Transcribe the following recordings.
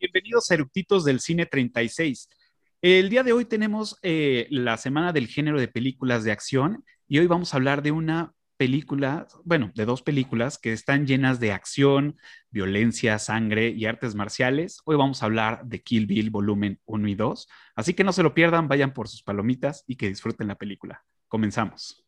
Bienvenidos a Eructitos del Cine 36. El día de hoy tenemos eh, la semana del género de películas de acción y hoy vamos a hablar de una película, bueno, de dos películas que están llenas de acción, violencia, sangre y artes marciales. Hoy vamos a hablar de Kill Bill volumen 1 y 2. Así que no se lo pierdan, vayan por sus palomitas y que disfruten la película. Comenzamos.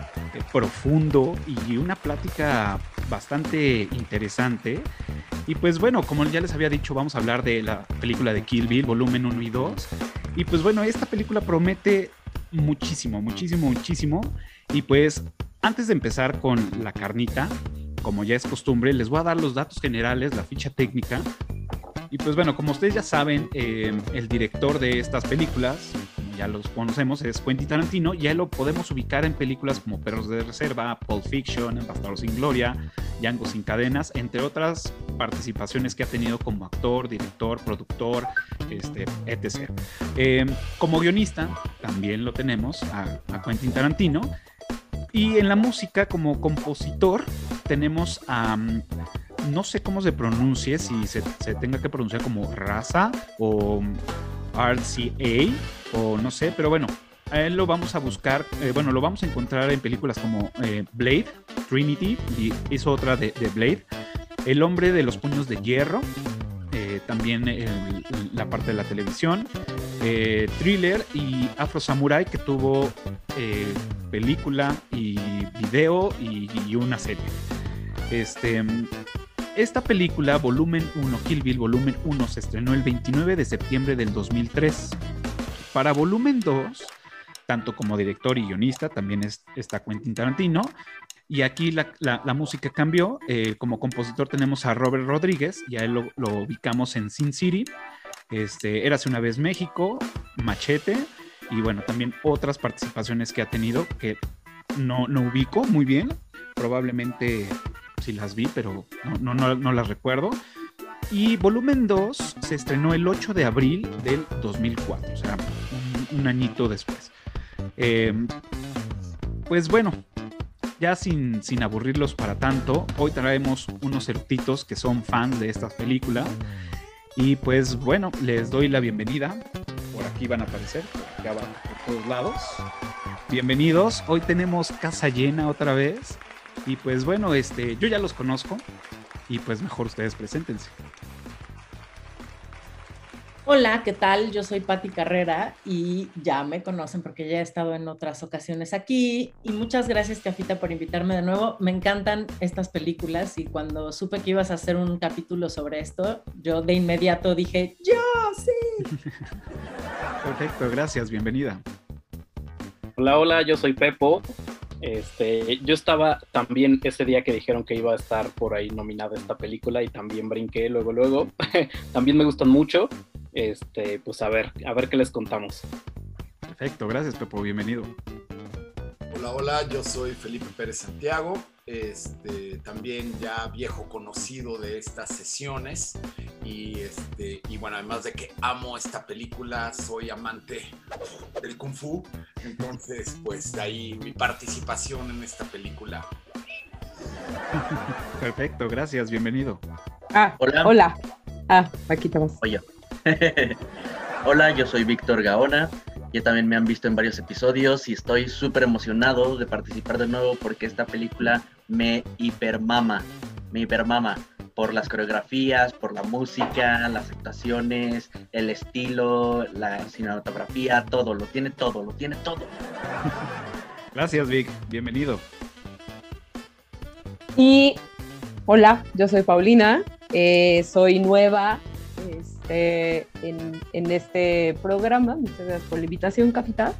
profundo y una plática bastante interesante. Y pues bueno, como ya les había dicho, vamos a hablar de la película de Kill Bill, volumen 1 y 2. Y pues bueno, esta película promete muchísimo, muchísimo, muchísimo. Y pues antes de empezar con la carnita, como ya es costumbre, les voy a dar los datos generales, la ficha técnica. Y pues bueno, como ustedes ya saben, eh, el director de estas películas ya los conocemos, es Quentin Tarantino, ya lo podemos ubicar en películas como Perros de Reserva, Pulp Fiction, Bastardos sin Gloria, Django sin Cadenas, entre otras participaciones que ha tenido como actor, director, productor, este, etc. Em, como guionista también lo tenemos a, Quentin Tarantino. Y en la música, como compositor, tenemos a no sé cómo se pronuncie, si se, se, tenga que pronunciar como raza o RCA o no sé, pero bueno, él lo vamos a buscar, eh, bueno, lo vamos a encontrar en películas como eh, Blade, Trinity, y hizo otra de, Blade, El hombre de los puños de hierro, eh, también la parte de la televisión, Thriller y Afro Samurai, que tuvo película y video y, y una serie. Este, esta película, volumen 1, Kill Bill, volumen 1, se estrenó el 29 de septiembre del 2003. Para volumen 2, tanto como director y guionista, también está Quentin Tarantino. Y aquí la, música cambió. Eh, como compositor tenemos a Robert Rodríguez, y él lo, ubicamos en Sin City. Este, Érase una vez México, Machete, y bueno, también otras participaciones que ha tenido que no, no ubico muy bien. Probablemente si las vi, pero no, no, no, las recuerdo. Y volumen 2 se estrenó el 8 de abril del 2004, o sea, un, añito después. Em, pues bueno, ya sin, sin, aburrirlos para tanto, hoy traemos unos certitos que son fans de esta película. Y pues bueno, les doy la bienvenida. Por aquí van a aparecer, ya van por todos lados. Bienvenidos. Hoy tenemos casa llena otra vez. Y pues bueno, este, yo ya los conozco y pues mejor ustedes preséntense. Hola, ¿qué tal? Yo soy Patti Carrera y ya me conocen porque ya he estado en otras ocasiones aquí. Y muchas gracias, Cafita, por invitarme de nuevo. Me encantan estas películas y cuando supe que ibas a hacer un capítulo sobre esto, yo de inmediato dije, yo sí. Perfecto, gracias, bienvenida. Hola, hola, yo soy Pepo este, yo estaba también ese día que dijeron que iba a estar por ahí nominada esta película y también brinqué luego, luego. también me gustan mucho. Este, pues a ver, a ver qué les contamos. Perfecto, gracias Pepo, bienvenido. Hola, hola, yo soy Felipe Pérez Santiago, este, también ya viejo conocido de estas sesiones y, este, y bueno, además de que amo esta película, soy amante del kung fu, entonces pues de ahí mi participación en esta película. Perfecto, gracias, bienvenido. Ah, hola. Hola. Ah, aquí estamos. Oye. hola, yo soy Víctor Gaona ya también me han visto en varios episodios y estoy súper emocionado de participar de nuevo porque esta película me hipermama, me hipermama por las coreografías, por la música, las actuaciones, el estilo, la cinematografía, todo, lo tiene todo, lo tiene todo. Gracias Vic, bienvenido. Y hola, yo soy Paulina Eh, soy nueva este, en, este programa. Muchas gracias por la invitación, Capitán.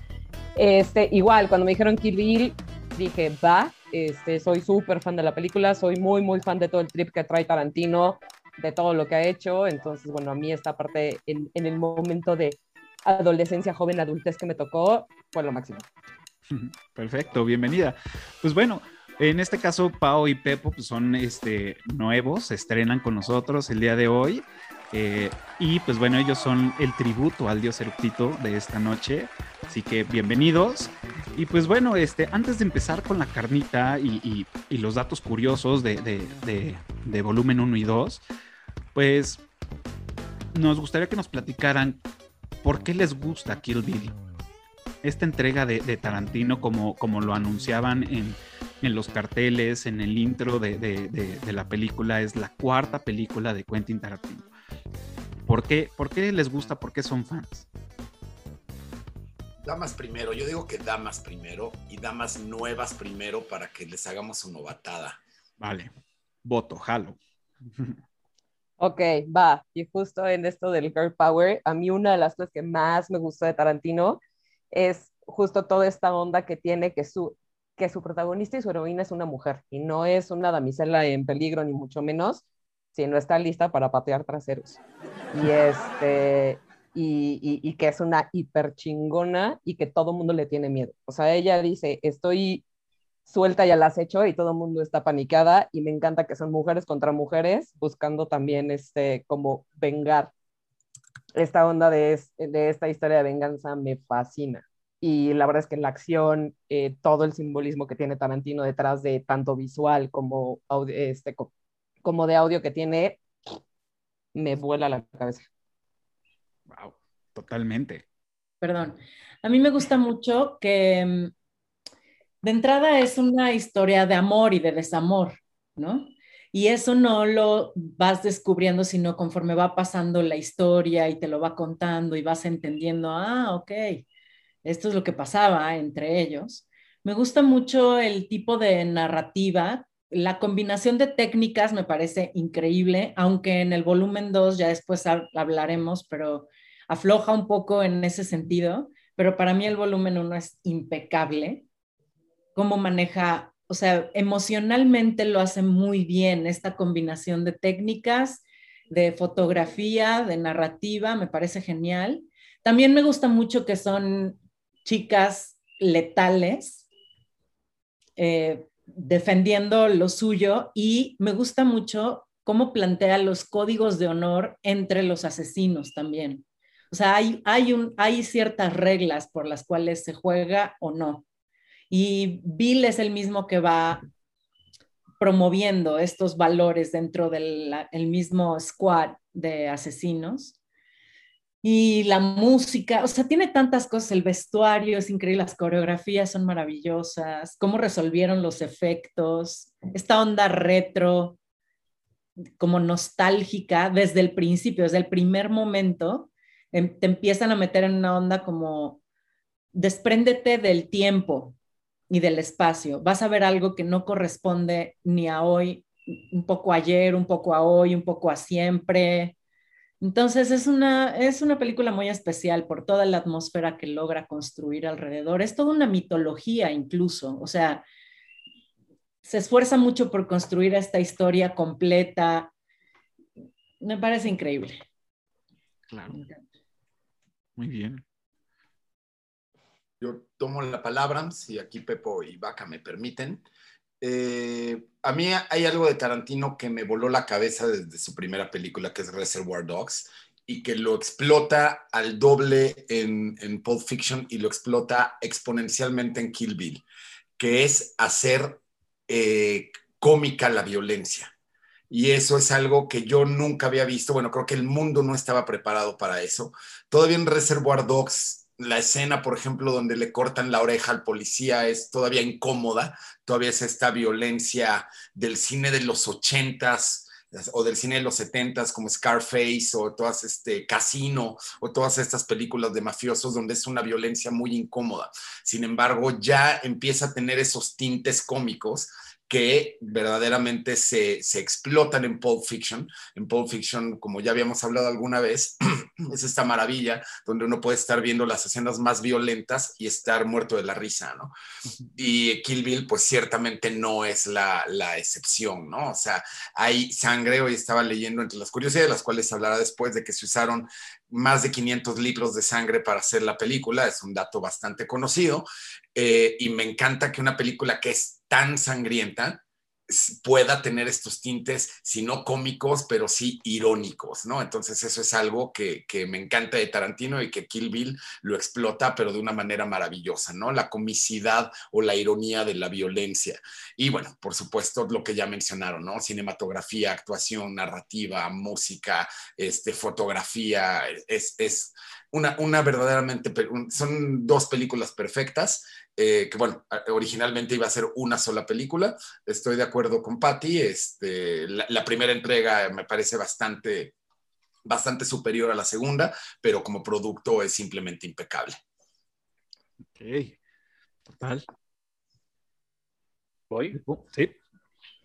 Este, igual, cuando me dijeron Kill Bill, dije, va. Este, soy súper fan de la película, soy muy, muy fan de todo el trip que trae Tarantino, de todo lo que ha hecho. Entonces, bueno, a mí esta parte en, en el momento de adolescencia, joven, adultez que me tocó, fue lo máximo. Perfecto, bienvenida. Pues bueno, en este caso, Pau y Pepo pues son este, nuevos, se estrenan con nosotros el día de hoy. Eh, y pues bueno, ellos son el tributo al dios Eructito de esta noche. Así que bienvenidos. Y pues bueno, este, antes de empezar con la carnita y, los datos curiosos de, volumen 1 y 2, pues nos gustaría que nos platicaran por qué les gusta Kill Bill. Esta entrega de, Tarantino, como, lo anunciaban en los carteles, en el intro de, la película, es la cuarta película de Quentin Tarantino. ¿Por qué, ¿Por qué les gusta? ¿Por qué son fans? Damas primero, yo digo que damas primero y damas nuevas primero para que les hagamos su novatada. Vale, voto, jalo. Ok, va. Y justo en esto del girl power, a mí una de las cosas que más me gustó de Tarantino es justo toda esta onda que tiene que su, que su protagonista y su heroína es una mujer y no es una damisela en peligro ni mucho menos, sino está lista para patear traseros. Y este y, y, que es una hiper chingona y que todo mundo le tiene miedo. O sea, ella dice, estoy suelta ya la has hecho y todo el mundo está panicada y me encanta que son mujeres contra mujeres buscando también este como vengar. Esta onda de, de esta historia de venganza me fascina y la verdad es que la acción, eh, todo el simbolismo que tiene Tarantino detrás de tanto visual como, este, como de audio que tiene, me vuela la cabeza. Wow, totalmente. Perdón. A mí me gusta mucho que mm, de entrada es una historia de amor y de desamor, ¿no? Y eso no lo vas descubriendo, sino conforme va pasando la historia y te lo va contando y vas entendiendo, ah, ok, esto es lo que pasaba entre ellos. Me gusta mucho el tipo de narrativa. La combinación de técnicas me parece increíble, aunque en el volumen 2 ya después hablaremos, pero afloja un poco en ese sentido. Pero para mí el volumen 1 es impecable. Cómo maneja, o sea, emocionalmente lo hace muy bien esta combinación de técnicas, de fotografía, de narrativa, me parece genial. También me gusta mucho que son chicas letales eh, defendiendo lo suyo y me gusta mucho cómo plantea los códigos de honor entre los asesinos también. O sea, hay, hay, un, hay ciertas reglas por las cuales se juega o no. Y Bill es el mismo que va promoviendo estos valores dentro del mismo squad de asesinos y la música, o sea, tiene tantas cosas, el vestuario es increíble, las coreografías son maravillosas, cómo resolvieron los efectos, esta onda retro, como nostálgica desde el principio, desde el primer momento, em, te empiezan a meter en una onda como despréndete del tiempo y del espacio, vas a ver algo que no corresponde ni a hoy, un poco ayer, un poco a hoy, un poco a siempre, entonces es una, es una película muy especial por toda la atmósfera que logra construir alrededor. Es toda una mitología incluso, o sea, se esfuerza mucho por construir esta historia completa. Me parece increíble. Claro. Muy bien. Yo tomo la palabra, si aquí Pepo y Vaca me permiten. Eh, a mí hay algo de Tarantino que me voló la cabeza desde su primera película, que es Reservoir Dogs, y que lo explota al doble en, en Pulp Fiction y lo explota exponencialmente en Kill Bill, que es hacer eh, cómica la violencia. Y eso es algo que yo nunca había visto. Bueno, creo que el mundo no estaba preparado para eso. Todavía en Reservoir Dogs la escena, por ejemplo, donde le cortan la oreja al policía es todavía incómoda, todavía es esta violencia del cine de los ochentas o del cine de los setentas como Scarface o todas este Casino o todas estas películas de mafiosos donde es una violencia muy incómoda. Sin embargo, ya empieza a tener esos tintes cómicos que verdaderamente se, se explotan en Pulp Fiction. En Pulp Fiction, como ya habíamos hablado alguna vez, es esta maravilla donde uno puede estar viendo las escenas más violentas y estar muerto de la risa, ¿no? Y Kill Bill, pues ciertamente no es la, la excepción, ¿no? O sea, hay sangre, hoy estaba leyendo entre las curiosidades, de las cuales se hablará después de que se usaron más de 500 litros de sangre para hacer la película, es un dato bastante conocido, eh, y me encanta que una película que es tan sangrienta pueda tener estos tintes, si no cómicos, pero sí irónicos, ¿no? Entonces eso es algo que, que, me encanta de Tarantino y que Kill Bill lo explota, pero de una manera maravillosa, ¿no? La comicidad o la ironía de la violencia. Y bueno, por supuesto, lo que ya mencionaron, ¿no? Cinematografía, actuación, narrativa, música, este, fotografía, es, es una, una verdaderamente, son dos películas perfectas eh, que bueno, originalmente iba a ser una sola película. Estoy de acuerdo con Patty. Este, la, primera entrega me parece bastante, bastante superior a la segunda, pero como producto es simplemente impecable. Ok, total. ¿Voy? Sí.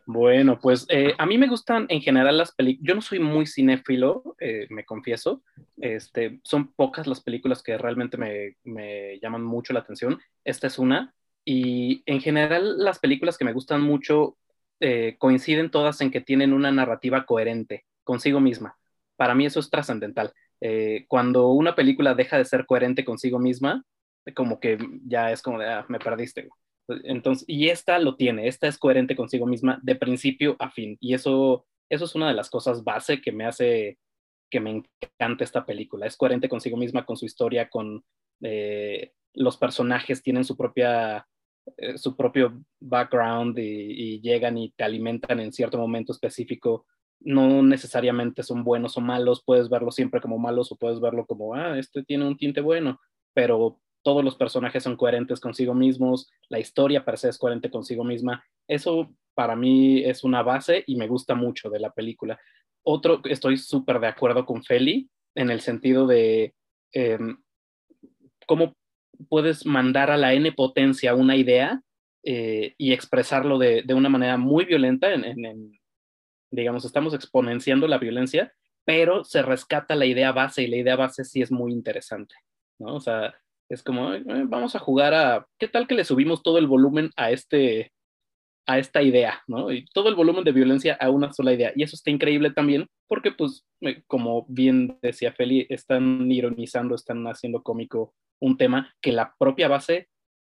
Bueno, pues eh, a mí me gustan en general las películas. Yo no soy muy cinéfilo, eh, me confieso. Este, son pocas las películas que realmente me, llaman mucho la atención. Esta es una. Y en general las películas que me gustan mucho eh, coinciden todas en que tienen una narrativa coherente consigo misma. Para mí eso es trascendental. cuando una película deja de ser coherente consigo misma, como que ya es como de, ah, me perdiste. Entonces, y esta lo tiene, esta es coherente consigo misma de principio a fin. Y eso, eso es una de las cosas base que me hace que me encante esta película. Es coherente consigo misma, con su historia, con eh, los personajes, tienen su propia eh, su propio background y, llegan y te alimentan en cierto momento específico. No necesariamente son buenos o malos, puedes verlo siempre como malos o puedes verlo como, ah, este tiene un tinte bueno, pero todos los personajes son coherentes consigo mismos, la historia per se es coherente consigo misma. Eso para mí es una base y me gusta mucho de la película. Otro, estoy súper de acuerdo con Feli en el sentido de em, cómo puedes mandar a la N potencia una idea eh, y expresarlo de, una manera muy violenta. En, digamos, estamos exponenciando la violencia, pero se rescata la idea base y la idea base sí es muy interesante. ¿no? O sea, es como, vamos a jugar a, ¿qué tal que le subimos todo el volumen a este, a esta idea, ¿no? Y todo el volumen de violencia a una sola idea. Y eso está increíble también, porque pues, como bien decía Feli, están ironizando, están haciendo cómico un tema que la propia base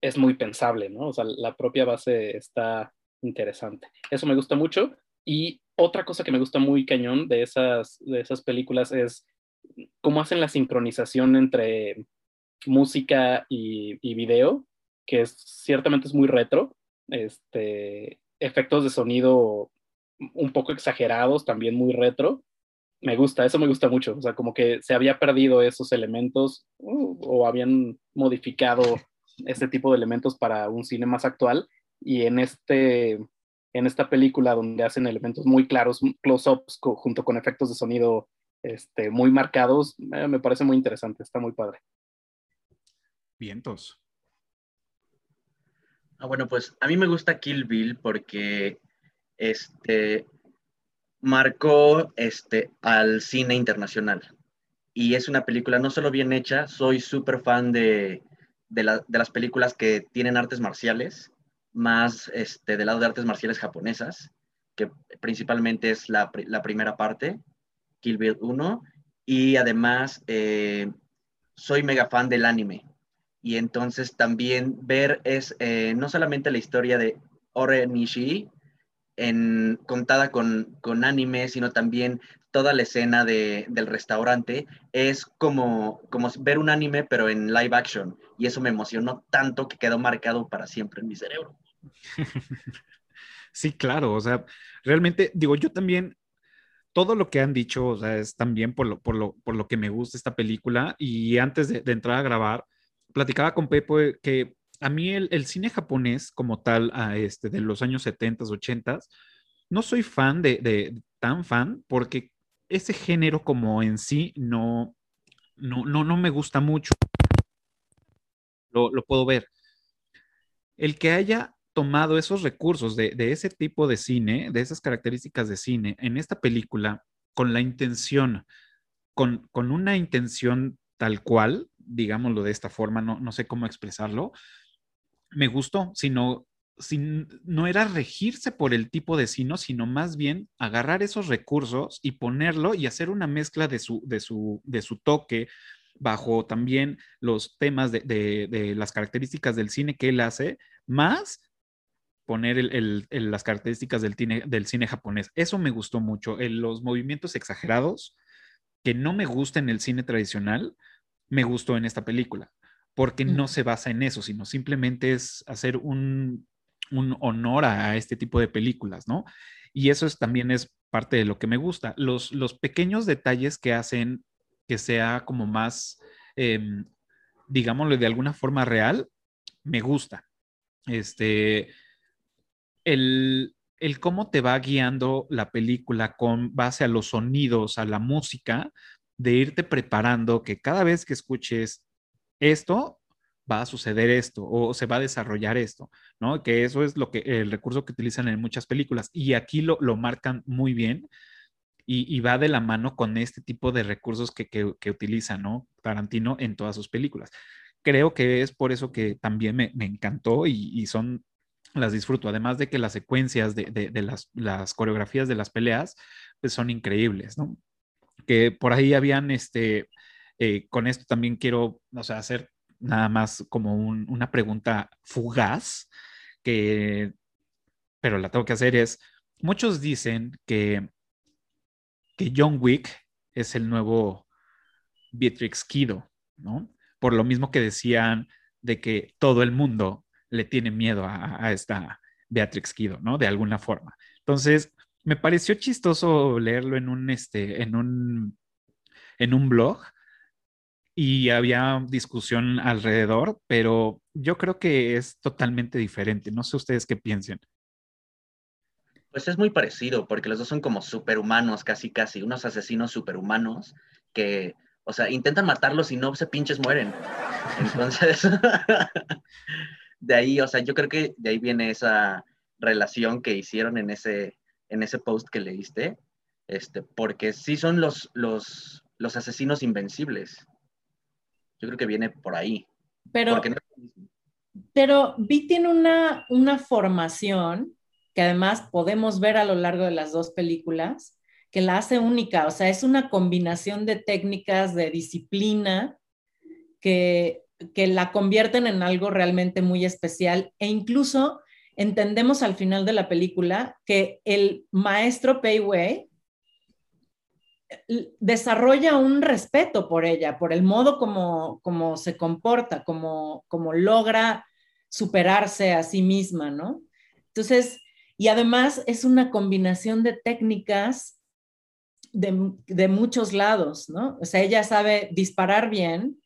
es muy pensable, ¿no? O sea, la propia base está interesante. Eso me gusta mucho. Y otra cosa que me gusta muy cañón de esas, de esas películas es cómo hacen la sincronización entre música y, video, que es, ciertamente es muy retro, este, efectos de sonido un poco exagerados, también muy retro. Me gusta, eso me gusta mucho, o sea, como que se había perdido esos elementos uh, o habían modificado este tipo de elementos para un cine más actual y en este en esta película donde hacen elementos muy claros, close-ups junto con efectos de sonido este, muy marcados, eh, me parece muy interesante, está muy padre. Vientos. Ah, bueno, pues a mí me gusta Kill Bill porque este marcó este al cine internacional. Y es una película no solo bien hecha, soy súper fan de, de, las películas que tienen artes marciales, más este, del lado de artes marciales japonesas, que principalmente es la, la primera parte, Kill Bill 1, y además eh, soy mega fan del anime y entonces también ver es eh, no solamente la historia de Ore Nishi en, contada con, con anime, sino también toda la escena de, del restaurante es como, como ver un anime pero en live action y eso me emocionó tanto que quedó marcado para siempre en mi cerebro. Sí, claro, o sea, realmente digo, yo también todo lo que han dicho, o sea, es también por lo, por lo, por lo que me gusta esta película y antes de entrar a grabar, platicaba con Pepo que a mí el, cine japonés como tal, a este, de los años 70, 80, no soy fan de, tan fan porque ese género como en sí no, no, no, me gusta mucho. Lo, lo puedo ver. El que haya tomado esos recursos de, de, ese tipo de cine, de esas características de cine, en esta película con la intención, con, con una intención tal cual, digámoslo de esta forma, no, no sé cómo expresarlo, me gustó, sino sin, no era regirse por el tipo de cine, sino más bien agarrar esos recursos y ponerlo y hacer una mezcla de su, de su, de su toque bajo también los temas de, de, las características del cine que él hace, más poner el, el, las características del cine, del cine japonés. Eso me gustó mucho. los movimientos exagerados que no me gusta en el cine tradicional, me gustó en esta película, porque no se basa en eso, sino simplemente es hacer un, un honor a, este tipo de películas, ¿no? Y eso es, también es parte de lo que me gusta. Los, los pequeños detalles que hacen que sea como más, eh, digámoslo de alguna forma real, me gusta. Este, el, el cómo te va guiando la película con base a los sonidos, a la música, de irte preparando que cada vez que escuches esto, va a suceder esto o se va a desarrollar esto, ¿no? Que eso es lo que el recurso que utilizan en muchas películas y aquí lo, lo marcan muy bien y, y, va de la mano con este tipo de recursos que, que, que, utiliza, ¿no? Tarantino en todas sus películas. Creo que es por eso que también me, me encantó y, y, son, las disfruto, además de que las secuencias de, de, de las, las, coreografías de las peleas, pues son increíbles, ¿no? Que por ahí habían, este, eh, con esto también quiero, o hacer nada más como un, una pregunta fugaz, que, pero la tengo que hacer es, muchos dicen que, que John Wick es el nuevo Beatrix Kido, ¿no? Por lo mismo que decían de que todo el mundo le tiene miedo a, a esta Beatrix Kido, ¿no? De alguna forma. Entonces, me pareció chistoso leerlo en un, este, en un, en un blog y había discusión alrededor, pero yo creo que es totalmente diferente. No sé ustedes qué piensen. Pues es muy parecido, porque los dos son como superhumanos, casi, casi, unos asesinos superhumanos que, o sea, intentan matarlos y no se pinches mueren. Entonces, de ahí, o sea, yo creo que de ahí viene esa relación que hicieron en ese, en ese post que leíste, este, porque sí son los, los, los asesinos invencibles. Yo creo que viene por ahí. Pero, no... pero Vi tiene una, una formación que además podemos ver a lo largo de las dos películas, que la hace única. O sea, es una combinación de técnicas, de disciplina, que, que la convierten en algo realmente muy especial. E incluso entendemos al final de la película que el maestro Pei Wei desarrolla un respeto por ella, por el modo como, como se comporta, como, como logra superarse a sí misma, ¿no? Entonces, y además es una combinación de técnicas de, de, muchos lados, ¿no? O sea, ella sabe disparar bien,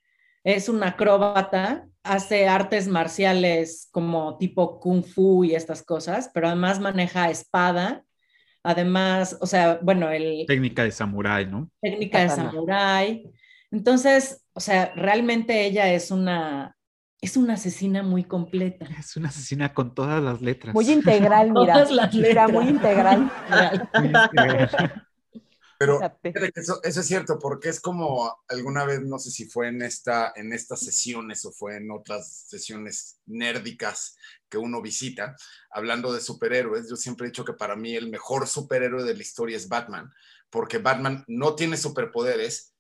es una acróbata, hace artes marciales como tipo kung fu y estas cosas, pero además maneja espada, Además, o sea, bueno, el... Técnica de samurái, ¿no? Técnica de samurái. Entonces, o sea, realmente ella es una, es una asesina muy completa. Es una asesina con todas las letras. Muy integral, mira. Todas las letras. Mira, muy integral. muy integral. Pero eso, eso, es cierto, porque es como alguna vez, no sé si fue en, esta, en estas sesiones o fue en otras sesiones nérdicas que uno visita, hablando de superhéroes, yo siempre he dicho que para mí el mejor superhéroe de la historia es Batman, porque Batman no tiene superpoderes,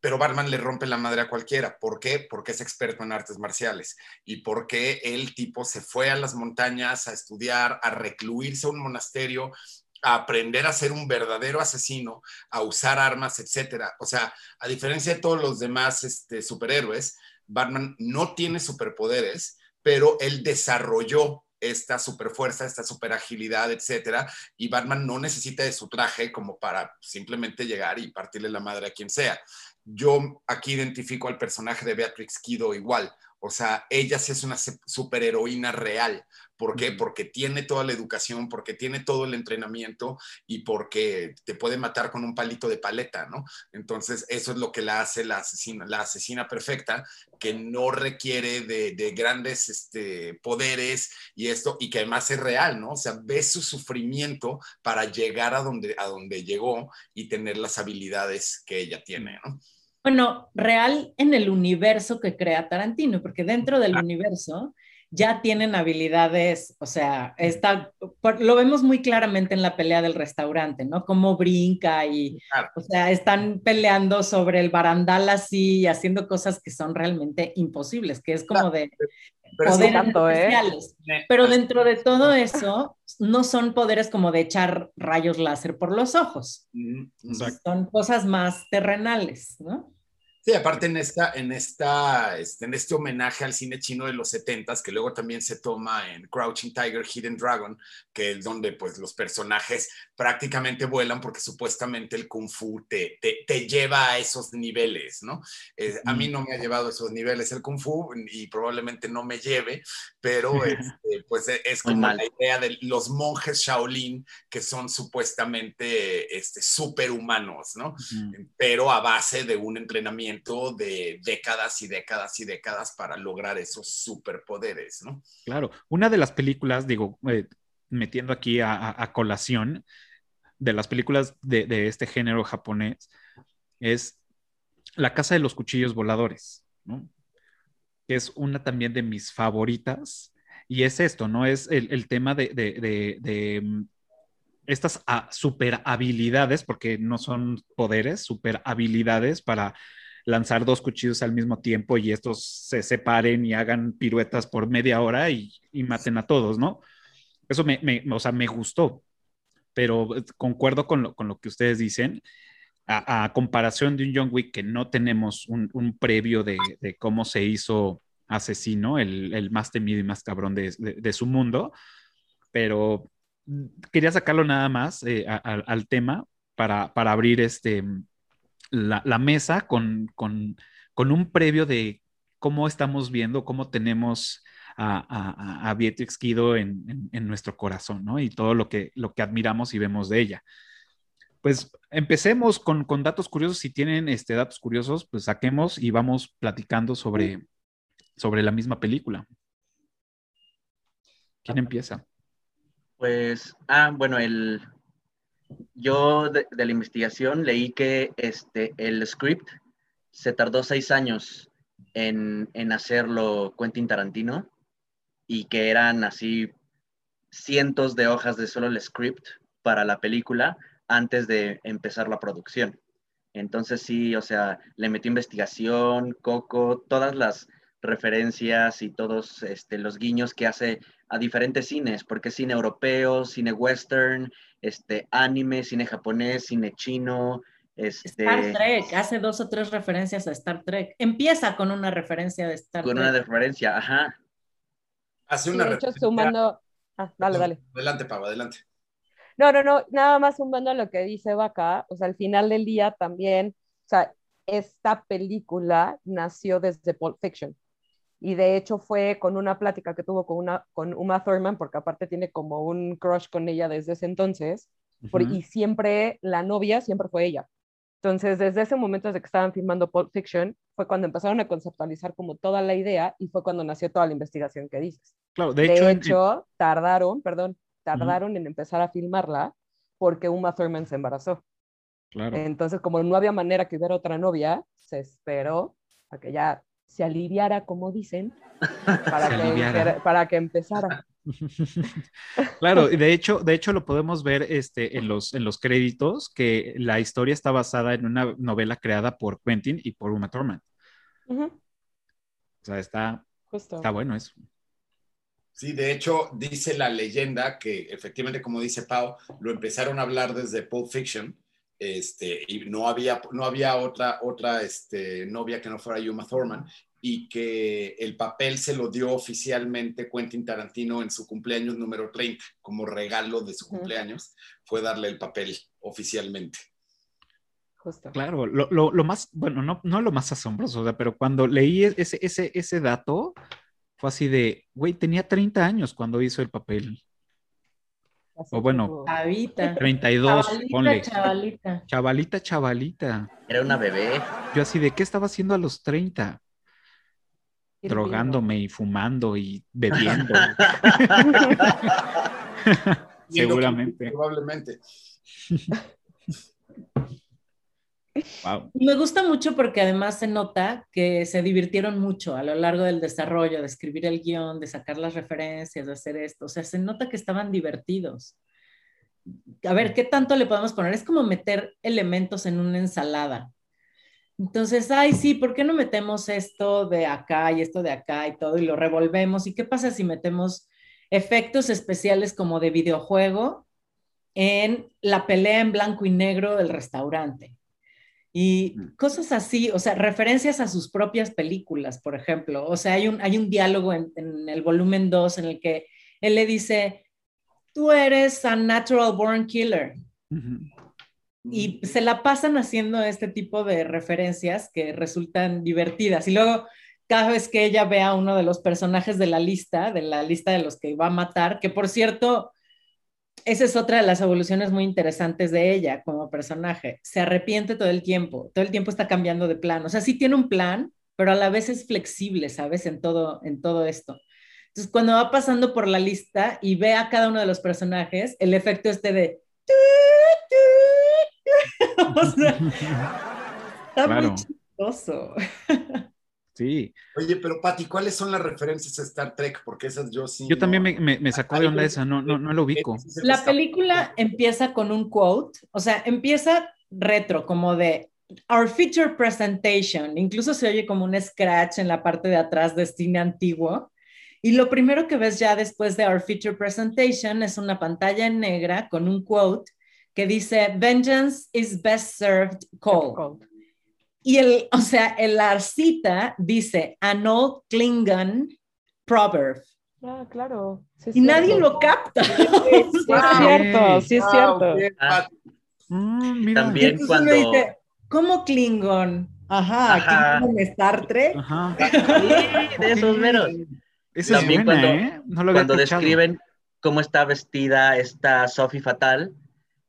pero Batman le rompe la madre a cualquiera. ¿Por qué? Porque es experto en artes marciales y porque el tipo se fue a las montañas a estudiar, a recluirse a un monasterio a aprender a ser un verdadero asesino, a usar armas, etcétera. O sea, a diferencia de todos los demás este, superhéroes, Batman no tiene superpoderes, pero él desarrolló esta superfuerza, esta superagilidad, etcétera, y Batman no necesita de su traje como para simplemente llegar y partirle la madre a quien sea. Yo aquí identifico al personaje de Beatrix Kido igual. O sea, ella sí es una superheroína real. ¿Por qué? Porque tiene toda la educación, porque tiene todo el entrenamiento y porque te puede matar con un palito de paleta, ¿no? Entonces, eso es lo que la hace la asesina, la asesina perfecta, que no requiere de, grandes este, poderes y esto, y que además es real, ¿no? O sea, ve su sufrimiento para llegar a donde, a donde llegó y tener las habilidades que ella tiene, ¿no? Bueno, real en el universo que crea Tarantino, porque dentro del universo ya tienen habilidades, o sea, está, lo vemos muy claramente en la pelea del restaurante, ¿no? Cómo brinca y, o sea, están peleando sobre el barandal así y haciendo cosas que son realmente imposibles, que es como de poderes ¿eh? especiales. Pero dentro de todo eso, no son poderes como de echar rayos láser por los ojos. Son cosas más terrenales, ¿no? Sí, aparte en, esta, en, esta, este, en este homenaje al cine chino de los 70 que luego también se toma en Crouching Tiger, Hidden Dragon, que es donde pues los personajes prácticamente vuelan porque supuestamente el kung fu te, te, lleva a esos niveles, ¿no? Eh, a mí no me ha llevado a esos niveles el kung fu y probablemente no me lleve, pero este, pues e, es como la idea de los monjes Shaolin que son supuestamente este, superhumanos, ¿no? Pero a base de un entrenamiento de décadas y décadas y décadas para lograr esos superpoderes, ¿no? Claro, una de las películas, digo, eh, metiendo aquí a, colación, de las películas de, este género japonés, es La Casa de los Cuchillos Voladores, ¿no? Que es una también de mis favoritas. Y es esto, ¿no? Es el, tema de, de mm, estas ah, super habilidades, porque no son poderes, super habilidades para lanzar dos cuchillos al mismo tiempo y estos se separen y hagan piruetas por media hora y, maten a todos, ¿no? Eso me, o sea, me gustó, pero eh, concuerdo con lo, con lo que ustedes dicen. A, comparación de un John Wick que no tenemos un, previo de, cómo se hizo asesino, el, más temido y más cabrón de, su mundo, pero quería sacarlo nada más eh, al tema para, para abrir este, la, mesa con, un previo de cómo estamos viendo, cómo tenemos a, Beatrix Kido en, nuestro corazón, ¿no? Y todo lo que, lo que admiramos y vemos de ella. Pues empecemos con, datos curiosos. Si tienen este, datos curiosos, pues saquemos y vamos platicando sobre, sobre la misma película. ¿Quién empieza? Pues, ah, bueno, el, yo de, la investigación leí que este, el script se tardó seis años en, hacerlo Quentin Tarantino y que eran así cientos de hojas de solo el script para la película antes de empezar la producción. Entonces sí, o sea, le metió investigación, Coco, todas las referencias y todos este, los guiños que hace a diferentes cines, porque es cine europeo, cine western, este, anime, cine japonés, cine chino. Este... Star Trek, hace dos o tres referencias a Star Trek. Empieza con una referencia de Star Trek. Con una referencia, ajá. Hace una de hecho, sumando... Ah, dale, dale. Adelante, Pau, adelante. No, no, no, nada más sumando a lo que dice Vaca, o sea, al final del día también, o sea, esta película nació desde Pulp Fiction y de hecho fue con una plática que tuvo con, una, con Uma Thurman, porque aparte tiene como un crush con ella desde ese entonces, y siempre la novia siempre fue ella. Entonces, desde ese momento, desde que estaban filmando Pulp Fiction, fue cuando empezaron a conceptualizar como toda la idea y fue cuando nació toda la investigación que dices. Claro, de, hecho, tardaron, perdón, tardaron en empezar a filmarla porque Uma Thurman se embarazó. Claro. Entonces, como no había manera que hubiera otra novia, se esperó a que ya se aliviara, como dicen, para, que, para que empezara. Claro, y de hecho, de hecho lo podemos ver este, en, los, en los créditos, que la historia está basada en una novela creada por Quentin y por Uma Thurman. O sea, está, está bueno eso. Sí, de hecho, dice la leyenda que efectivamente, como dice Pau, lo empezaron a hablar desde Pulp Fiction, este, y no había, no había otra, otra este, novia que no fuera Yuma Thurman, y que el papel se lo dio oficialmente Quentin Tarantino en su cumpleaños número 30, como regalo de su cumpleaños, fue darle el papel oficialmente. Justo. Claro, lo, lo- lo más, bueno, no, no lo más asombroso, o sea, pero cuando leí ese, ese, ese dato, fue así de, güey, tenía 30 años cuando hizo el papel. Así O bueno, Chavita. 32, Chavalita, ponle. chavalita. Chavalita, chavalita. Era una bebé. Yo así de, ¿qué estaba haciendo a los 30? hirviendo. Drogándome y fumando y bebiendo. Seguramente. Probablemente. Me gusta mucho porque además se nota que se divirtieron mucho a lo largo del desarrollo, de escribir el guion, de sacar las referencias, de hacer esto. O sea, se nota que estaban divertidos. A ver, ¿qué tanto le podemos poner? Es como meter elementos en una ensalada. Entonces, ay, sí, ¿por qué no metemos esto de acá y esto de acá y todo y lo revolvemos? ¿Y qué pasa si metemos efectos especiales como de videojuego en la pelea en blanco y negro del restaurante? Y cosas así, o sea, referencias a sus propias películas, por ejemplo. O sea, hay un, hay un diálogo en, en el volumen 2 en el que él le dice, tú eres a natural born killer. Y se la pasan haciendo este tipo de referencias que resultan divertidas. Y luego, cada vez que ella ve a uno de los personajes de la lista, de la lista de los que va a matar, que por cierto, esa es otra de las evoluciones muy interesantes de ella como personaje. Se arrepiente todo el tiempo, todo el tiempo está cambiando de plan. O sea, sí tiene un plan, pero a la vez es flexible, ¿sabes? En todo, en todo esto. Entonces, cuando va pasando por la lista y ve a cada uno de los personajes, el efecto este de... o sea, está Claro. muy chistoso. Sí, Oye, pero Pati, ¿cuáles son las referencias a Star Trek? Porque esas yo sí. yo no- también me, me- me sacó de onda esa, no, no, no lo ubico. La película empieza con un quote, o sea, empieza retro, como de Our feature presentation, incluso se oye como un scratch en la parte de atrás de cine antiguo. Y lo primero que ves ya después de Our feature presentation es una pantalla en negra con un quote que dice Vengeance is best served cold. Y el, o sea, en la cita dice an old Klingon proverb. Ah, claro. sí Y nadie lo capta. Sí es cierto, sí es cierto. Ah. Mm, mira. También Entonces cuando- dice, ¿cómo Klingon? Ajá, Ajá. Klingon Star Trek. Ajá. Sí, de esos Ok. meros. Esa es También buena, cuando- ¿eh? No lo Cuando describen cómo está vestida esta Sophie Fatal,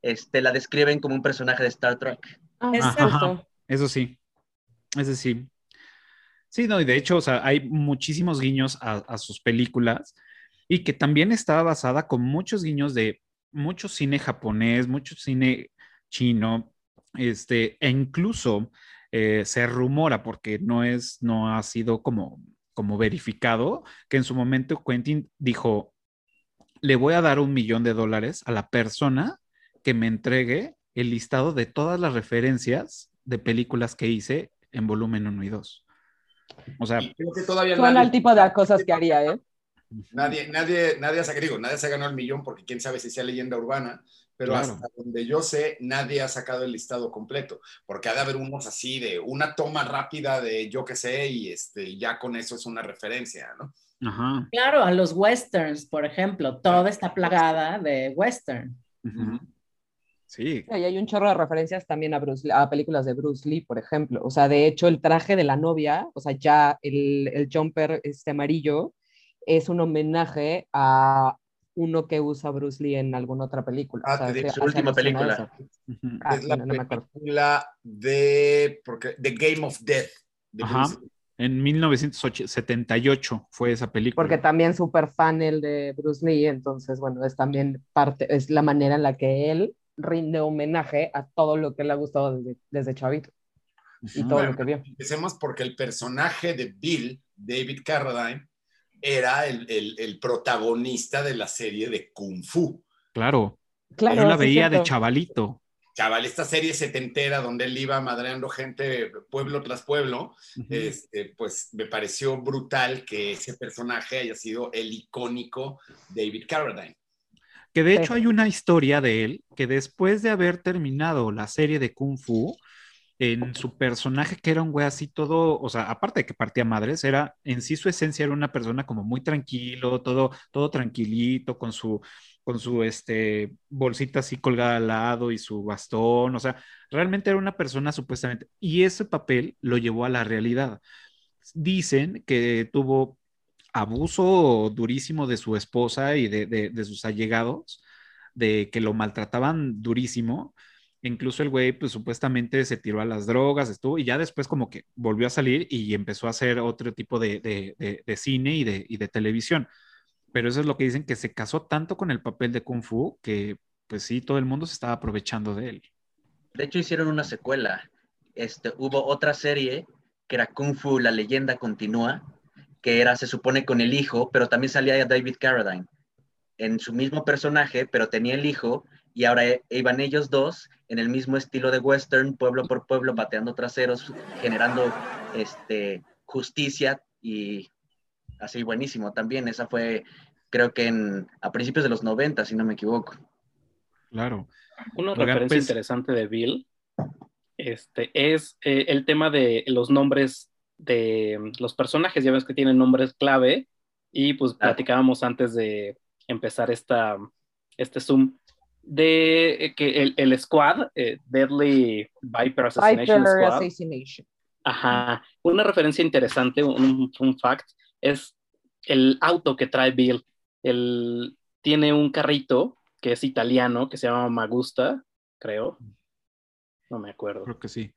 este, la describen como un personaje de Star Trek. Ah, Exacto. Eso sí. Ese sí. Sí, no, y de hecho, o sea, hay muchísimos guiños a, a sus películas y que también está basada con muchos guiños de mucho cine japonés, mucho cine chino, este, e incluso eh, se rumora, porque no es, no ha sido como, como verificado, que en su momento Quentin dijo, le voy a dar un millón de dólares a la persona que me entregue el listado de todas las referencias de películas que hice en volumen 1 y 2. O sea, Y creo que todavía Suena nadie- el tipo de cosas que haría, ¿eh? Nadie, nadie, nadie, ha- digo, nadie se ha ganado el millón porque quién sabe si sea leyenda urbana, pero Claro. hasta donde yo sé, nadie ha sacado el listado completo, porque ha de haber unos así de una toma rápida de yo qué sé y este, ya con eso es una referencia, ¿no? ajá. Claro, a los westerns, por ejemplo, toda está plagada de western. ujú. Sí, Y hay un chorro de referencias también a, Bruce, a películas de Bruce Lee, por ejemplo. O sea, de hecho, el traje de la novia, o sea, ya el, el jumper este amarillo, es un homenaje a uno que usa Bruce Lee en alguna otra película. Ah, O sea, su última película. Ah, es la no, no me acuerdo. película de, porque, The Game of Death. de Ajá. En 1978 fue esa película. Porque también súper fan el de Bruce Lee, entonces, bueno, es también parte, es la manera en la que él rinde homenaje a todo lo que le ha gustado desde, desde chavito y todo Bueno, lo que vio. Empecemos porque el personaje de Bill, David Carradine, era el, el- el protagonista de la serie de Kung Fu. Claro, Claro, yo la veía de chavalito. Chaval, esta serie setentera donde él iba madreando gente pueblo tras pueblo, este, pues me pareció brutal que ese personaje haya sido el icónico David Carradine. Que de Sí. hecho hay una historia de él que después de haber terminado la serie de Kung Fu, en su personaje que era un güey así todo, o sea, aparte de que partía madres, era en sí su esencia era una persona como muy tranquilo, todo, todo tranquilito, con su, con su este, bolsita así colgada al lado y su bastón, o sea, realmente era una persona supuestamente, y ese papel lo llevó a la realidad. Dicen que tuvo abuso durísimo de su esposa y de, de, sus allegados, de que lo maltrataban durísimo. Incluso el güey, pues supuestamente se tiró a las drogas, estuvo, y ya después como que volvió a salir y empezó a hacer otro tipo de, de cine y de, y de televisión pero eso es lo que dicen, que se casó tanto con el papel de Kung Fu que pues sí, todo el mundo se estaba aprovechando de él. De hecho hicieron una secuela. Este, hubo otra serie que era Kung Fu, la leyenda continúa, que era, se supone, con el hijo, pero también salía David Carradine en su mismo personaje, pero tenía el hijo, y ahora iban ellos dos en el mismo estilo de western, pueblo por pueblo, bateando traseros, generando este, justicia y así buenísimo también. Esa fue, creo que en, a principios de los 90, si no me equivoco. Claro. Una referencia pues interesante de Bill este, es eh, el tema de los nombres de los personajes. Ya ves que tienen nombres clave y pues platicábamos antes de empezar esta, este Zoom de que el, el squad, eh, Deadly Viper Assassination Viper Assassination. Ajá, una referencia interesante, un, un fact, es el auto que trae Bill. Él tiene un carrito que es italiano, que se llama Magusta, creo. No me acuerdo. Creo que sí.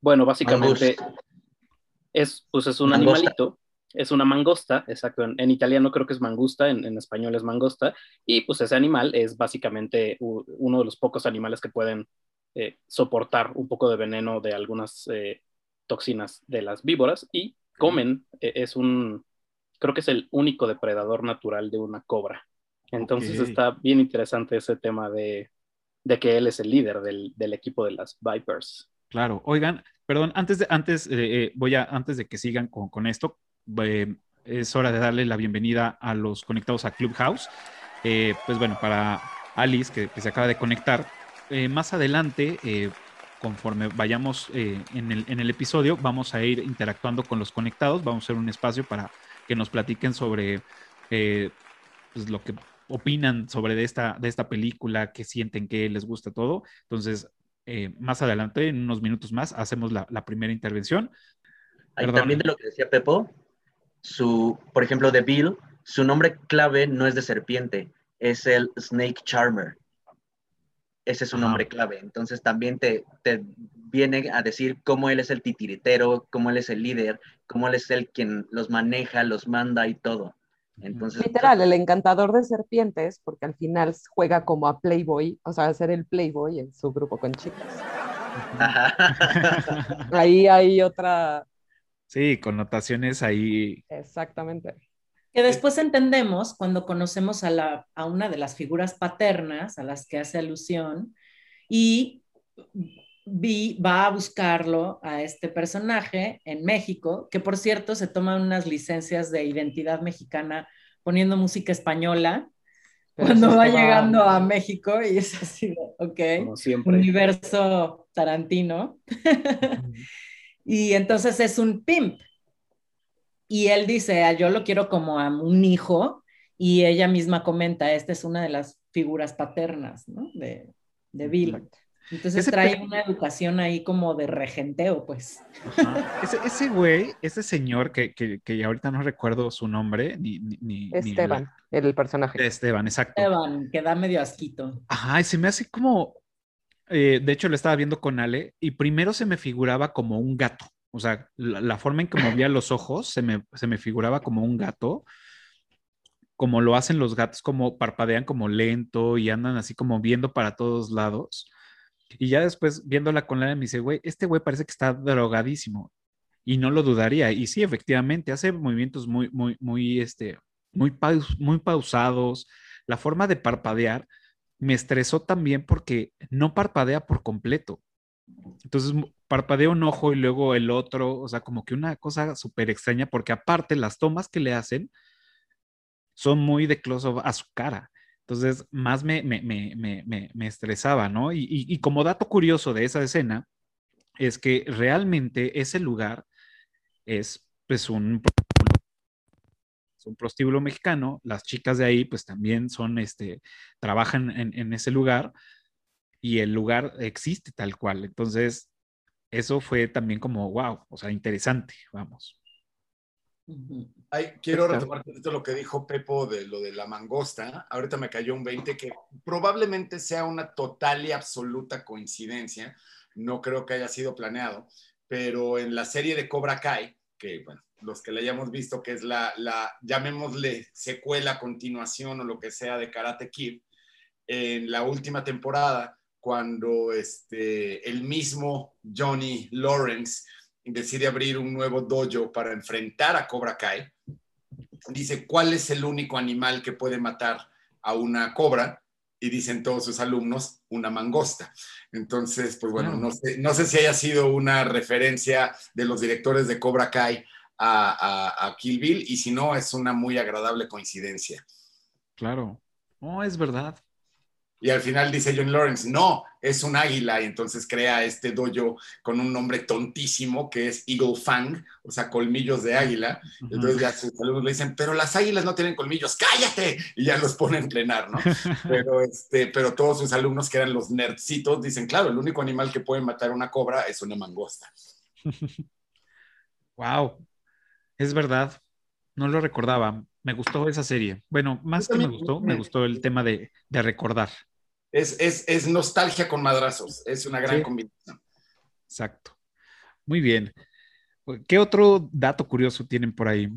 Bueno, básicamente es, pues es un animalito, es una mangosta, exacto. En, italiano creo que es mangusta, en, español es mangosta, y pues ese animal es básicamente uno de los pocos animales que pueden eh, soportar un poco de veneno de algunas eh, toxinas de las víboras y comen, e, es un, creo que es el único depredador natural de una cobra. Entonces está bien interesante ese tema de, que él es el líder del, equipo de las Vipers. Claro, oigan, perdón, antes de, antes, eh, eh, voy a, antes de que sigan con, esto, eh, es hora de darle la bienvenida a los conectados a Clubhouse. pues bueno, para Alice, que, se acaba de conectar, más adelante conforme vayamos eh, en, el, episodio, vamos a ir interactuando con los conectados, vamos a hacer un espacio para que nos platiquen sobre eh, pues, lo que opinan sobre esta, de esta película, qué sienten, qué les gusta todo. Entonces, eh, más adelante, en unos minutos más, hacemos la, la primera intervención. también de lo que decía Pepo, su, por ejemplo, de Bill, su nombre clave no es de serpiente, es el Snake Charmer ese es su nombre clave. Entonces también te, te, viene a decir cómo él es el titiritero, cómo él es el líder, cómo él es el quien los maneja, los manda y todo. Entonces, Literal, el encantador de serpientes, porque al final juega como a Playboy, o sea, a ser el Playboy en su grupo con chicas. ahí hay otra... Sí, connotaciones ahí. Exactamente. Que después entendemos cuando conocemos a, la, a una de las figuras paternas a las que hace alusión y Vi va a buscarlo a este personaje en México, que por cierto se toman unas licencias de identidad mexicana poniendo música española cuando va llegando a México y es así, ok, universo Tarantino. y entonces es un pimp, y él dice, ah, yo lo quiero como a un hijo, y ella misma comenta, esta es una de las figuras paternas, ¿no? De, de Bill. Entonces trae una educación ahí como de regenteo, pues. Ese, ese, güey, ese señor que, que, que, ahorita no recuerdo su nombre, ni... ni Esteban, el personaje. Esteban, exacto. Esteban, que da medio asquito. Ajá, y se me hace como... Eh, de hecho, lo estaba viendo con Ale, y primero se me figuraba como un gato. O sea, la, forma en que movía los ojos se me, se me figuraba como un gato, como lo hacen los gatos, como parpadean como lento y andan así como viendo para todos lados. Y ya después, viéndola con la me dice, güey, este güey parece que está drogadísimo. Y no lo dudaría. Y sí, efectivamente, hace movimientos muy, muy, muy, este, muy, muy pausados. La forma de parpadear me estresó también porque no parpadea por completo. Entonces parpadea un ojo y luego el otro, o sea, como que una cosa súper extraña, porque aparte las tomas que le hacen son muy de close-up a su cara. Entonces, más me, me, me, me estresaba, ¿no? Y, y, como dato curioso de esa escena, es que realmente ese lugar es pues un un prostíbulo mexicano, las chicas de ahí pues también son, este, trabajan en ese lugar y el lugar existe tal cual. Entonces, eso fue también como, wow, o sea, interesante, vamos. Ay, quiero retomar lo que dijo Pepo de lo de la mangosta. Ahorita me cayó un 20 que probablemente sea una total y absoluta coincidencia. No creo que haya sido planeado, pero en la serie de Cobra Kai, que bueno, los que la hayamos visto, que es la, la llamémosle secuela, continuación o lo que sea de Karate Kid, en la última temporada, cuando este, el mismo Johnny Lawrence decide abrir un nuevo dojo para enfrentar a Cobra Kai, dice, ¿cuál es el único animal que puede matar a una cobra? Y dicen todos sus alumnos, una mangosta. Entonces, pues bueno, no sé, no sé si haya sido una referencia de los directores de Cobra Kai a, a, Kill Bill, y si no, es una muy agradable coincidencia. Claro, no, es verdad. Y al final dice John Lawrence, no, es un águila. Y entonces crea este dojo con un nombre tontísimo que es Eagle Fang, o sea, colmillos de águila. Entonces ya sus alumnos le dicen, pero las águilas no tienen colmillos, cállate. Y ya los pone a entrenar, ¿no? Pero, este, pero todos sus alumnos que eran los nerdcitos dicen, claro, el único animal que puede matar una cobra es una mangosta. wow, es verdad. No lo recordaba. Me gustó esa serie. Bueno, más que me gustó, me gustó el tema de, de recordar es, nostalgia con madrazos, es una gran combinación. Exacto. Muy bien. ¿Qué otro dato curioso tienen por ahí?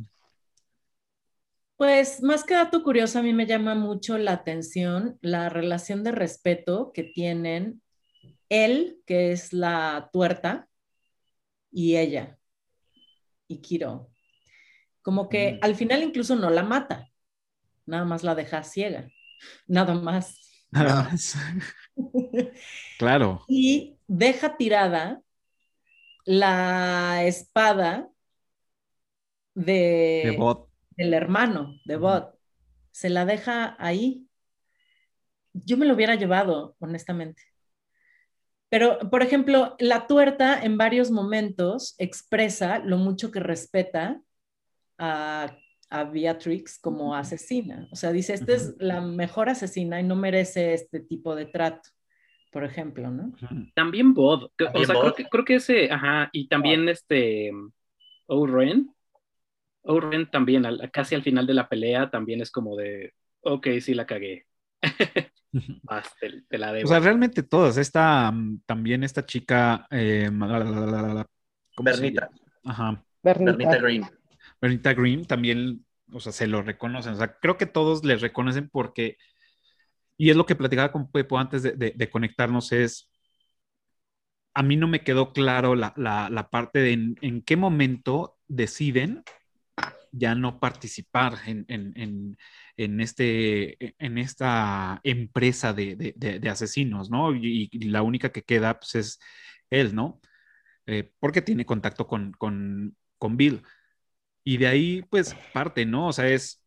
Pues más que dato curioso, a mí me llama mucho la atención la relación de respeto que tienen él, que es la tuerta, y ella, y Kiro. Como que mm. al final incluso no la mata, nada más la deja ciega, nada más. Nada más. claro. Y deja tirada la espada de, del hermano de Bot. Se la deja ahí. Yo me lo hubiera llevado, honestamente. Pero, por ejemplo, la tuerta en varios momentos expresa lo mucho que respeta a a Beatrix como asesina. O sea, dice, esta es la mejor asesina y no merece este tipo de trato, por ejemplo, ¿no? También Bod. O sea, Creo, que, creo que ese, ajá, y también este O'Ren. O'Ren también, casi al final de la pelea, también es como de, ok, sí la cagué. te, la debo. O sea, realmente todas. Esta, mm, también esta chica, eh, Bernita. Ajá. Bernita Green. Bernita Green también, o sea, se lo reconocen. O sea, creo que todos les reconocen porque, y es lo que platicaba con Pepo antes de, conectarnos, es, a mí no me quedó claro la, parte de en, qué momento deciden ya no participar en, este, en esta empresa de, asesinos, ¿no? Y, la única que queda pues, es él, ¿no? Eh, porque tiene contacto con, con, con Bill. Y de ahí, pues, parte, ¿no? O sea, es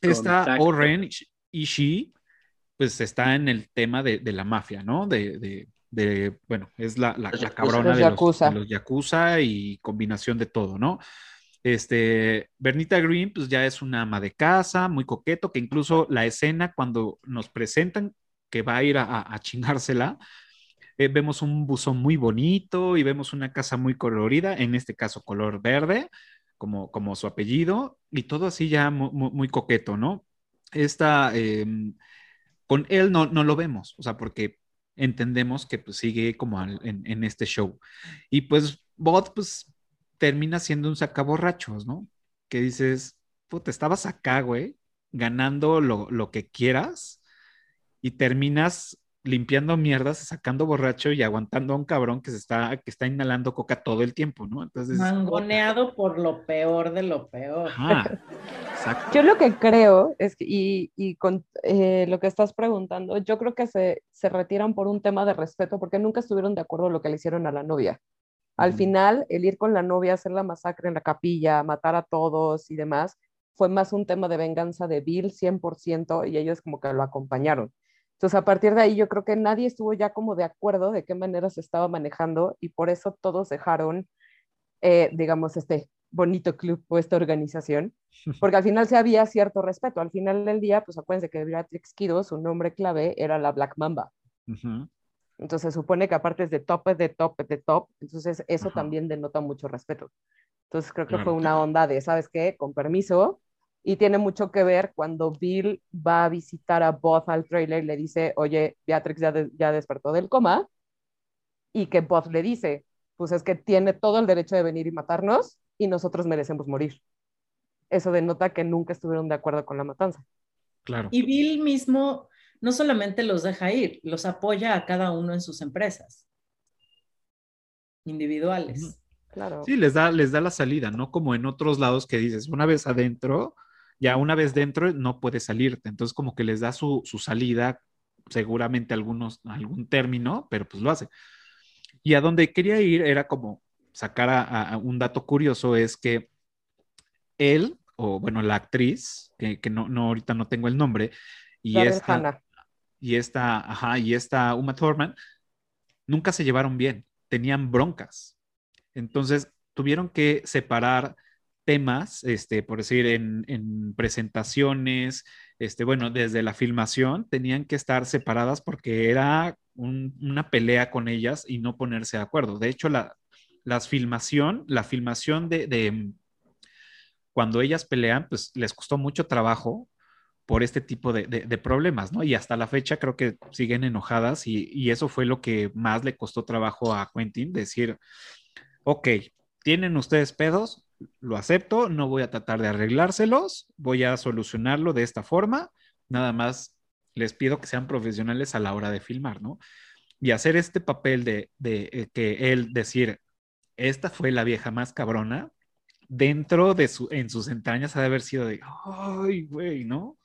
esta Oren y She, pues está en el tema de, la mafia, ¿no? De, bueno, es la, la, cabrona de, los, Yakuza. y combinación de todo, ¿no? Este, Bernita Green, pues ya es una ama de casa, muy coqueto, que incluso la escena cuando nos presentan que va a ir a, chingársela, eh, vemos un buzón muy bonito y vemos una casa muy colorida, en este caso color verde, como, su apellido, y todo así ya muy, coqueto, ¿no? Esta, em, con él no, no lo vemos, o sea, porque entendemos que pues sigue como en, este show. Y pues Bot pues termina siendo un sacaborrachos, ¿no? Que dices, puta, estabas acá, güey, ganando lo, lo que quieras y terminas limpiando mierdas, sacando borracho y aguantando a un cabrón que se está, que está inhalando coca todo el tiempo, ¿no? Entonces. Mangoneado por lo peor de lo peor. Yo lo que creo es que, y, con eh, lo que estás preguntando, yo creo que se, se retiran por un tema de respeto, porque nunca estuvieron de acuerdo con lo que le hicieron a la novia. Al final, el ir con la novia, hacer la masacre en la capilla, matar a todos y demás, fue más un tema de venganza de Bill 100% y ellos como que lo acompañaron. Entonces, a partir de ahí, yo creo que nadie estuvo ya como de acuerdo de qué manera se estaba manejando y por eso todos dejaron, eh, digamos, este, bonito club o esta organización, porque al final se había cierto respeto. Al final del día, pues acuérdense que Beatrix Kido, su nombre clave era la Black Mamba. Entonces se supone que aparte es de top, de top, de top, entonces eso también denota mucho respeto. Entonces creo que fue una onda de, ¿sabes qué? Con permiso. Y tiene mucho que ver cuando Bill va a visitar a Buzz al trailer y le dice, oye, Beatrix ya, ya despertó del coma. Y que Buzz le dice, pues es que tiene todo el derecho de venir y matarnos y nosotros merecemos morir. Eso denota que nunca estuvieron de acuerdo con la matanza. Claro. Y Bill mismo no solamente los deja ir, los apoya a cada uno en sus empresas individuales. Claro. Sí, les da, les da la salida, no como en otros lados que dices, una vez adentro, ya una vez dentro no puedes salirte. Entonces, como que les da su, su salida, seguramente algunos, algún término, pero pues lo hace. Y a donde quería ir era como sacar a, un dato curioso, es que él, o bueno, la actriz, que, no, no, ahorita no tengo el nombre, y esta, y esta, ajá, y esta Uma Thurman, nunca se llevaron bien, tenían broncas. Entonces, tuvieron que separar temas, este, por decir, en, en, presentaciones, este, bueno, desde la filmación, tenían que estar separadas porque era una pelea con ellas y no ponerse de acuerdo. De hecho, la las filmación, la filmación de, cuando ellas pelean, pues les costó mucho trabajo por este tipo de, problemas, ¿no? Y hasta la fecha creo que siguen enojadas y, y, eso fue lo que más le costó trabajo a Quentin, decir, ok, tienen ustedes pedos, lo acepto, no voy a tratar de arreglárselos, voy a solucionarlo de esta forma, nada más les pido que sean profesionales a la hora de filmar, ¿no? Y hacer este papel de, eh, que él decir, esta fue la vieja más cabrona, dentro de su, en sus entrañas ha de haber sido de, ay, güey, ¿no?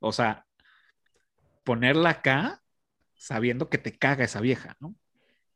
O sea, ponerla acá sabiendo que te caga esa vieja, ¿no?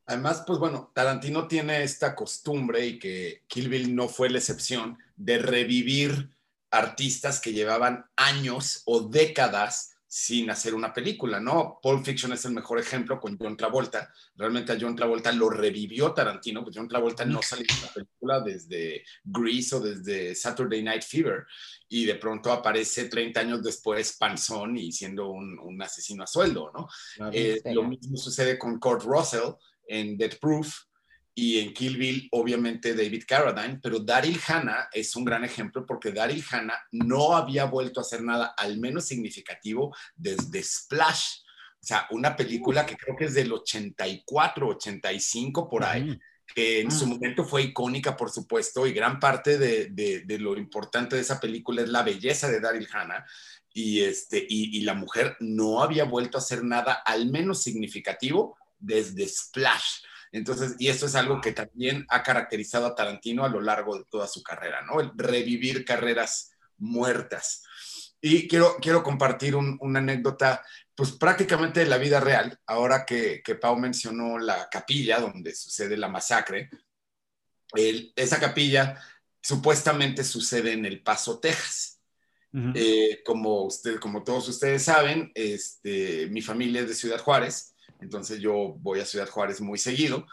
Además, pues bueno, Tarantino tiene esta costumbre y que Kill Bill no fue la excepción de revivir artistas que llevaban años o décadas sin hacer una película, ¿no? Pulp Fiction es el mejor ejemplo con John Travolta. Realmente a John Travolta lo revivió Tarantino, porque John Travolta no salió en una película desde Grease o desde Saturday Night Fever. Y de pronto aparece 30 años después panzón y siendo un, asesino a sueldo, ¿no? Eh, lo mismo sucede con Kurt Russell en Dead Proof y en Kill Bill, obviamente David Carradine, pero Daryl Hannah es un gran ejemplo porque Daryl Hannah no había vuelto a hacer nada, al menos significativo, desde Splash. O sea, una película que creo que es del 84, 85 por ahí, que en su ah. momento fue icónica, por supuesto, y gran parte de, de, lo importante de esa película es la belleza de Daryl Hannah. Y, este, y, y la mujer no había vuelto a hacer nada, al menos significativo, desde Splash. Entonces, y esto es algo que también ha caracterizado a Tarantino a lo largo de toda su carrera, ¿no? El revivir carreras muertas. Y quiero, quiero compartir una anécdota, pues prácticamente de la vida real, ahora que, que Pau mencionó la capilla donde sucede la masacre. esa capilla supuestamente sucede en El Paso, Texas. Eh, como, usted, como todos ustedes saben, este, mi familia es de Ciudad Juárez entonces yo voy a Ciudad Juárez muy seguido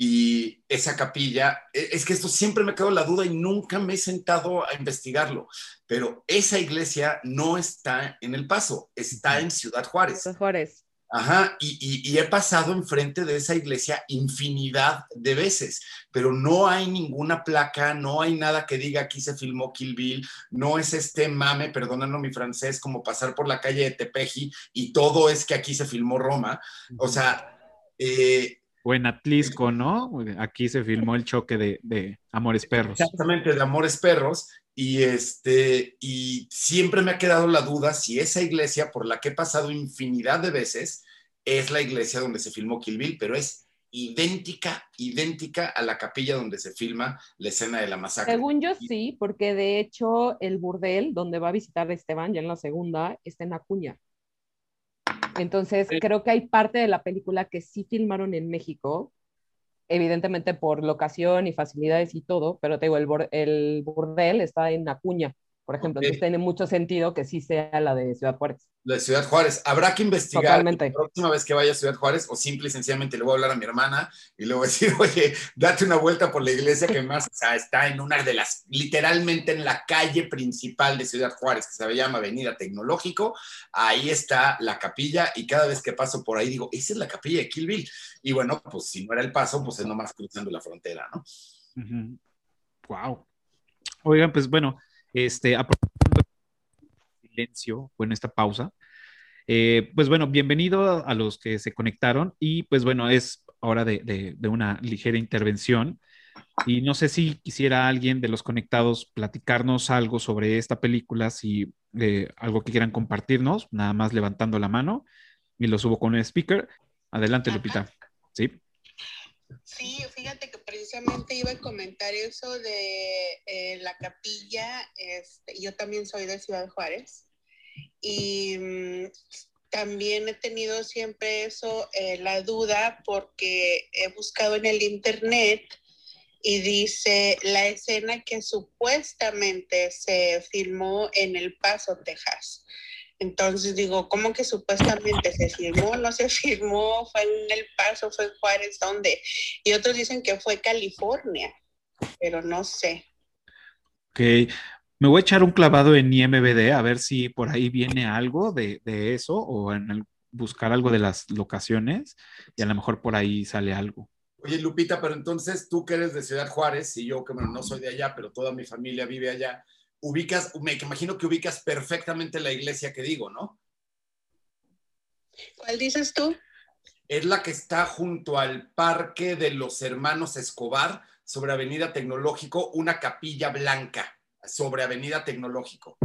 y esa capilla, e, es que esto siempre me quedó la duda y nunca me he sentado a investigarlo, pero esa iglesia no está en El Paso, está en Ciudad Juárez. Ciudad Juárez. Ajá, y, he pasado enfrente de esa iglesia infinidad de veces, pero no hay ninguna placa, no hay nada que diga aquí se filmó Kill Bill, no es este mame, perdónanos mi francés, como pasar por la calle de Tepeji y todo es que aquí se filmó Roma. O sea... Eh, o en Atlisco, ¿no? Aquí se filmó el choque de, de Amores Perros. Exactamente, de Amores Perros. Y, este, y siempre me ha quedado la duda si esa iglesia por la que he pasado infinidad de veces es la iglesia donde se filmó Kill Bill, pero es idéntica, idéntica a la capilla donde se filma la escena de la masacre. Según yo sí, porque de hecho el burdel donde va a visitar Esteban ya en la segunda está en Acuña. Entonces creo que hay parte de la película que sí filmaron en México, evidentemente por locación y facilidades y todo, pero te digo, el, el burdel está en Acuña, por ejemplo. Ok. Entonces tiene mucho sentido que sí sea la de Ciudad Juárez. La de Ciudad Juárez. Habrá que investigar Totalmente. la próxima vez que vaya a Ciudad Juárez o simple y sencillamente le voy a hablar a mi hermana y le voy a decir, oye, date una vuelta por la iglesia que más o sea, está en una de las, literalmente en la calle principal de Ciudad Juárez, que se llama Avenida Tecnológico. Ahí está la capilla y cada vez que paso por ahí digo, esa es la capilla de Kill Bill. Y bueno, pues si no era el paso, pues es nomás cruzando la frontera, ¿no? Wow. Oigan, pues bueno, este, aprovechando el silencio, bueno, esta pausa, eh, pues bueno, bienvenido a los que se conectaron y pues bueno, es hora de, de- de una ligera intervención y no sé si quisiera alguien de los conectados platicarnos algo sobre esta película, si eh, algo que quieran compartirnos, nada más levantando la mano y lo subo con el speaker. Adelante. Lupita. Sí. Sí, fíjate que precisamente iba a comentar eso de eh, la capilla. Este, yo también soy de Ciudad Juárez y mm, también he tenido siempre eso, eh, la duda, porque he buscado en el internet y dice la escena que supuestamente se filmó en El Paso, Texas. Entonces digo, ¿cómo que supuestamente se filmó? No se filmó, fue en El Paso, fue en Juárez, ¿dónde? Y otros dicen que fue California, pero no sé. Ok, me voy a echar un clavado en IMBD a ver si por ahí viene algo de, de eso o en el- buscar algo de las locaciones y a lo mejor por ahí sale algo. Oye, Lupita, pero entonces tú que eres de Ciudad Juárez y yo que bueno, no soy de allá, pero toda mi familia vive allá, ubicas, me imagino que ubicas perfectamente la iglesia que digo, ¿no? ¿Cuál dices tú? Es la que está junto al Parque de los Hermanos Escobar, sobre Avenida Tecnológico, una capilla blanca sobre Avenida Tecnológico.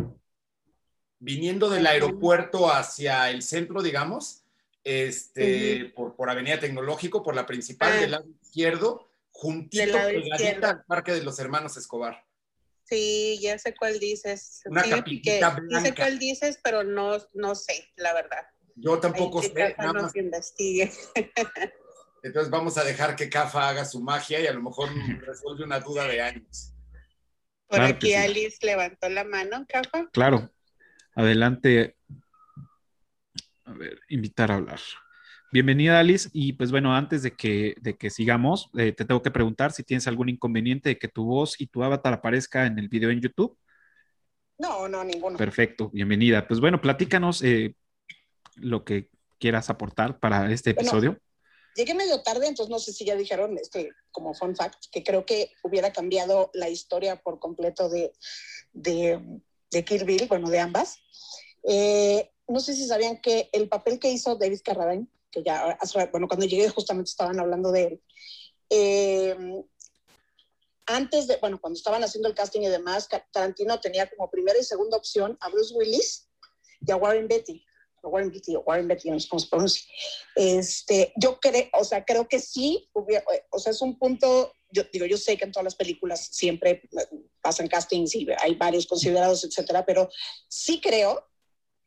Viniendo del aeropuerto hacia el centro, digamos, este, por, por Avenida Tecnológico, por la principal Ah. del lado izquierdo, juntito, lado pegadita izquierdo. al Parque de los Hermanos Escobar. Sí, ya sé cuál dices. Una sí, blanca. sé cuál dices, pero no, no sé, la verdad. Yo tampoco Ahí sé, nada nos más. investigue. Entonces vamos a dejar que Cafa haga su magia y a lo mejor resuelve una duda de años. Por Claro aquí sí. Alice levantó la mano, Cafa. Claro, adelante. A ver, invitar a hablar. Bienvenida, Alice. Y pues bueno, antes de que, de que sigamos, eh, te tengo que preguntar si tienes algún inconveniente de que tu voz y tu avatar aparezca en el video en YouTube. No, no, ninguno. Perfecto, bienvenida. Pues bueno, platícanos eh, lo que quieras aportar para este Bueno, episodio. Llegué medio tarde, entonces no sé si ya dijeron, este, como fun fact, que creo que hubiera cambiado la historia por completo de, de, de Kill Bill, bueno, de ambas. Eh, no sé si sabían que el papel que hizo David Carradine, que ya, bueno, cuando llegué justamente estaban hablando de él, eh, antes de, bueno, cuando estaban haciendo el casting y demás, Tarantino tenía como primera y segunda opción a Bruce Willis y a Warren Beatty, o Warren Beatty, o Warren Beatty, no sé cómo se pronuncia. Este, yo creo, o sea, creo que sí, hubiera, o sea, es un punto, yo digo, yo sé que en todas las películas siempre eh, pasan castings y hay varios considerados, etcétera, pero sí creo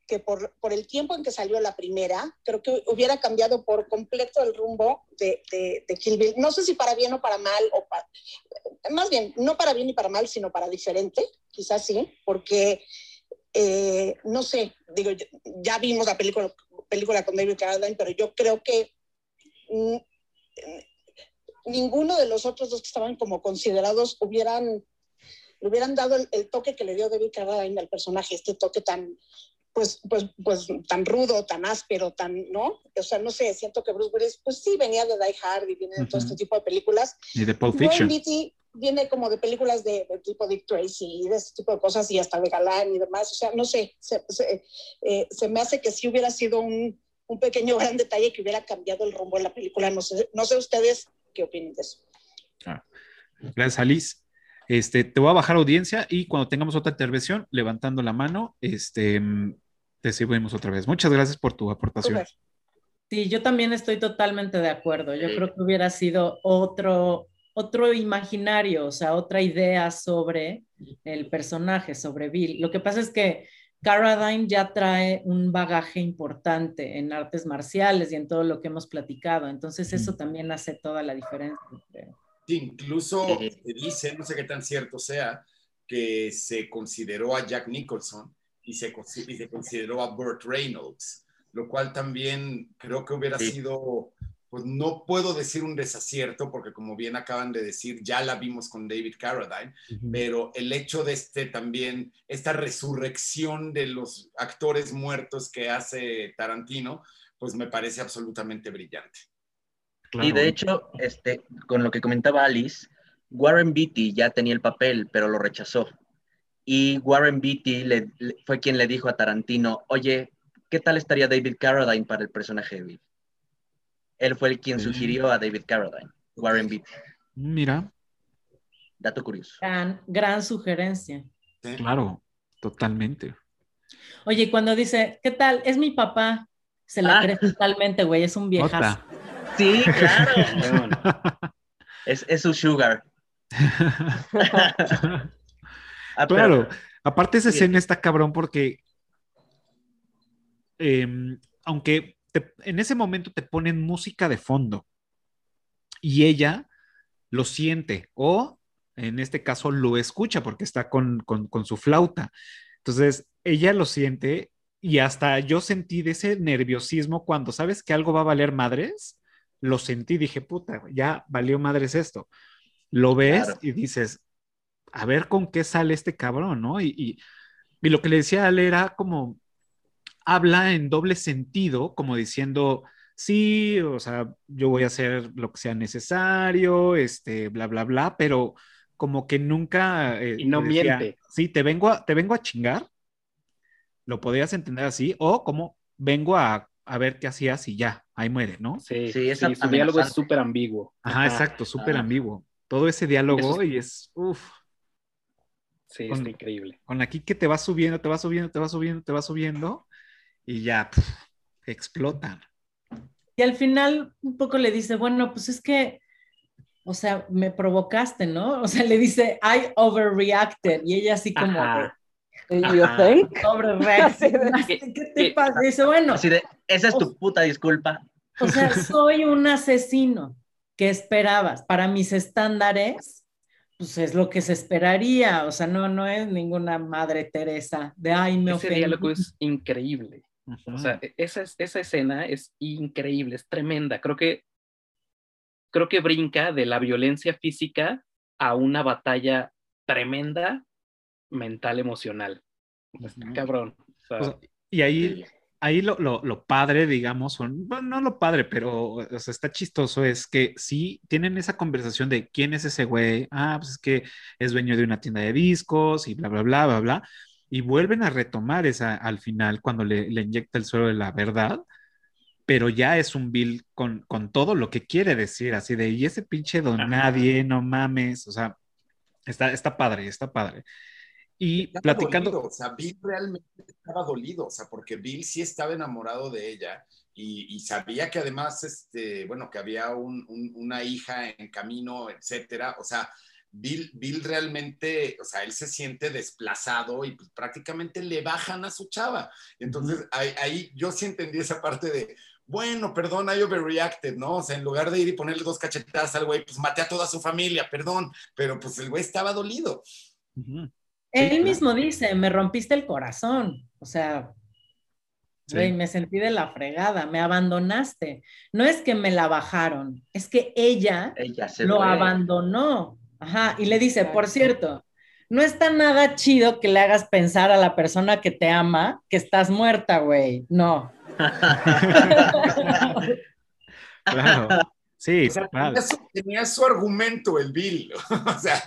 que por, por el tiempo en que salió la primera, creo que hubiera cambiado por completo el rumbo de, de, de Kill Bill. No sé si para bien o para mal, o pa- más bien, no para bien y para mal, sino para diferente, quizás sí, porque eh, no sé, digo, ya vimos la película, película con David Carradine, pero yo creo que mm, ninguno de los otros dos que estaban como considerados hubieran, le hubieran dado el, el toque que le dio David Carradine al personaje, este toque tan, pues, pues, pues tan rudo, tan áspero, tan, ¿no? O sea, no sé, siento que Bruce Willis, pues sí, venía de Die Hard y viene de todo Ujú. este tipo de películas, Y de Pulp Fiction. Beatty viene como de películas de, de tipo Dick Tracy y de este tipo de cosas y hasta de galán y demás. O sea, no sé, se, se, eh, se me hace que sí hubiera sido un, un pequeño gran detalle que hubiera cambiado el rumbo de la película. No sé, no sé ustedes qué opinan de eso. Gracias, Alice. Este, te voy a bajar audiencia y cuando tengamos otra intervención, levantando la mano, este, te seguimos otra vez. Muchas gracias por tu aportación. Sí, yo también estoy totalmente de acuerdo. Yo creo que hubiera sido otro, otro imaginario, o sea, otra idea sobre el personaje, sobre Bill. Lo que pasa es que Carradine ya trae un bagaje importante en artes marciales y en todo lo que hemos platicado. Entonces eso también hace toda la diferencia. creo. Sí, incluso se dice, no sé qué tan cierto sea, que se consideró a Jack Nicholson y se, y se consideró a Burt Reynolds, lo cual también creo que hubiera Sí. sido, pues no puedo decir un desacierto, porque como bien acaban de decir, ya la vimos con David Carradine, pero el hecho de este también, esta resurrección de los actores muertos que hace Tarantino, pues me parece absolutamente brillante. Y de hecho, este, con lo que comentaba Alice, Warren Beatty ya tenía el papel, pero lo rechazó. Y Warren Beatty le- le- fue quien le dijo a Tarantino, oye, ¿qué tal estaría David Carradine para el personaje de Bill? Él fue el quien sugirió a David Carradine, Warren Beatty. Mira, Dato curioso. Gran, gran sugerencia. ¿sí? claro, totalmente. Oye, cuando dice, ¿qué tal? Es mi papá. Se la Ah. cree totalmente, güey, es un viejazo. Sí, claro. Bueno, es, es su sugar. Ah, pero- Claro, aparte esa escena está cabrón porque em, aunque te- en ese momento te ponen música de fondo y ella lo siente o en este caso lo escucha porque está con, con- con su flauta. Entonces ella lo siente y hasta yo sentí de ese nerviosismo cuando sabes que algo va a valer madres, lo sentí, dije, puta, ya valió madres esto. Lo ves Claro. y dices, a ver con qué sale este cabrón, ¿no? Y, y- y lo que le decía a Ale era como, habla en doble sentido, como diciendo, sí, o sea, yo voy a hacer lo que sea necesario, este, bla, bla, bla, pero como que nunca... eh, Y no decía, miente. Sí, te vengo, a, te vengo a chingar, lo podrías entender así, o como vengo a, a ver qué hacías y ya, ahí muere, ¿no? sí, Sí, sí, es su diálogo es súper ambiguo. Ajá, exacto, súper ambiguo. Todo ese diálogo Eso y es, uff, Sí, Con- está increíble. con aquí que te va subiendo, te va subiendo, te va subiendo, te va subiendo y ya pf, explotan. Y al final un poco le dice, bueno, pues es que, o sea, me provocaste, ¿no? O sea, le dice, I overreacted. Y ella así como, Ajá. You Ajá. think? de, overreacted. ¿Qué te pasa? Dice, bueno, Así de, esa es tu puta disculpa. o sea, soy un asesino. ¿Qué esperabas? Para mis estándares, pues es lo que se esperaría. O sea, no, no es ninguna madre Teresa de, ay, me Ese diálogo es increíble. Ujú. O sea, e- esa, es- esa escena es increíble, es tremenda. Creo que, creo que brinca de la violencia física a una batalla tremenda mental, emocional. Está cabrón. O sea, O sea, y ahí. Ahí lo, lo, lo padre, digamos, o- bueno, no lo padre, pero o sea, está chistoso, es que sí tienen esa conversación de quién es ese güey, ah, pues es que es dueño de una tienda de discos y bla, bla, bla, bla, bla, y vuelven a retomar esa al final cuando le, le inyecta el suelo de la verdad, pero ya es un Bill con, con todo lo que quiere decir, así de, y ese pinche don Ajá. nadie, no mames, o sea, está, está padre, está padre. Y Estaba platicando... dolido, o sea, Bill realmente estaba dolido, o sea, porque Bill sí estaba enamorado de ella y, y sabía que además, este, bueno, que había un- un- una hija en camino, etcétera, o sea, Bill, Bill realmente, o sea, él se siente desplazado y pues, prácticamente le bajan a su chava. Entonces, ahí, ahí yo sí entendí esa parte de, bueno, perdón, I overreacted, ¿no? O sea, en lugar de ir y ponerle dos cachetadas al güey, pues maté a toda su familia, perdón, pero pues el güey estaba dolido. Ujú. Él claro. mismo dice, me rompiste el corazón. O sea, Sí. güey, me sentí de la fregada, me abandonaste. No es que me la bajaron, es que ella Ella se lo fue. abandonó. Ajá, y le dice, por Exacto. cierto, no está nada chido que le hagas pensar a la persona que te ama que estás muerta, güey. No. Claro. Sí, O sea, tenía, su, tenía su argumento el Bill. o sea,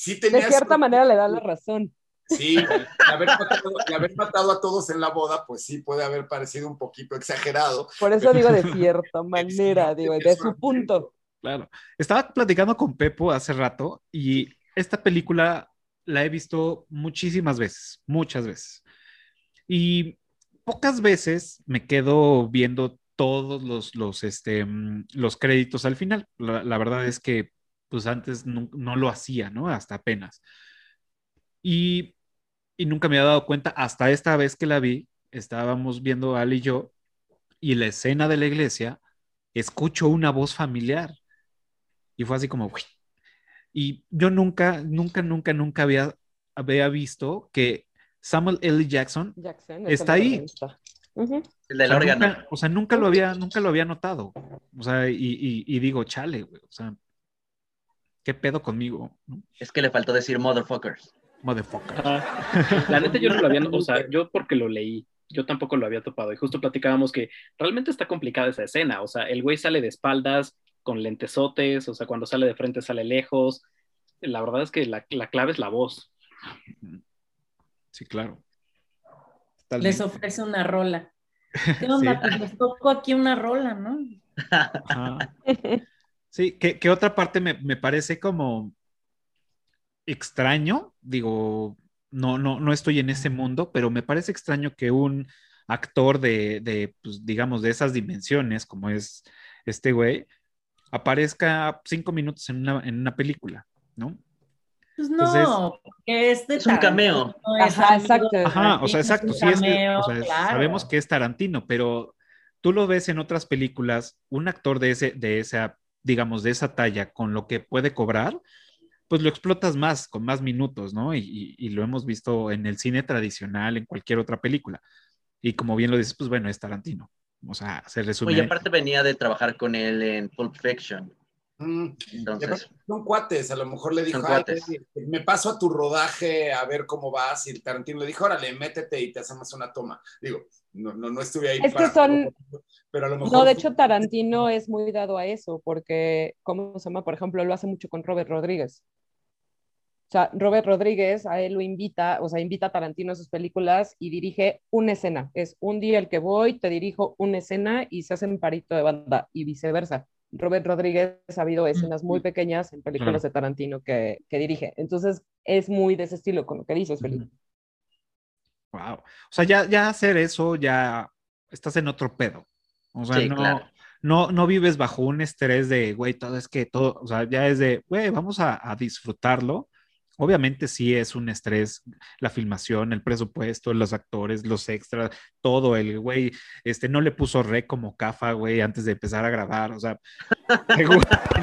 sí De tenía cierta manera le da la razón. Sí, el haber, matado, el haber matado a todos en la boda, pues sí puede haber parecido un poquito exagerado. Por eso digo de cierta manera, digo, de su punto. Claro. Estaba platicando con Pepo hace rato y esta película la he visto muchísimas veces, muchas veces. Y pocas veces me quedo viendo todos los, los, este, mm, los créditos al final. La, la verdad es que pues antes no, no lo hacía, ¿no? Hasta apenas. Y, y nunca me había dado cuenta, hasta esta vez que la vi, estábamos viendo Ali y yo, y la escena de la iglesia, escucho una voz familiar. Y fue así como, "Uy". Y yo nunca, nunca, nunca, nunca había había visto que Samuel L. Jackson, Jackson Está ahí. protagonista. Ujú. El o del sea, órgano. nunca, o sea, nunca lo había, nunca lo había notado. O sea, y, y- y digo, chale, güey, o sea, ¿qué pedo conmigo? ¿no? Es que le faltó decir motherfuckers. Motherfucker. Ajá. La neta yo no lo había, o sea, yo porque lo leí, yo tampoco lo había topado y justo platicábamos que realmente está complicada esa escena, o sea, el güey sale de espaldas con lentesotes, o sea, cuando sale de frente sale lejos. La verdad es que la, la clave es la voz. Sí, claro. Les ofrece una rola. ¿Qué onda? Pues les tocó aquí una rola, ¿no? Ajá. Sí, que, que otra parte me, me parece como extraño, digo, no, no, no estoy en ese mundo, pero me parece extraño que un actor de, de, pues, digamos, de esas dimensiones, como es este güey, aparezca cinco minutos en una, en una película, ¿no? Pues no, Entonces- porque es de Es un cameo. Es Ajá, exacto. Ajá, o sea, exacto, sí es, cameo, o sea, claro. sabemos que es Tarantino, pero tú lo ves en otras películas, un actor de ese, de esa, digamos, de esa talla, con lo que puede cobrar, pues lo explotas más, con más minutos, ¿no? Y, y- y lo hemos visto en el cine tradicional, en cualquier otra película. Y como bien lo dices, pues bueno, es Tarantino. O sea, se resume. Oye, aparte venía de trabajar con él en Pulp Fiction. Mm, Entonces, Son cuates, a lo mejor le dijo, Son "Ay, cuates. güey, me paso a tu rodaje a ver cómo vas. Y Tarantino le dijo, órale, métete y te hacemos una toma. Digo, no, no, no estuve ahí. Es que son- Pero a lo mejor. No, de hecho, Tarantino es muy dado a eso, porque, ¿cómo se llama? Por ejemplo, lo hace mucho con Robert Rodríguez. O sea, Robert Rodríguez a él lo invita, o sea, invita a Tarantino a sus películas y dirige una escena. Es un día el que voy, te dirijo una escena y se hacen parito de banda y viceversa. Robert Rodríguez ha habido escenas muy pequeñas en películas Claro. de Tarantino que, que dirige. Entonces, es muy de ese estilo con lo que dices, Felipe. Wow. O sea, ya, ya hacer eso, ya estás en otro pedo. O sea, Sí, no, claro. no, no vives bajo un estrés de, güey, todo es que todo, o sea, ya es de, güey, vamos a, a disfrutarlo. Obviamente sí es un estrés la filmación, el presupuesto, los actores, los extras, todo. El güey, este, no le puso re como cafa, güey, antes de empezar a grabar. O sea,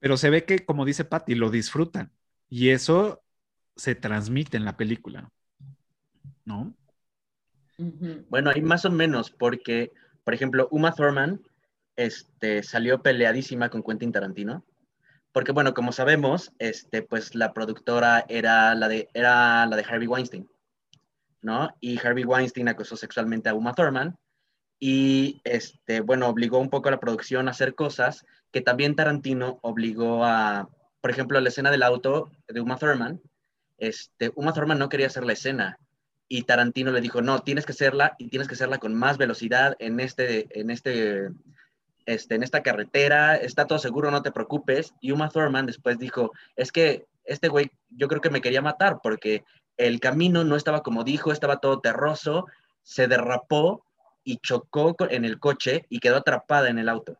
pero se ve que, como dice Patty, lo disfrutan. Y eso se transmite en la película. ¿No? Bueno, hay más o menos, porque, por ejemplo, Uma Thurman este, salió peleadísima con Quentin Tarantino. Porque, bueno, como sabemos, este, pues la productora era la de, era la de Harvey Weinstein, ¿no? Y Harvey Weinstein acosó sexualmente a Uma Thurman y, este, bueno, obligó un poco a la producción a hacer cosas que también Tarantino obligó a, por ejemplo, la escena del auto de Uma Thurman, este, Uma Thurman no quería hacer la escena y Tarantino le dijo, no, tienes que hacerla y tienes que hacerla con más velocidad en este, en este, este, en esta carretera, está todo seguro, no te preocupes. Y Uma Thurman después dijo, es que este güey, yo creo que me quería matar porque el camino no estaba como dijo, estaba todo terroso, se derrapó y chocó en el coche y quedó atrapada en el auto.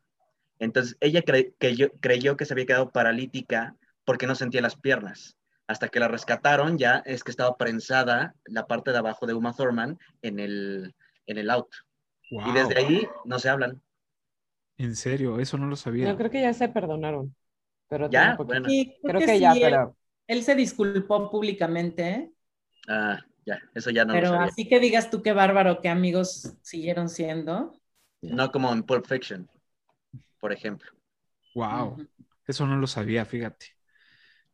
Entonces ella creyó que se había quedado paralítica porque no sentía las piernas. Hasta que la rescataron, ya es que estaba prensada la parte de abajo de Uma Thurman en el, en el auto. Y desde ahí no se hablan. En serio, eso no lo sabía. No, creo que ya se perdonaron. Pero Ya, bueno. Sí, Creo que ya, sí, él- pero Él, se disculpó públicamente, Ah, ya, eso ya no lo pero sabía. así que digas tú qué bárbaro, qué amigos siguieron siendo. No como en Pulp Fiction, por ejemplo. Wow. Eso no lo sabía, fíjate.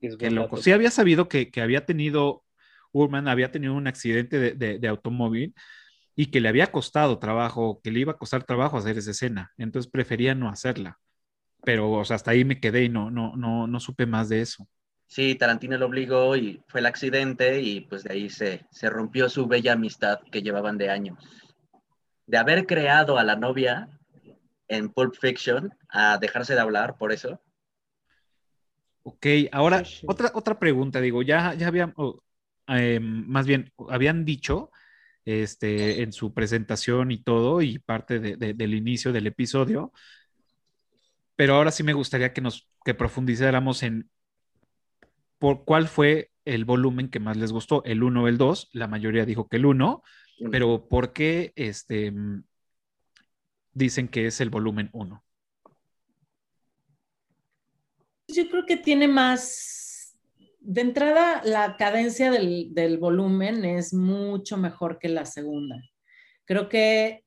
Es Qué loco. Sí había sabido que, que había tenido, Urman había tenido un accidente de, de- de automóvil y que le había costado trabajo, que le iba a costar trabajo hacer esa escena. Entonces prefería no hacerla. Pero, o sea, hasta ahí me quedé y no, no, no, no supe más de eso. Sí, Tarantino lo obligó y fue el accidente y pues de ahí se, se rompió su bella amistad que llevaban de años. De haber creado a la novia en Pulp Fiction a dejarse de hablar por eso. Ok, ahora Sí, sí. otra, otra pregunta, digo, ya, ya habían, eh, más bien, habían dicho este, en su presentación y todo, y parte de- de- del inicio del episodio, pero ahora sí me gustaría que nos que profundizáramos en por cuál fue el volumen que más les gustó, el 1 o el 2, la mayoría dijo que el 1, pero ¿por qué este, dicen que es el volumen 1? Yo creo que tiene más, de entrada, la cadencia del, del, volumen es mucho mejor que la segunda. Creo que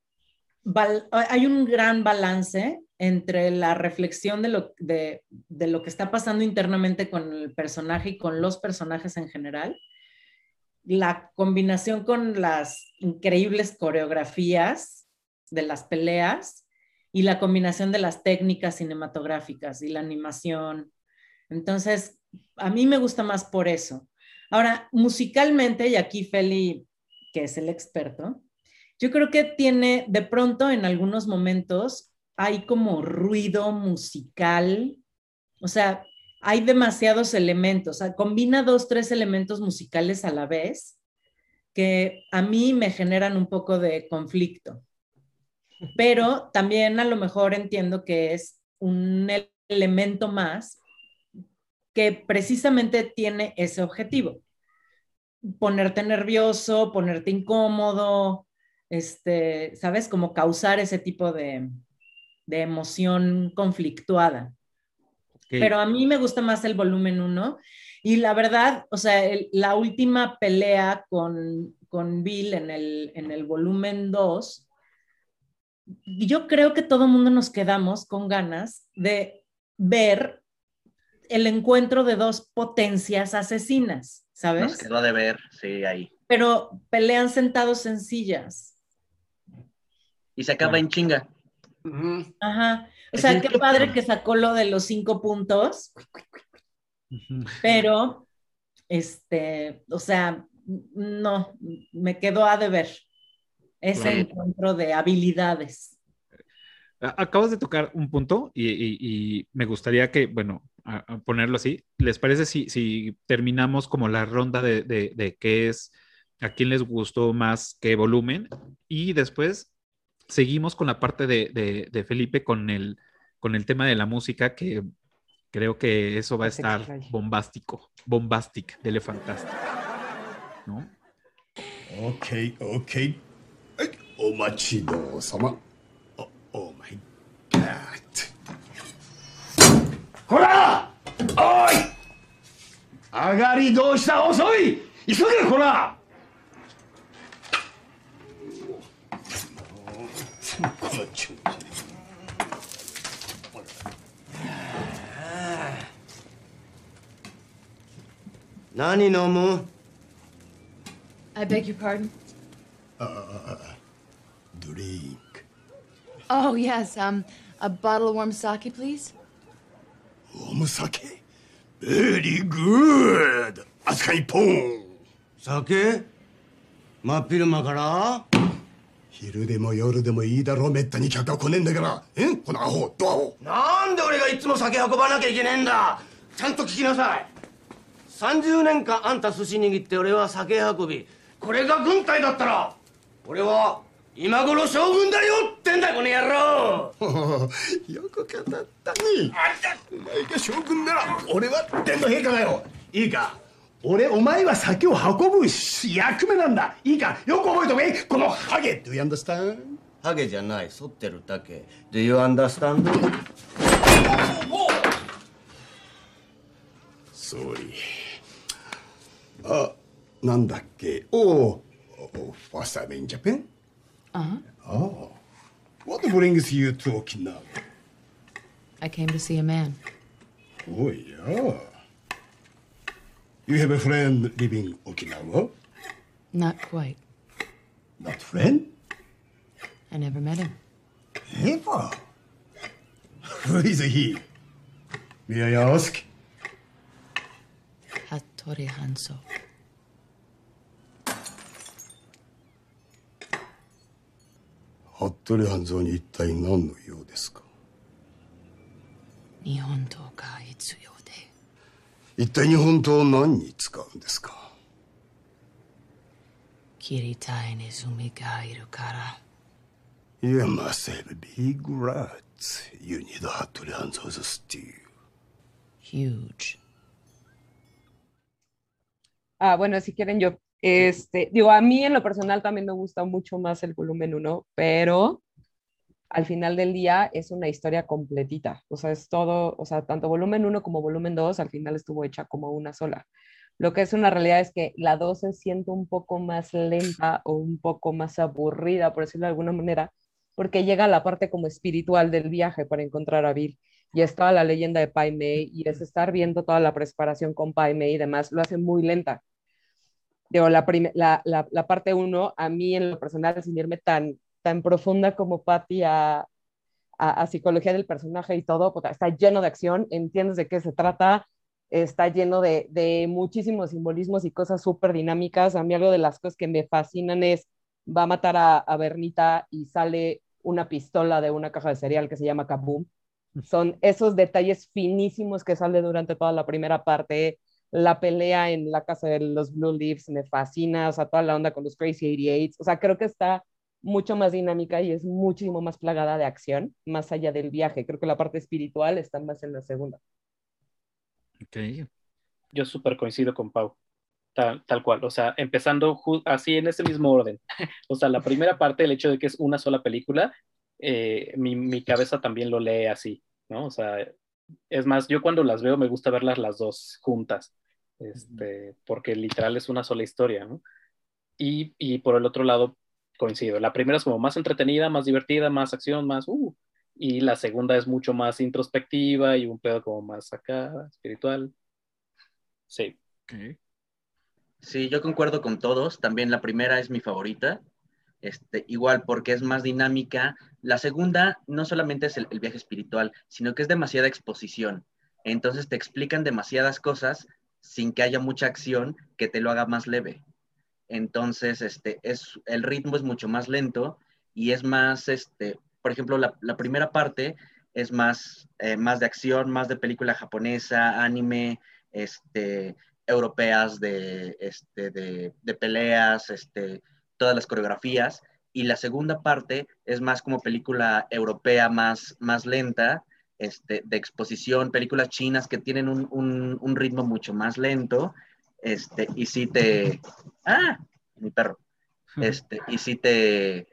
hay un gran balance entre la reflexión de lo, de, de lo que está pasando internamente con el personaje y con los personajes en general, la combinación con las increíbles coreografías de las peleas y la combinación de las técnicas cinematográficas y la animación. Entonces, a mí me gusta más por eso. Ahora, musicalmente, y aquí Feli, que es el experto, yo creo que tiene, de pronto, en algunos momentos, hay como ruido musical, o sea, hay demasiados elementos, o sea, combina dos, tres elementos musicales a la vez que a mí me generan un poco de conflicto. Pero también a lo mejor entiendo que es un elemento más que precisamente tiene ese objetivo. Ponerte nervioso, ponerte incómodo, este, ¿sabes? Como causar ese tipo de, emoción conflictuada. Pero a mí me gusta más el volumen 1 y la verdad, o sea, la última pelea con, con Bill en el, en el volumen 2, yo creo que todo el mundo nos quedamos con ganas de ver el encuentro de dos potencias asesinas, ¿sabes? Nos quedó de ver, sí, ahí. Pero pelean sentados en sillas. Y se acaba en chinga. Ajá. O sea, qué padre que sacó lo de los cinco puntos. Pero, este, o sea, no, me quedó a deber ese encuentro de habilidades. Acabas de tocar un punto y, me gustaría que, bueno, a, ponerlo así, ¿les parece si, si, terminamos como la ronda de, de, qué es, a quién les gustó más qué volumen? Y después seguimos con la parte de, de Felipe con el, con el tema de la música, que creo que eso va a estar bombástico, bombastic, dele fantástico. ¿No? Ok, ok. Omachido-sama. Oh, oh my ほらおい上がりどうした遅い急げほらこの調子何飲む I beg your pardon? Uh, drink. Oh, yes. Um, a bottle of warm sake, please. Warm sake? Very good. あすか一本。酒？真っ昼間から？昼でも夜でもいいだろう。めったに客が来ねえんだから。え？このアホ。ドアホ？なんで俺がいつも酒運ばなきゃいけねえんだ？ちゃんと聞きなさい。30年間あんた寿司握って俺は酒運び。これが軍隊だったら。俺は今頃将軍だよってんだこの野郎。よく語ったね。お前が将軍なら俺は天皇陛下だよ。いいか。俺お前は酒を運ぶ役目なんだ。いいか。よく覚えておけ。このハゲ。Do you understand? ハゲじゃない。反ってるだけ。Do you understand? 総理あなんだっけ。おお First time in Japan? Uh-huh. Oh. What brings you to Okinawa? I came to see a man. Oh, yeah. You have a friend living Okinawa? Not quite. Not friend? I never met him. Never? Who is he? May I ask? Hattori Hanzo. 服部半蔵に一体何の用ですか？日本刀が必要で。一体日本刀何に使うんですか？切りたいネズミがいるから。いマセビグラツユニドハトリハンゾースティーああ Este, digo, a mí en lo personal también me gusta mucho más el volumen 1, pero al final del día es una historia completita. O sea, es todo, o sea, tanto volumen 1 como volumen 2 al final estuvo hecha como una sola. Lo que es una realidad es que la 2 se siente un poco más lenta o un poco más aburrida, por decirlo de alguna manera, porque llega a la parte como espiritual del viaje para encontrar a Bill. Y es toda la leyenda de Pai Mei y es estar viendo toda la preparación con Pai Mei y demás, lo hace muy lenta. Digo, la, la, la, la parte 1, a mí en lo personal, sin irme tan, tan profunda como Patty a, a, psicología del personaje y todo, está lleno de acción, entiendes de qué se trata, está lleno de, de muchísimos simbolismos y cosas súper dinámicas. A mí algo de las cosas que me fascinan es, va a matar a, a Bernita y sale una pistola de una caja de cereal que se llama Kaboom. Son esos detalles finísimos que salen durante toda la primera parte. La pelea en la casa de los Blue Leaves me fascina, o sea, toda la onda con los Crazy 88. O sea, creo que está mucho más dinámica y es muchísimo más plagada de acción, más allá del viaje. Creo que la parte espiritual está más en la segunda. Ok. Yo súper coincido con Pau. Tal, tal, cual, o sea, empezando así en ese mismo orden. o sea, la primera parte, el hecho de que es una sola película, eh, mi, mi, cabeza también lo lee así, ¿no? O sea, es más, yo cuando las veo me gusta verlas las dos juntas, este, porque literal es una sola historia, ¿no? Y, y por el otro lado, coincido. La primera es como más entretenida, más divertida, más acción, más... Uh, y la segunda es mucho más introspectiva y un pedo como más acá, espiritual. Sí. Sí, yo concuerdo con todos. También la primera es mi favorita. Este, igual porque es más dinámica. La segunda no solamente es el, viaje espiritual, sino que es demasiada exposición. Entonces te explican demasiadas cosas sin que haya mucha acción que te lo haga más leve. Entonces, este, es, el ritmo es mucho más lento y es más, este, por ejemplo, la, primera parte es más, eh, más de acción, más de película japonesa, anime, este, europeas de, este, de, de peleas, este, todas las coreografías. Y la segunda parte es más como película europea, más, más lenta, este, de exposición, películas chinas que tienen un, un, un ritmo mucho más lento este, y si te, ah, mi perro, este, y si te,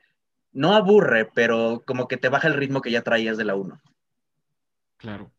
no aburre, pero como que te baja el ritmo que ya traías de la 1. Claro.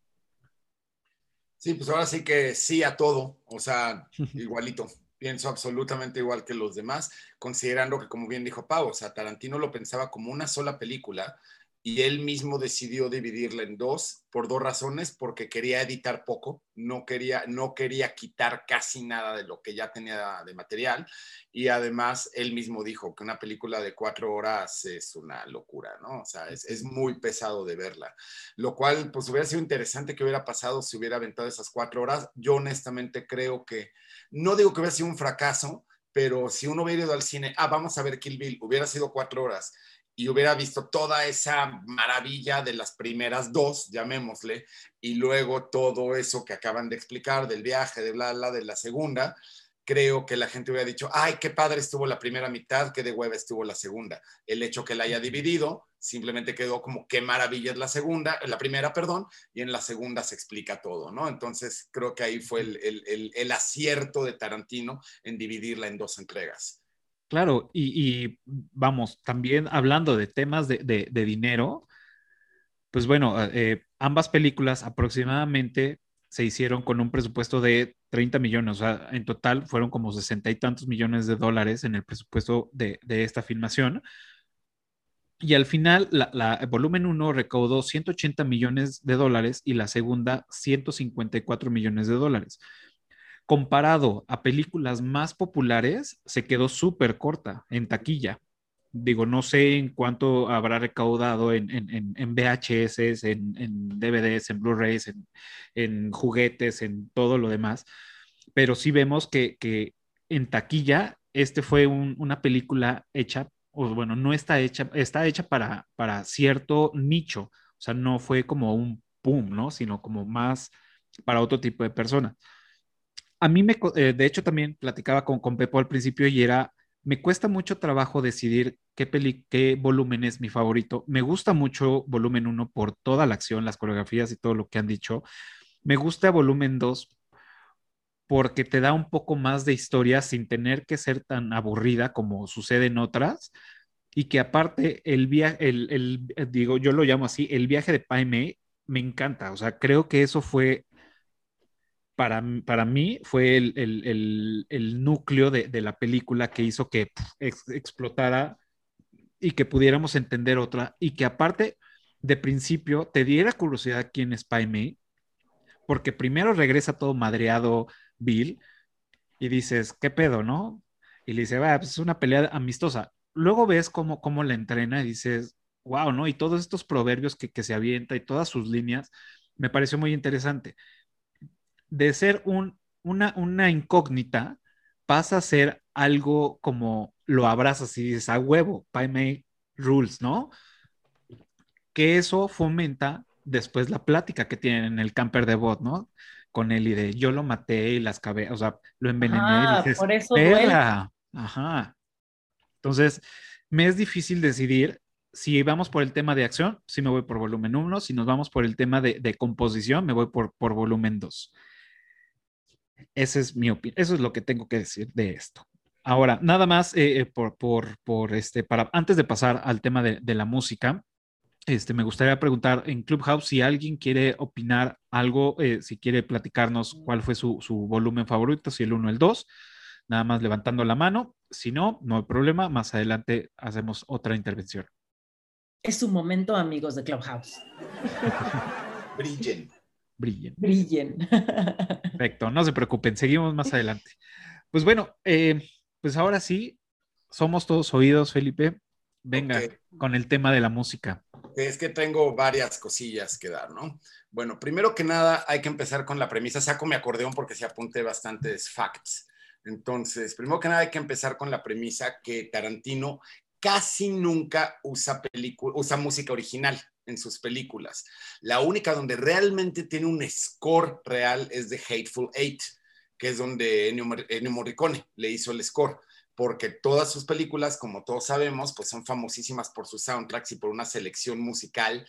Sí, pues ahora sí que sí a todo, o sea, igualito. Pienso absolutamente igual que los demás, considerando que, como bien dijo Pau, o sea, Tarantino lo pensaba como una sola película y él mismo decidió dividirla en dos por dos razones, porque quería editar poco, no quería, no quería quitar casi nada de lo que ya tenía de material y además él mismo dijo que una película de cuatro horas es una locura, ¿no? O sea, es, es muy pesado de verla, lo cual pues hubiera sido interesante que hubiera pasado si hubiera aventado esas cuatro horas. Yo honestamente creo que, no digo que hubiera sido un fracaso, pero si uno hubiera ido al cine, ah, vamos a ver Kill Bill, hubiera sido cuatro horas y hubiera visto toda esa maravilla de las primeras dos, llamémosle, y luego todo eso que acaban de explicar del viaje, de bla, bla, de la segunda, creo que la gente hubiera dicho, ay, qué padre estuvo la primera mitad, qué de hueva estuvo la segunda. El hecho que la haya dividido simplemente quedó como qué maravilla es la segunda, la primera, perdón, y en la segunda se explica todo, ¿no? Entonces creo que ahí fue el, el, el acierto de Tarantino en dividirla en dos entregas. Claro, y, vamos, también hablando de temas de, dinero, pues bueno, eh, ambas películas aproximadamente se hicieron con un presupuesto de 30 millones, o sea, en total fueron como sesenta y tantos millones de dólares en el presupuesto de, esta filmación. Y al final, la, volumen 1 recaudó 180 millones de dólares y la segunda 154 millones de dólares comparado a películas más populares, se quedó súper corta en taquilla. Digo, no sé en cuánto habrá recaudado en, VHS, en, DVDs, en Blu-rays, en, juguetes, en todo lo demás, pero sí vemos que, en taquilla este fue una película hecha, o bueno, no está hecha, está hecha para, para cierto nicho, o sea, no fue como un boom, ¿no? Sino como más para otro tipo de personas a mí me, eh, de hecho también platicaba con, con Pepo al principio y era, me cuesta mucho trabajo decidir qué, peli, qué volumen es mi favorito. Me gusta mucho volumen 1 por toda la acción, las coreografías y todo lo que han dicho. Me gusta volumen 2 porque te da un poco más de historia sin tener que ser tan aburrida como sucede en otras. y que aparte el viaje, el, el, digo, yo lo llamo así, el viaje de Pai Mei me encanta, o sea, creo que eso fue, para, para mí, fue el, el, el núcleo de, de, la película que hizo que explotara y que pudiéramos entender otra, y que aparte, de principio, te diera curiosidad quién es Pai Mei, porque primero regresa todo madreado Bill, y dices, ¿qué pedo, no? Y le dice, va, pues es una pelea amistosa luego ves cómo, cómo la entrena y dices, wow, ¿no? Y todos estos proverbios que, que se avienta y todas sus líneas, me pareció muy interesante. De ser un, una, una incógnita, pasa a ser algo como lo abrazas y dices, a huevo, Pai Mei rules, ¿no? Que eso fomenta después la plática que tienen en el camper de bot, ¿no? Con él y de yo lo maté y las cabezas, o sea, lo envenené y dices, por eso Ajá. Entonces, me es difícil decidir si vamos por el tema de acción, si me voy por volumen 1, si nos vamos por el tema de, composición, me voy por, por volumen 2. Esa es mi opinión, eso es lo que tengo que decir de esto. Ahora, nada más eh, eh, por, por, por, este, para, antes de pasar al tema de, de, la música, este, me gustaría preguntar en Clubhouse si alguien quiere opinar algo, eh, si quiere platicarnos cuál fue su, su volumen favorito, si el 1 o el 2 nada más levantando la mano. Si no, no hay problema, más adelante hacemos otra intervención. Es un momento, amigos de Clubhouse. Brillen. Brillen. Brillen. Perfecto, no se preocupen, seguimos más adelante. Pues bueno, eh, pues ahora sí, somos todos oídos, Felipe. Venga, con el tema de la música. Es que tengo varias cosillas que dar, ¿no? Bueno, primero que nada hay que empezar con la premisa. Saco mi acordeón porque se apunte bastantes facts. Entonces, primero que nada hay que empezar con la premisa que Tarantino casi nunca usa, usa música original en sus películas. La única donde realmente tiene un score real es de Hateful Eight, que es donde Ennio, Morricone le hizo el score porque todas sus películas, como todos sabemos, pues son famosísimas por sus soundtracks y por una selección musical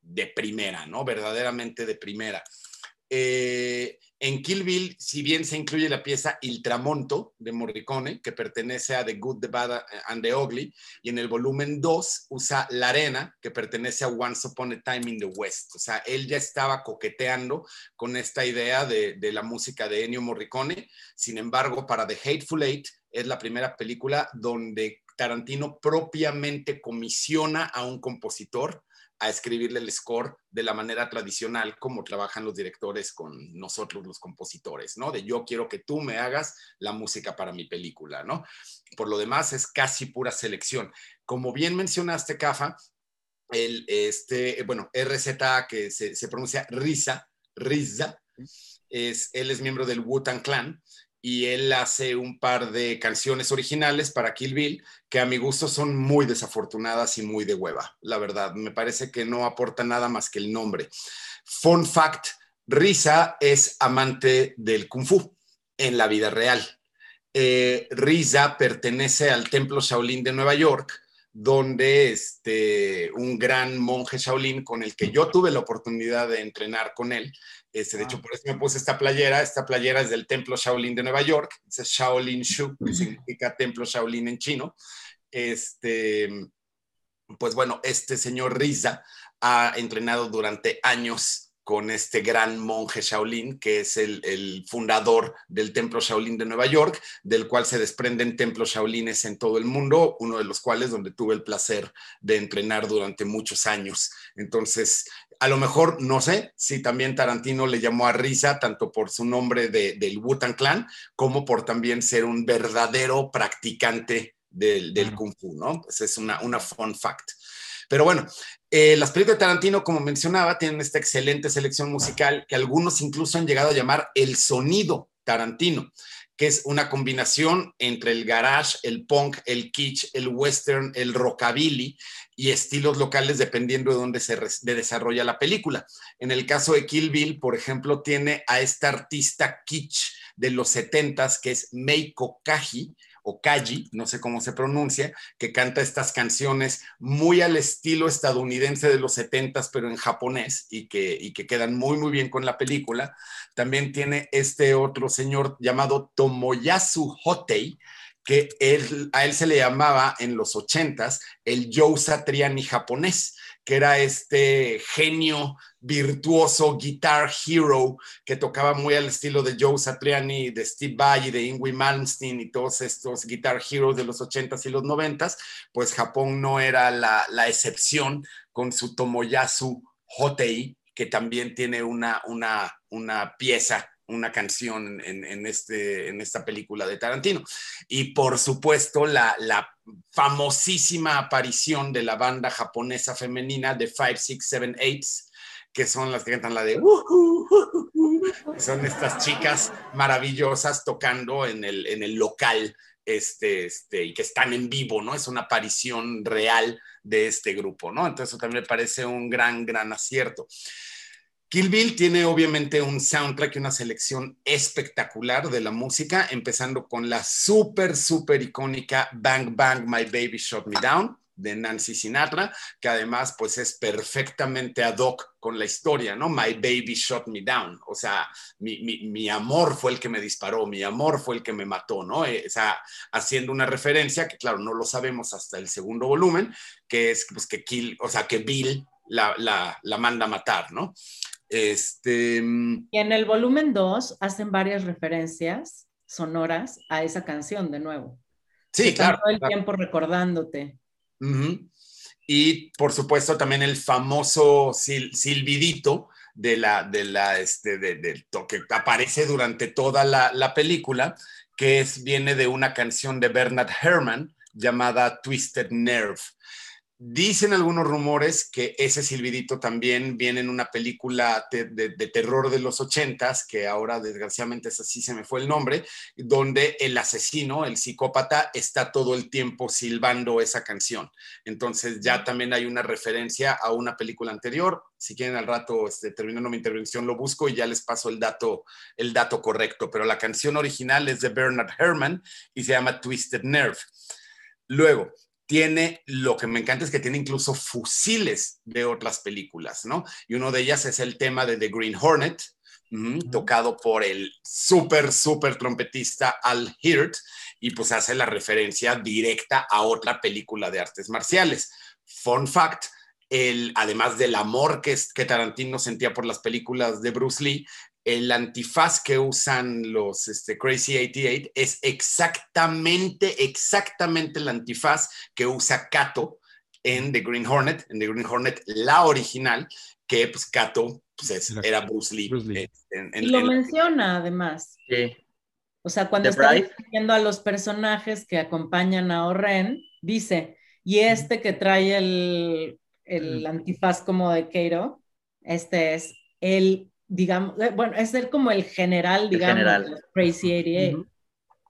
de primera, ¿no? Verdaderamente de primera. Eh, en Kill Bill, si bien se incluye la pieza Il Tramonto de Morricone, que pertenece a The Good, The Bad and The Ugly, y en el volumen 2 usa La Arena, que pertenece a Once Upon a Time in the West. O sea, él ya estaba coqueteando con esta idea de, de la música de Ennio Morricone. Sin embargo, para The Hateful Eight es la primera película donde Tarantino propiamente comisiona a un compositor a escribirle el score de la manera tradicional como trabajan los directores con nosotros los compositores, ¿no? De yo quiero que tú me hagas la música para mi película, ¿no? Por lo demás es casi pura selección. Como bien mencionaste, Cafa, el, este, bueno, RZA, que se, se pronuncia Risa, Riza, es, él es miembro del Wu-Tang Clan y él hace un par de canciones originales para Kill Bill que a mi gusto son muy desafortunadas y muy de hueva, la verdad. Me parece que no aporta nada más que el nombre. Fun fact, Risa es amante del kung fu en la vida real. Eh, Risa pertenece al templo Shaolin de Nueva York, donde este, un gran monje Shaolin con el que yo tuve la oportunidad de entrenar con él, este, de hecho, por eso me puse esta playera. Esta playera es del Templo Shaolin de Nueva York. Es Shaolin Shu, que significa Templo Shaolin en chino. Este, pues bueno, este señor Riza ha entrenado durante años con este gran monje Shaolin, que es el, fundador del templo Shaolin de Nueva York, del cual se desprenden templos Shaolines en todo el mundo, uno de los cuales donde tuve el placer de entrenar durante muchos años. Entonces, a lo mejor, no sé si también Tarantino le llamó a risa, tanto por su nombre del Wutan Clan, como por también ser un verdadero practicante del, Kung Fu, ¿no? Pues es una, una fun fact. Pero bueno, eh, las películas de Tarantino, como mencionaba, tienen esta excelente selección musical que algunos incluso han llegado a llamar el sonido Tarantino, que es una combinación entre el garage, el punk, el kitsch, el western, el rockabilly y estilos locales dependiendo de dónde se desarrolla la película. En el caso de Kill Bill, por ejemplo, tiene a esta artista kitsch de los 70s que es Meiko Kaji, o Kaji, no sé cómo se pronuncia, que canta estas canciones muy al estilo estadounidense de los 70 pero en japonés y que, y que quedan muy, muy bien con la película. También tiene este otro señor llamado Tomoyasu Hotei, que él, a él se le llamaba en los ochentas el Joe Satriani japonés, que era este genio virtuoso guitar hero que tocaba muy al estilo de Joe Satriani, de Steve Vai, de Ingrid Malmsteen y todos estos guitar heroes de los ochentas y los noventas, pues Japón no era la, la excepción con su Tomoyasu Hotei, que también tiene una, una, una pieza una canción en, este, en esta película de Tarantino. Y por supuesto, la, la, famosísima aparición de la banda japonesa femenina de Five, Six, Seven, Eights, que son las que cantan la de... son estas chicas maravillosas tocando en el, en el local este, este, y que están en vivo, ¿no? Es una aparición real de este grupo, ¿no? Entonces también me parece un gran, gran acierto. Kill Bill tiene obviamente un soundtrack y una selección espectacular de la música, empezando con la súper, súper icónica Bang Bang My Baby Shot Me Down de Nancy Sinatra, que además pues es perfectamente ad hoc con la historia, ¿no? My baby shot me down, o sea, mi, mi, amor fue el que me disparó, mi amor fue el que me mató, ¿no? Eh, o sea, haciendo una referencia que claro, no lo sabemos hasta el segundo volumen, que es pues que Kill, o sea, que Bill la, la, la manda a matar, ¿no? Este... Mm, y en el volumen 2 hacen varias referencias sonoras a esa canción de nuevo. Sí, claro. Todo el tiempo recordándote. Y por supuesto también el famoso silbidito de la, de la, este, de, que aparece durante toda la, la, película, que es, viene de una canción de Bernard Herrmann llamada Twisted Nerve. Dicen algunos rumores que ese silbidito también viene en una película de, terror de los ochentas, que ahora desgraciadamente es así, se me fue el nombre, donde el asesino, el psicópata, está todo el tiempo silbando esa canción. Entonces ya también hay una referencia a una película anterior. Si quieren al rato, este, terminando mi intervención, lo busco y ya les paso el dato, el dato correcto. Pero la canción original es de Bernard Herrmann y se llama Twisted Nerve. Luego, tiene, lo que me encanta es que tiene incluso fusiles de otras películas, ¿no? Y uno de ellas es el tema de The Green Hornet, tocado por el súper, súper trompetista Al Hirt, y pues hace la referencia directa a otra película de artes marciales. Fun fact, el, además del amor que, que Tarantino sentía por las películas de Bruce Lee, el antifaz que usan los este, Crazy 88 es exactamente, exactamente el antifaz que usa Kato en The Green Hornet, en The Green Hornet, la original, que pues Kato pues, era Bruce Lee. Eh, y lo menciona además. Sí. O sea, cuando está viendo a los personajes que acompañan a Oren, dice, y este que trae el, el antifaz como de Keiro, este es el digamos, eh, bueno, es ser como el general, digamos, de Crazy 88.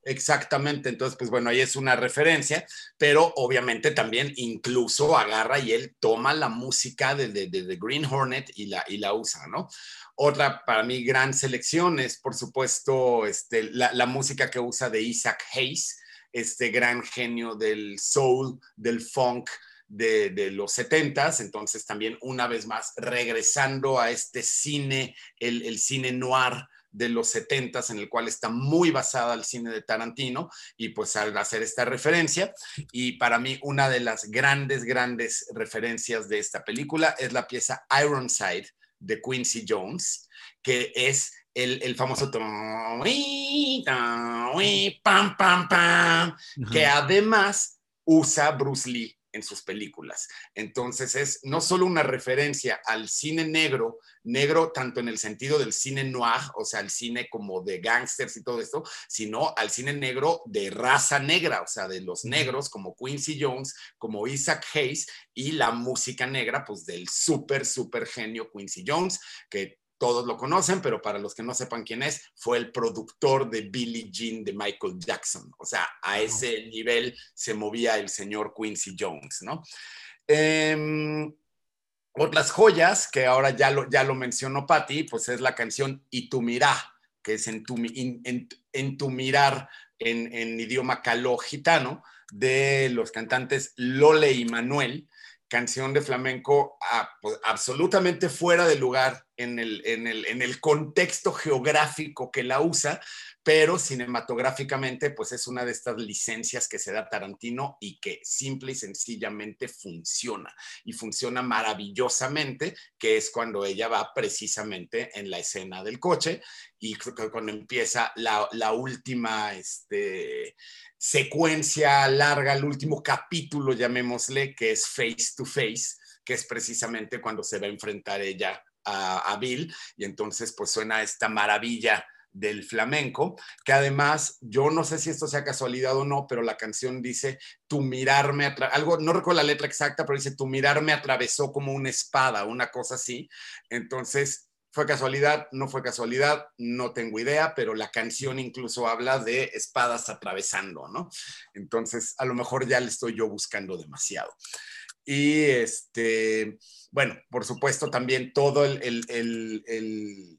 Exactamente, entonces, pues bueno, ahí es una referencia, pero obviamente también incluso agarra y él toma la música de, de, The Green Hornet y la, y la usa, ¿no? Otra para mí gran selección es, por supuesto, este, la, la música que usa de Isaac Hayes, este gran genio del soul, del funk, de, los setentas, entonces también una vez más regresando a este cine, el, cine noir de los setentas, en el cual está muy basada el cine de Tarantino, y pues al hacer esta referencia, y para mí una de las grandes, grandes referencias de esta película es la pieza Ironside de Quincy Jones, que es el, el, famoso que además usa Bruce Lee en sus películas. Entonces es no solo una referencia al cine negro, negro tanto en el sentido del cine noir, o sea, el cine como de gangsters y todo esto, sino al cine negro de raza negra, o sea, de los negros como Quincy Jones, como Isaac Hayes y la música negra, pues del súper, súper genio Quincy Jones, que todos lo conocen, pero para los que no sepan quién es, fue el productor de Billie Jean de Michael Jackson. O sea, a ese nivel se movía el señor Quincy Jones, ¿no? Em, otras joyas, que ahora ya lo, ya lo mencionó Patti, pues es la canción Y tu mirá, que es en tu, en, tu mirar en, en idioma caló gitano, de los cantantes Lole y Manuel, canción de flamenco pues, absolutamente fuera de lugar en el, en el, en el contexto geográfico que la usa, pero cinematográficamente pues es una de estas licencias que se da Tarantino y que simple y sencillamente funciona y funciona maravillosamente, que es cuando ella va precisamente en la escena del coche y cuando empieza la, la última este, secuencia larga, el último capítulo, llamémosle, que es face to face, que es precisamente cuando se va a enfrentar ella a, Bill y entonces pues suena esta maravilla del flamenco, que además, yo no sé si esto sea casualidad o no, pero la canción dice, tu mirarme, algo, no recuerdo la letra exacta, pero dice, tu mirarme atravesó como una espada, una cosa así. Entonces, ¿fue casualidad? No fue casualidad, no tengo idea, pero la canción incluso habla de espadas atravesando, ¿no? Entonces, a lo mejor ya le estoy yo buscando demasiado. Y este, bueno, por supuesto, también todo el, el, el,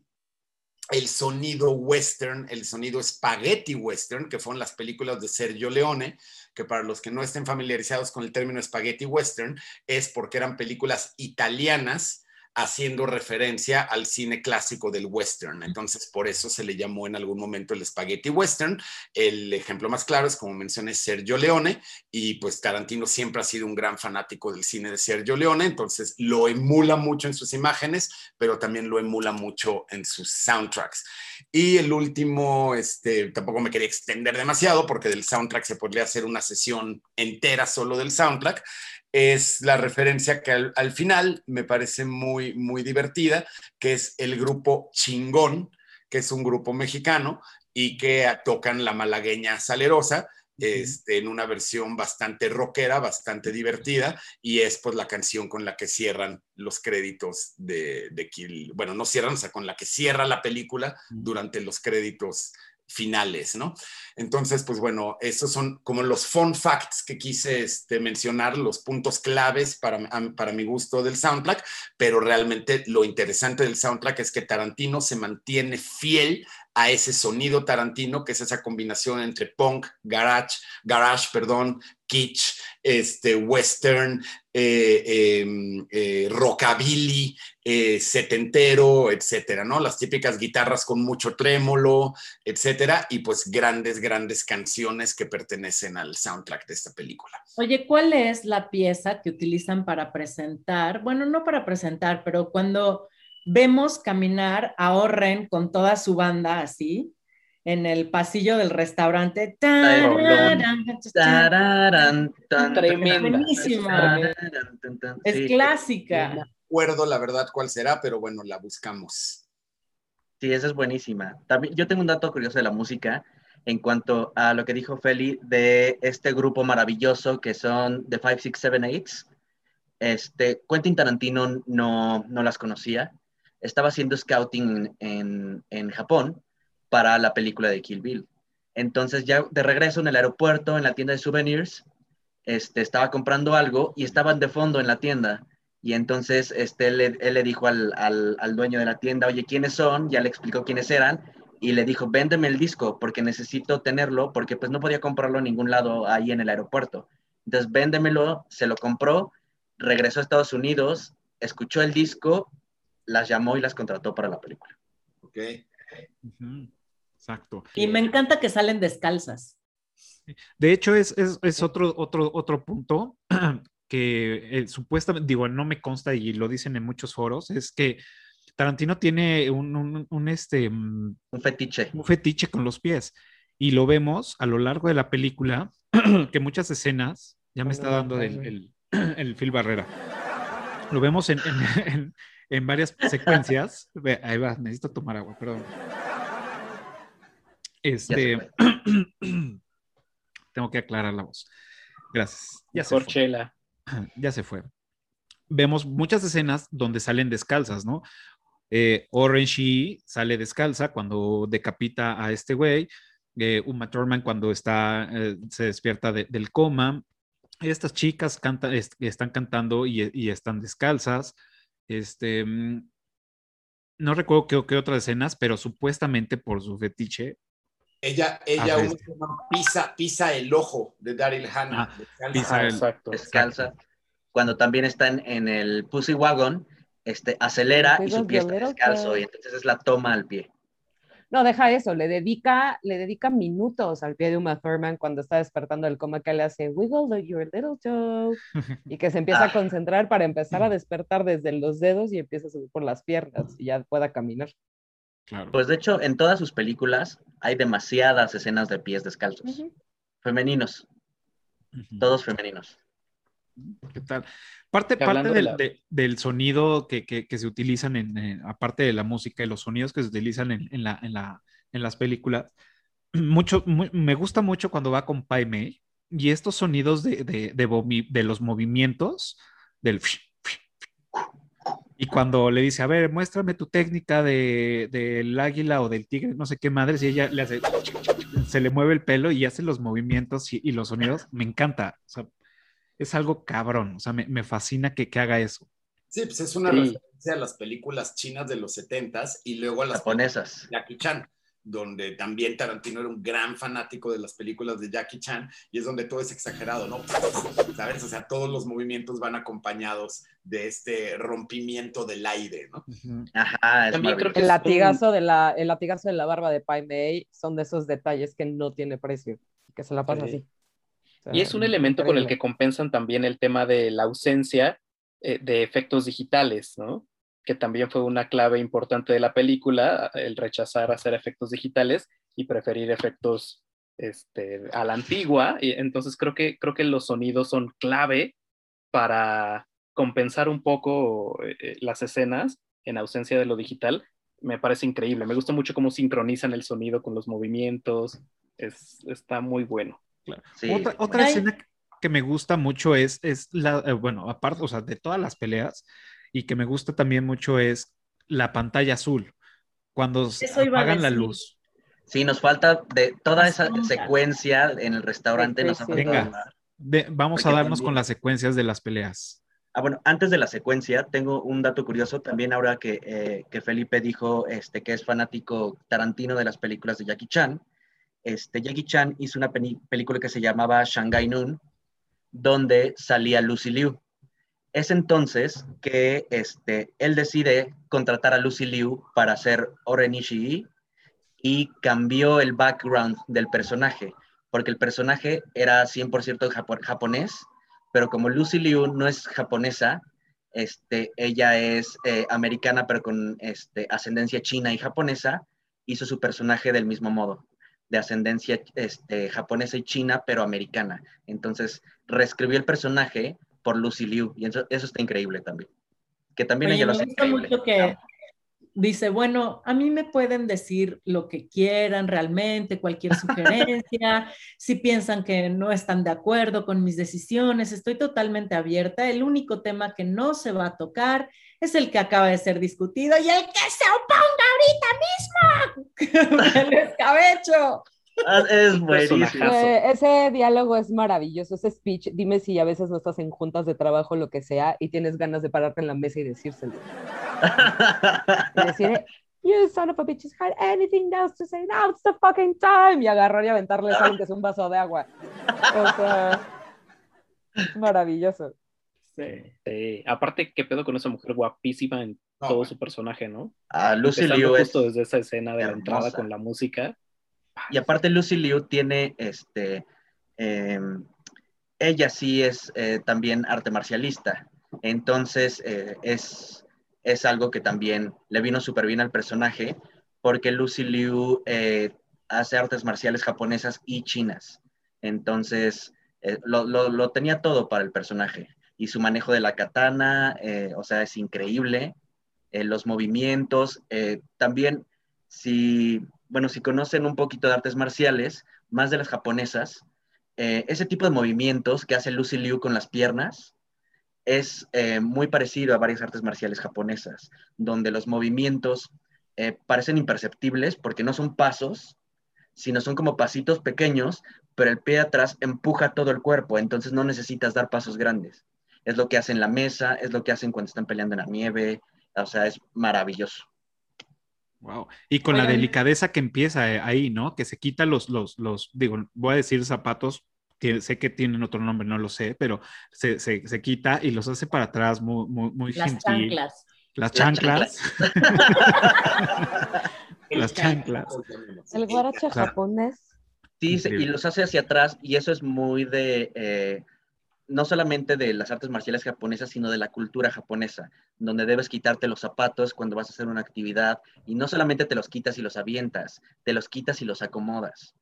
el sonido western, el sonido spaghetti western, que fueron las películas de Sergio Leone, que para los que no estén familiarizados con el término spaghetti western, es porque eran películas italianas haciendo referencia al cine clásico del western. Entonces, por eso se le llamó en algún momento el spaghetti western. El ejemplo más claro es, como mencioné, Sergio Leone, y pues Tarantino siempre ha sido un gran fanático del cine de Sergio Leone, entonces lo emula mucho en sus imágenes, pero también lo emula mucho en sus soundtracks. Y el último, este, tampoco me quería extender demasiado, porque del soundtrack se podría hacer una sesión entera solo del soundtrack es la referencia que al, final me parece muy, muy divertida, que es el grupo Chingón, que es un grupo mexicano y que tocan la malagueña salerosa. Este, en una versión bastante rockera, bastante divertida, y es pues la canción con la que cierran los créditos de, de Kill, bueno, no cierran, o sea, con la que cierra la película durante los créditos finales, ¿no? Entonces, pues bueno, esos son como los fun facts que quise este, mencionar, los puntos claves para, para mi gusto del soundtrack, pero realmente lo interesante del soundtrack es que Tarantino se mantiene fiel a ese sonido tarantino, que es esa combinación entre punk, garage, garage, perdón, kitsch, este, western, eh, em, eh, rockabilly, eh, setentero, etcétera, ¿no? Las típicas guitarras con mucho trémolo, etcétera, y pues grandes, grandes canciones que pertenecen al soundtrack de esta película. Oye, ¿cuál es la pieza que utilizan para presentar? Bueno, no para presentar, pero cuando vemos caminar a Orren con toda su banda así en el pasillo del restaurante. Buenísima. Es clásica. No acuerdo la verdad cuál será, pero bueno, la buscamos. Sí, esa es buenísima. También, yo tengo un dato curioso de la música en cuanto a lo que dijo Feli de este grupo maravilloso que son The 5, 6, 7, 8. Este, Quentin Tarantino no, no las conocía estaba haciendo scouting en, en, Japón para la película de Kill Bill. Entonces ya de regreso en el aeropuerto, en la tienda de souvenirs, este, estaba comprando algo y estaban de fondo en la tienda. Y entonces este, él, le dijo al, al, al, dueño de la tienda, oye, ¿quiénes son? Ya le explicó quiénes eran y le dijo, véndeme el disco porque necesito tenerlo porque pues no podía comprarlo en ningún lado ahí en el aeropuerto. Entonces, véndemelo, se lo compró, regresó a Estados Unidos, escuchó el disco las llamó y las contrató para la película. Ok. Exacto. Y me encanta que salen descalzas. De hecho, es, es, es otro, otro, otro punto que eh, supuestamente, digo, no me consta y lo dicen en muchos foros, es que Tarantino tiene un, un, un, este, un fetiche. Un fetiche con los pies. Y lo vemos a lo largo de la película, que muchas escenas, ya me está dando el, el, el Phil Barrera, lo vemos en, en, en varias secuencias. Ahí va, necesito tomar agua, perdón. Este. Tengo que aclarar la voz. Gracias. Ya se fue. Ya se fue. Vemos muchas escenas donde salen descalzas, ¿no? Eh, Orange sale descalza cuando decapita a este güey. Eh, Uma Thurman cuando está, eh, se despierta del coma. Estas chicas están cantando y, y están descalzas. Este, mm, no recuerdo qué, qué otras escenas, pero supuestamente por su fetiche. Ella, ella pisa, pisa el ojo de Daryl Hannah. Ah, pisa el, Exacto. Descalza. Cuando también están en el Pussy Wagon, este, acelera y su pie está descalzo y entonces es la toma al pie. No, deja eso, le dedica, le dedica minutos al pie de Uma Thurman cuando está despertando del coma que le hace wiggle your little toe y que se empieza Ah. a concentrar para empezar a despertar desde los dedos y empieza a subir por las piernas y ya pueda caminar. Claro. Pues de hecho, en todas sus películas hay demasiadas escenas de pies descalzos. Femeninos, todos femeninos. ¿Qué tal? Parte, parte de del, la- de- del sonido que, que- que se utilizan en, en- aparte de la música y los sonidos que se utilizan en, en la, en, la, en las películas, mucho, mu- me gusta mucho cuando va con Pai Mei y estos sonidos de, de, de los movimientos del y cuando le dice, a ver, muéstrame tu técnica de, del águila o del tigre, no sé qué madres, y ella le hace, se le mueve el pelo y hace los movimientos y, y los sonidos, me encanta. O sea, es algo cabrón, o sea, me, me fascina que, que haga eso. Sí, pues es una Sí. referencia a las películas chinas de los 70s y luego a las Japonesas. de Jackie Chan, donde también Tarantino era un gran fanático de las películas de Jackie Chan y es donde todo es exagerado, ¿no? ¿Sabes? O sea, todos los movimientos van acompañados de este rompimiento del aire, ¿no? Ajá, es También creo que El latigazo, de la, el latigazo de la barba de Pai Mei son de esos detalles que no tiene precio, que se la pasa Sí. así. O sea, Y es un elemento con el que compensan también el tema de la ausencia eh, de efectos digitales, ¿no? Que también fue una clave importante de la película, el rechazar hacer efectos digitales y preferir efectos este, a la antigua. Y entonces creo que, creo que los sonidos son clave para compensar un poco eh, las escenas en ausencia de lo digital. Me parece increíble. Me gusta mucho cómo sincronizan el sonido con los movimientos. Es, está muy bueno. Sí. Otra, escena que me gusta mucho es, es la, eh, bueno, aparte, o sea, de todas las peleas, y que me gusta también mucho es la pantalla azul, cuando se Eso apagan la luz. Sí, nos falta de toda esa secuencia en el restaurante. Nos ha Venga. De- vamos a darnos también- con las secuencias de las peleas. Ah, bueno, antes de la secuencia, tengo un dato curioso también ahora que, eh, que Felipe dijo este, que es fanático tarantino de las películas de Jackie Chan. Este, Jackie Chan hizo una película que se llamaba Shanghai Noon, donde salía Lucy Liu. Es entonces que este, él decide contratar a Lucy Liu para hacer Oren Ishii y cambió el background del personaje, porque el personaje era 100% japo- japonés, pero como Lucy Liu no es japonesa, este, ella es eh, americana, pero con este, ascendencia china y japonesa, hizo su personaje del mismo modo, de ascendencia este, japonesa y china, pero americana. Entonces, reescribió el personaje por Lucy Liu, y eso, eso está increíble también. Que también Oye, ella lo me hace gusta increíble. mucho que dice, bueno, a mí me pueden decir lo que quieran realmente, cualquier sugerencia, si piensan que no están de acuerdo con mis decisiones, estoy totalmente abierta. El único tema que no se va a tocar es el que acaba de ser discutido y el que se oponga ahorita mismo. el escabecho. Ah, es buenísimo. Güey, ese diálogo es maravilloso, ese speech. Dime si a veces no estás en juntas de trabajo, lo que sea, y tienes ganas de pararte en la mesa y decírselo. Y decir, you son of a bitch, had anything else to say, now it's the fucking time. Y agarrar y aventarle a alguien que es un vaso de agua. O sea, es maravilloso. Sí. Sí. Aparte, ¿qué pedo con esa mujer guapísima en No, todo su personaje, no? Ah, Lucy Liu es justo desde esa escena de la entrada con la música. Y aparte Lucy Liu tiene, este, eh, ella sí es eh, también arte marcialista. Entonces eh, es, es algo que también le vino súper bien al personaje, porque Lucy Liu eh, hace artes marciales japonesas y chinas. Entonces lo, lo- lo tenía todo para el personaje. Y su manejo de la katana, o sea, es increíble. Los movimientos, también si, bueno, si conocen un poquito de artes marciales, más de las japonesas, eh, ese tipo de movimientos que hace Lucy Liu con las piernas es eh, muy parecido a varias artes marciales japonesas, donde los movimientos eh, parecen imperceptibles porque no son pasos, sino son como pasitos pequeños, pero el pie atrás empuja todo el cuerpo, entonces no necesitas dar pasos grandes. Es lo que hacen en la mesa, es lo que hacen cuando están peleando en la nieve, o sea, es maravilloso. Wow. Y con la delicadeza que empieza eh, ahí, ¿no? Que se quita los, los, los, digo, voy a decir zapatos, que sé que tienen otro nombre, no lo sé, pero se, se, se quita y los hace para atrás muy, muy, muy Las gentil. chanclas. Las chanclas. Las chanclas. El guarache Claro. japonés. Sí, y los hace hacia atrás y eso es muy de, eh, no solamente de las artes marciales japonesas, sino de la cultura japonesa, donde debes quitarte los zapatos cuando vas a hacer una actividad y no solamente te los quitas y los avientas, te los quitas y los acomodas,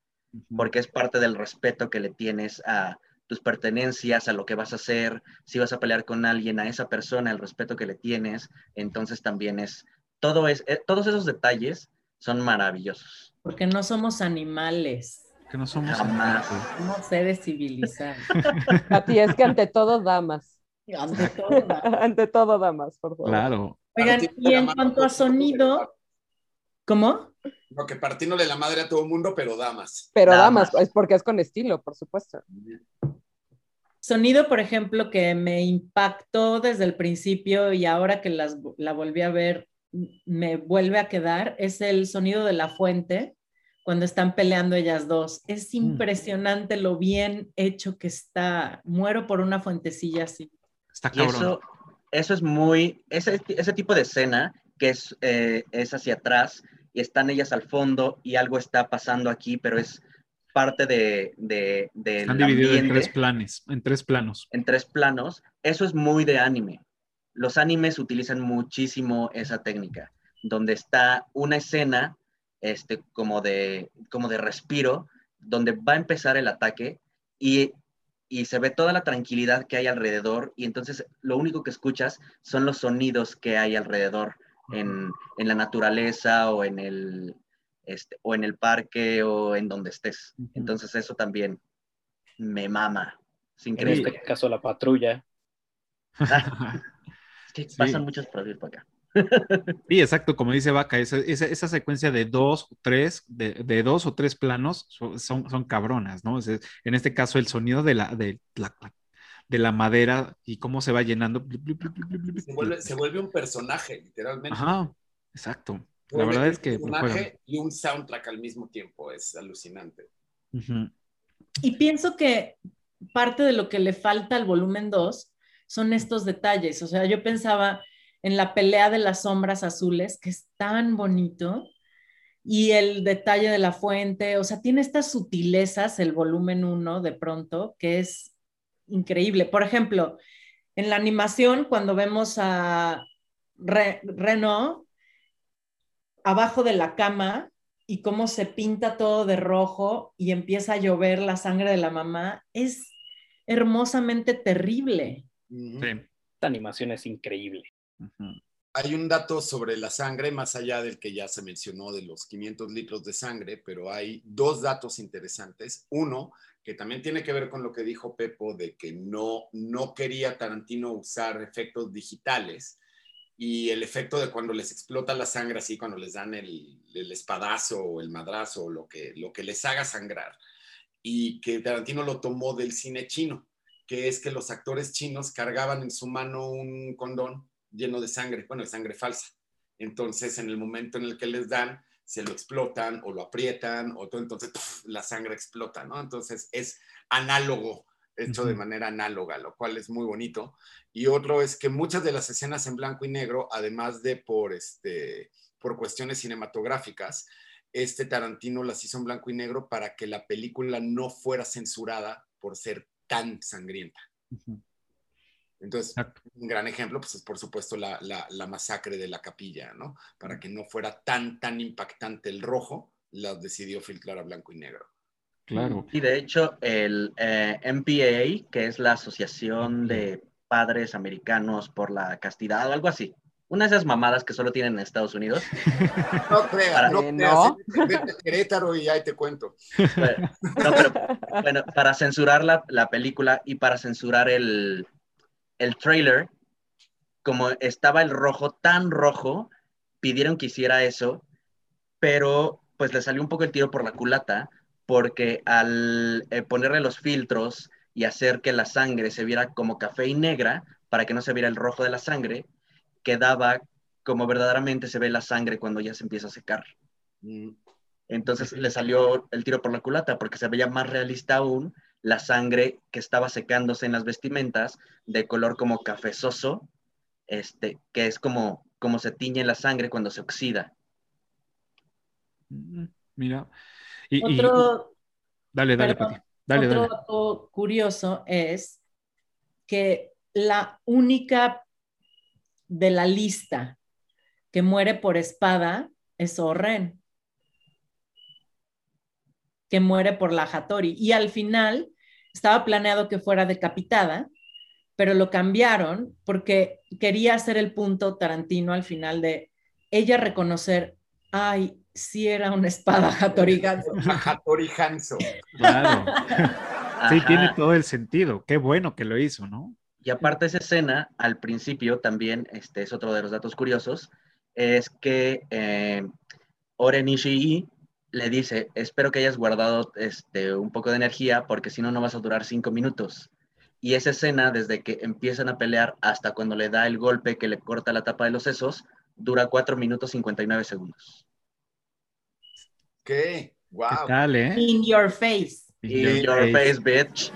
porque es parte del respeto que le tienes a tus pertenencias, a lo que vas a hacer, si vas a pelear con alguien, a esa persona, el respeto que le tienes, entonces también es, todo es, eh, todos esos detalles son maravillosos. Porque no somos animales, Que no somos Jamás. somos seres civilizados. A ti es que ante todo, damas. Ante todo, ¿no? ante todo, damas, por favor. Claro. Oigan, y en cuanto a sonido, ¿cómo? No, que partiéndole la madre a todo el mundo, pero damas. Pero Damas. damas, es porque es con estilo, por supuesto. Sonido, por ejemplo, que me impactó desde el principio y ahora que las, la volví a ver, me vuelve a quedar, es el sonido de la fuente cuando están peleando ellas dos. Es impresionante lo bien hecho que está. Muero por una fuentecilla así. Está cabrón. eso, eso es muy, ese, ese tipo de escena que es, eh, es hacia atrás y están ellas al fondo y algo está pasando aquí, pero es parte de, de, del Están divididos en tres planes, en tres planos. en tres planos. Eso es muy de anime. Los animes utilizan muchísimo esa técnica, donde está una escena este, como, de, como de respiro, donde va a empezar el ataque y, y se ve toda la tranquilidad que hay alrededor y entonces lo único que escuchas son los sonidos que hay alrededor en, en la naturaleza o en el, este, o en el parque o en donde estés. Entonces eso también me mama. Es En este caso, la patrulla. Es que Sí. pasan muchas por acá. Sí, exacto, como dice Vaca, esa, esa, esa secuencia de dos, tres, de, de dos o tres planos son, son, cabronas, ¿no? O sea, en este caso, el sonido de la, de, la, de la madera y cómo se va llenando. Se vuelve, se vuelve un personaje, literalmente. Ajá, exacto. Se La verdad un es que pues, personaje y un soundtrack al mismo tiempo. Es alucinante. Y pienso que parte de lo que le falta al volumen 2 son estos detalles. O sea, yo pensaba en la pelea de las sombras azules, que es tan bonito, y el detalle de la fuente. O sea, tiene estas sutilezas el volumen 1 de pronto, que es increíble. Por ejemplo, en la animación, cuando vemos a Re- Renault abajo de la cama y cómo se pinta todo de rojo y empieza a llover la sangre de la mamá, es hermosamente terrible. Sí. Esta animación es increíble. Hay un dato sobre la sangre, más allá del que ya se mencionó de los 500 litros de sangre, pero hay dos datos interesantes. Uno, que también tiene que ver con lo que dijo Pepo, de que no, no quería Tarantino usar efectos digitales y el efecto de cuando les explota la sangre, así cuando les dan el, el espadazo o el madrazo o lo que, lo que les haga sangrar. Y que Tarantino lo tomó del cine chino, que es que los actores chinos cargaban en su mano un condón lleno de sangre, bueno, de sangre falsa. Entonces, en el momento en el que les dan, se lo explotan o lo aprietan, o todo, entonces la sangre explota, ¿no? Entonces, es análogo, hecho de Ujú. manera análoga, lo cual es muy bonito. Y otro es que muchas de las escenas en blanco y negro, además de por, este, por cuestiones cinematográficas, este Tarantino las hizo en blanco y negro para que la película no fuera censurada por ser tan sangrienta. Ujú. Entonces, Exacto. un gran ejemplo, pues es por supuesto la, la- la masacre de la capilla, ¿no? Para que no fuera tan, tan impactante el rojo, la decidió filtrar a blanco y negro. Claro. Y de hecho, el eh, MPAA, que es la Asociación de Padres Americanos por la Castidad o algo así, una de esas mamadas que solo tienen en Estados Unidos, No creas, Para- no Eh, creas, no. vete a Querétaro y ahí te cuento. Bueno, no, pero, bueno, para censurar la, la película y para censurar el, el trailer, como estaba el rojo tan rojo, pidieron que hiciera eso, pero pues le salió un poco el tiro por la culata, porque al eh, ponerle los filtros y hacer que la sangre se viera como café y negra, para que no se viera el rojo de la sangre, quedaba como verdaderamente se ve la sangre cuando ya se empieza a secar. Mm, Entonces le salió el tiro por la culata porque se veía más realista aún la sangre que estaba secándose en las vestimentas de color como cafezoso, este, que es como como se tiñe la sangre cuando se oxida. Mira. Y, y- Otro, dale, dale, perdón, Pati. Dale, otro dale. dato curioso es que la única de la lista que muere por espada es Orren, que muere por la Hattori. Y al final estaba planeado que fuera decapitada, pero lo cambiaron porque quería hacer el punto Tarantino al final de ella reconocer, ay, sí era una espada Hattori Hanzo. Hattori Hanzo. Claro. Sí, Ajá. tiene todo el sentido. Qué bueno que lo hizo, ¿no? Y aparte esa escena, al principio también, este es otro de los datos curiosos, es que eh, Oren Ishii le dice, espero que hayas guardado este, un poco de energía porque si no, no vas a durar cinco minutos. Y esa escena, desde que empiezan a pelear hasta cuando le da el golpe que le corta la tapa de los sesos, dura 4 minutos 59 segundos. ¿Qué? ¿Qué Wow. tal, eh? In your face. In your face, bitch.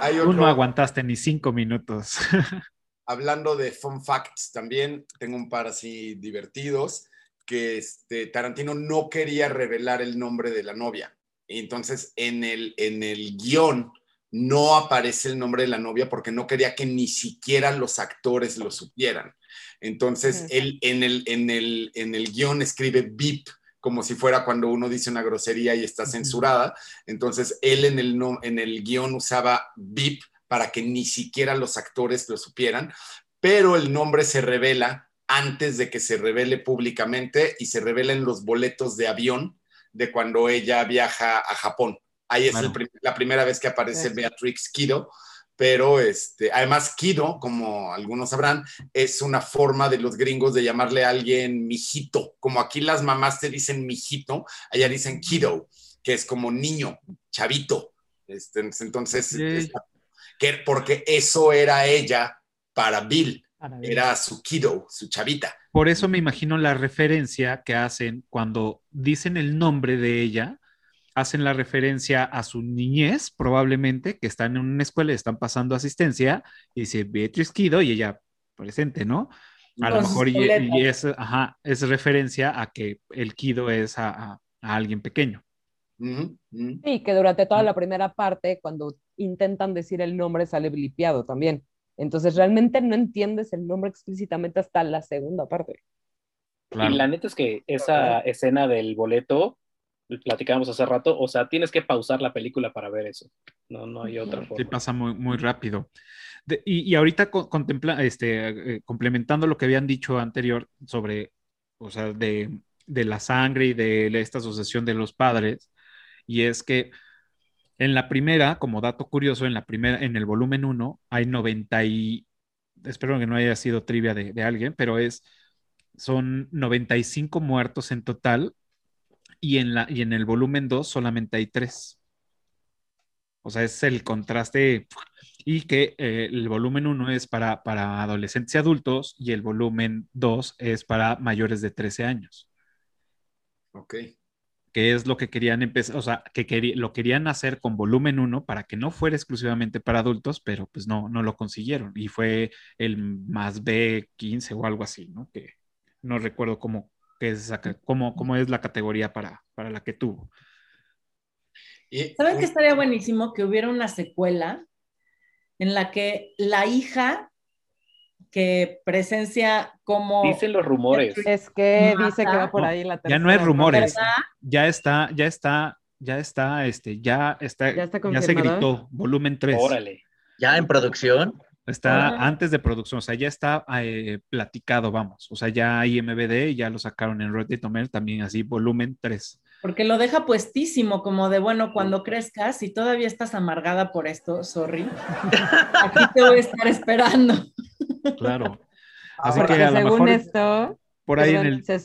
Hay Tú no aguantaste ni cinco minutos. hablando de fun facts, también tengo un par así divertidos, que este, Tarantino no quería revelar el nombre de la novia. Entonces en el, en el guion no aparece el nombre de la novia porque no quería que ni siquiera los actores lo supieran. Entonces él en el, en, el, en el guion escribe beep como si fuera cuando uno dice una grosería y está censurada. Entonces él en el, en el guion usaba beep para que ni siquiera los actores lo supieran, pero el nombre se revela antes de que se revele públicamente y se revela en los boletos de avión de cuando ella viaja a Japón. Ahí es prim- la primera vez que aparece. Beatrix Kido, pero este, además Kido, como algunos sabrán, es una forma de los gringos de llamarle a alguien mijito, como aquí las mamás te dicen mijito, allá dicen kiddo, que es como niño, chavito. Este, entonces, que, porque eso era ella para Bill, era su kiddo, su chavita. Por eso me imagino la referencia que hacen cuando dicen el nombre de ella, hacen la referencia a su niñez, probablemente, que están en una escuela y están pasando asistencia, y dice Beatriz Kido y ella presente, ¿no? A lo mejor y, boletas. y es, ajá, es referencia a que el Kido es a, a- a alguien pequeño. Sí, que durante toda la primera parte, cuando intentan decir el nombre, sale blipeado también. Entonces, realmente no entiendes el nombre explícitamente hasta la segunda parte. Claro. Y la neta es que esa escena del boleto, platicábamos hace rato, o sea, tienes que pausar la película para ver eso. No, no hay otra Sí, forma. pasa muy, muy rápido. De- y, y ahorita co- contempla, este, eh, complementando lo que habían dicho anterior sobre, o sea, de, de la sangre y de esta asociación de los padres, y es que en la primera, como dato curioso, en la primera, en el volumen 1, hay 90 y, espero que no haya sido trivia de, alguien, pero es, son 95 muertos en total, y en, la, y en el volumen 2 solamente hay 3. O sea, es el contraste y que eh, el volumen 1 es para, para adolescentes y adultos y el volumen 2 es para mayores de 13 años, Ok. Que es lo que querían empezar, o sea, que querí- lo querían hacer con volumen 1 para que no fuera exclusivamente para adultos, pero pues no, no lo consiguieron y fue el más B15 o algo así, ¿no? Que no recuerdo cómo, qué es, esa cómo, cómo es la categoría para, para la que tuvo. ¿Saben que estaría buenísimo que hubiera una secuela en la que la hija que presencia como... Dicen los rumores. Es que Mata. dice que va por ahí la tercera. Ya no es rumores, ¿verdad? ya está, ya está, ya está, este, ya está, ¿Ya está ya se gritó, volumen 3. Órale. Ya en producción, Está Órale. antes de producción, o sea, ya está eh, platicado, vamos. O sea, ya hay MVD y ya lo sacaron en Reddit Tomer también así, volumen 3. Porque lo deja puestísimo, como de, bueno, cuando crezcas, si todavía estás amargada por esto, sorry, aquí te voy a estar esperando. Claro. Así Porque que a lo según mejor esto, por ahí en el. se-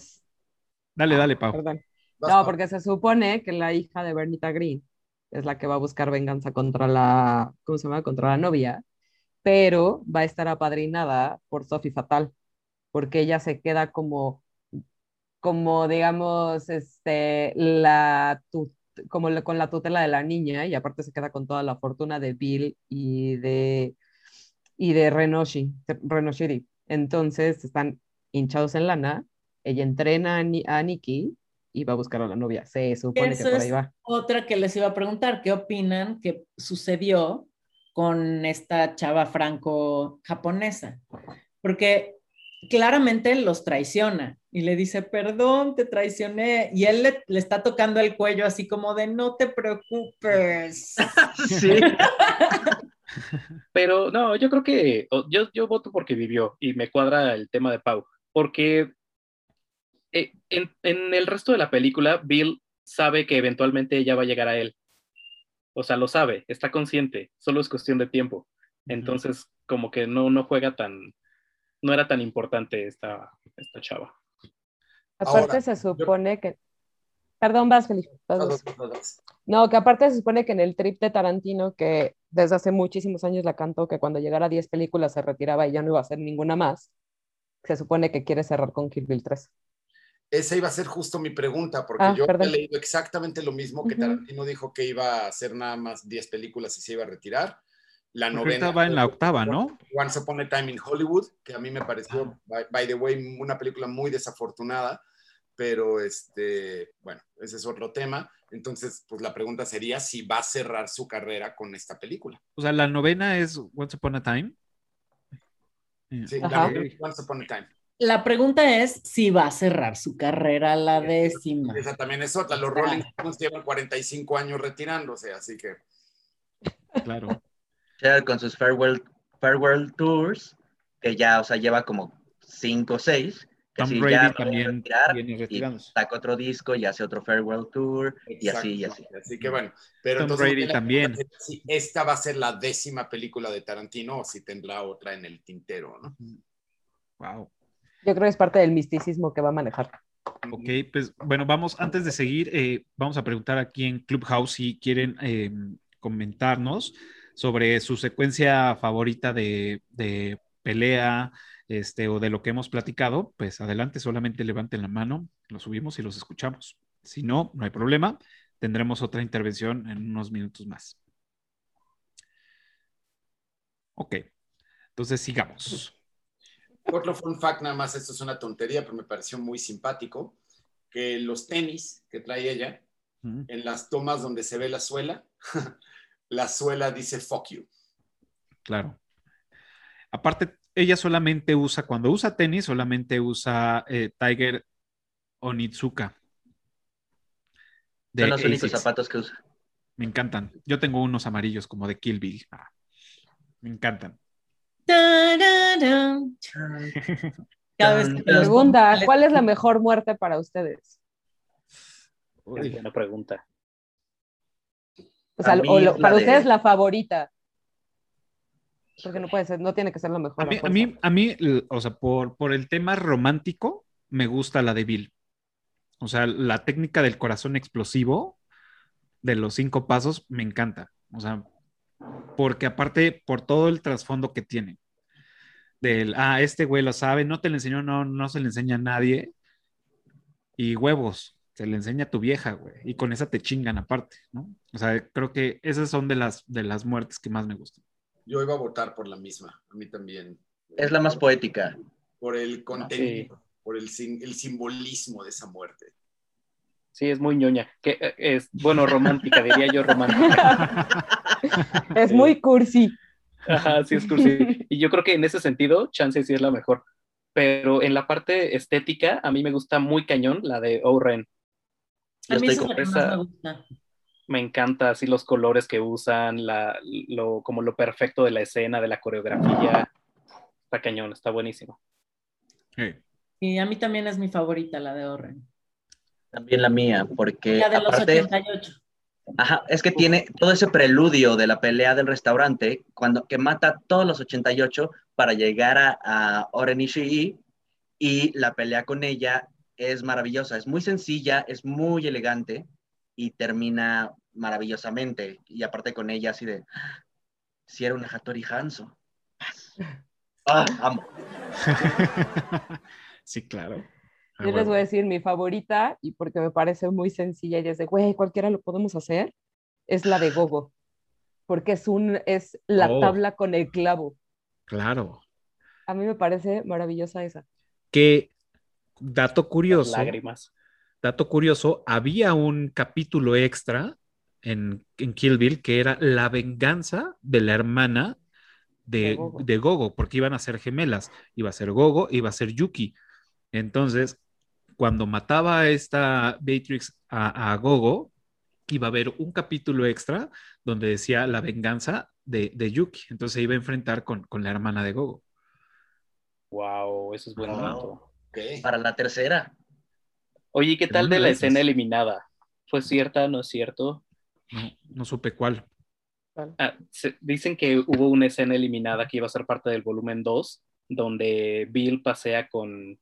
Dale, dale, Pau. perdón. No, porque se supone que la hija de Bernita Green es la que va a buscar venganza contra la, ¿cómo se llama? Contra la novia, pero va a estar apadrinada por Sophie Fatal, porque ella se queda como, como digamos, este, la, como la- con la tutela de la niña y aparte se queda con toda la fortuna de Bill y de, y de Renoshi, Renoshiri. Entonces están hinchados en lana, ella entrena a, Ni- a Nikki y va a buscar a la novia. Se supone que Eso por ahí es va. otra que les iba a preguntar, ¿qué opinan que sucedió con esta chava franco-japonesa? Porque claramente los traiciona y le dice, perdón, te traicioné, y él le, le está tocando el cuello así como de, no te preocupes. Sí. Pero no, yo creo que yo, yo voto porque vivió y me cuadra el tema de Pau, porque eh, en, en el resto de la película, Bill sabe que eventualmente ella va a llegar a él. O sea, lo sabe, está consciente, solo es cuestión de tiempo. Entonces, como que no, no juega tan, no era tan importante esta, esta chava. Aparte Ahora, se supone que... Perdón, vas, Felipe. vas, vas. No, que aparte se supone que en el trip de Tarantino, que desde hace muchísimos años la cantó, que cuando llegara a 10 películas se retiraba y ya no iba a hacer ninguna más, se supone que quiere cerrar con Kill Bill 3. Esa iba a ser justo mi pregunta, porque Ah, yo perdón. he leído exactamente lo mismo que. Tarantino dijo que iba a hacer nada más 10 películas y se iba a retirar. La Porque novena. va en la octava, ¿no? Once Upon a Time in Hollywood, que a mí me pareció, by, by the way, una película muy desafortunada, pero este, bueno, ese es otro tema. Entonces, pues la pregunta sería si va a cerrar su carrera con esta película. O sea, la novena es Once Upon a Time. Sí, Ajá. la novena, Once Upon a Time. La pregunta es si va a cerrar su carrera la décima. Esa también es otra. Los Rolling Stones llevan 45 años retirándose, así que Claro. Con sus farewell, farewell tours, que ya, o sea, lleva como 5 o 6. Tom Brady ya también retirar, viene y retirándose. saca otro disco y hace otro farewell tour y así y así. Así que bueno, pero Tom entonces Brady la también. esta va a ser la décima película de Tarantino o si tendrá otra en el tintero, ¿no? Wow. Yo creo que es parte del misticismo que va a manejar. Ok, pues bueno, vamos, antes de seguir, eh, vamos a preguntar aquí en Clubhouse si quieren eh, comentarnos sobre su secuencia favorita de, de pelea este, o de lo que hemos platicado. Pues adelante, solamente levanten la mano, lo subimos y los escuchamos. Si no, no hay problema, tendremos otra intervención en unos minutos más. Ok, entonces sigamos. Otro fun fact, nada más, esto es una tontería, pero me pareció muy simpático, que los tenis que trae ella, en las tomas donde se ve la suela, la suela dice fuck you. Claro. Aparte, ella solamente usa, cuando usa tenis, solamente usa eh, Tiger Onitsuka. De Son los únicos zapatos que usa. Me encantan. Yo tengo unos amarillos como de Kill Bill. Ah, me encantan. Cada vez que pongo, ¿cuál es la mejor muerte para ustedes? Es Uy, buena pregunta. O sea, o lo- para de- ustedes la favorita. Porque no puede ser, no tiene que ser la mejor. A mí, a mí, a mí, o sea, por, por el tema romántico, me gusta la de Bill. O sea, la técnica del corazón explosivo de los cinco pasos me encanta. O sea, porque aparte, por todo el trasfondo que tiene. Del, ah, este güey lo sabe, no te le enseñó, no, no se le enseña a nadie. Y huevos, se le enseña a tu vieja, güey. Y con esa te chingan aparte, ¿no? O sea, creo que esas son de las, de las muertes que más me gustan. Yo iba a votar por la misma, a mí también. Es la más poética. Por el contenido, por el, el simbolismo de esa muerte. Sí, es muy ñoña. Que eh, es, bueno, romántica, diría yo romántica. Es muy cursi. Ajá, sí es cursi. Y yo creo que en ese sentido, Chance sí es la mejor. Pero en la parte estética, a mí me gusta muy cañón la de Oren. A mí estoy esa es la con que más esa- me gusta. Me encanta así los colores que usan, la, lo, como lo perfecto de la escena, de la coreografía. Está cañón, está buenísimo. Y a mí también es mi favorita, la de Orren. También la mía, porque La de los aparte, 88. ajá, es que tiene todo ese preludio de la pelea del restaurante, cuando que mata a todos los 88 para llegar a, a Oren Ishii, y la pelea con ella es maravillosa, es muy sencilla, es muy elegante y termina maravillosamente. Y aparte con ella así de, si era una Hattori Hanzo. Ah, amo. sí, claro. Ah, Yo les voy a decir mi favorita, y porque me parece muy sencilla, y es de, güey, cualquiera lo podemos hacer, es la de Gogo. Porque es, un, es la Oh. tabla con el clavo. Claro. A mí me parece maravillosa esa. Que, dato curioso, Lágrimas. dato curioso, había un capítulo extra en, en Kill Bill que era la venganza de la hermana de, De Gogo. de Gogo, porque iban a ser gemelas. Iba a ser Gogo, iba a ser Yuki. Entonces, cuando mataba a esta Beatrix a, a Gogo, iba a haber un capítulo extra donde decía la venganza de, de Yuki. Entonces se iba a enfrentar con, con la hermana de Gogo. Wow, eso es buen Wow. dato. Ok. Para la tercera. Oye, ¿y ¿qué tal de la escena eliminada? ¿Fue cierta? ¿No es cierto? No, no supe cuál. Ah, se- dicen que hubo una escena eliminada que iba a ser parte del volumen 2, donde Bill pasea con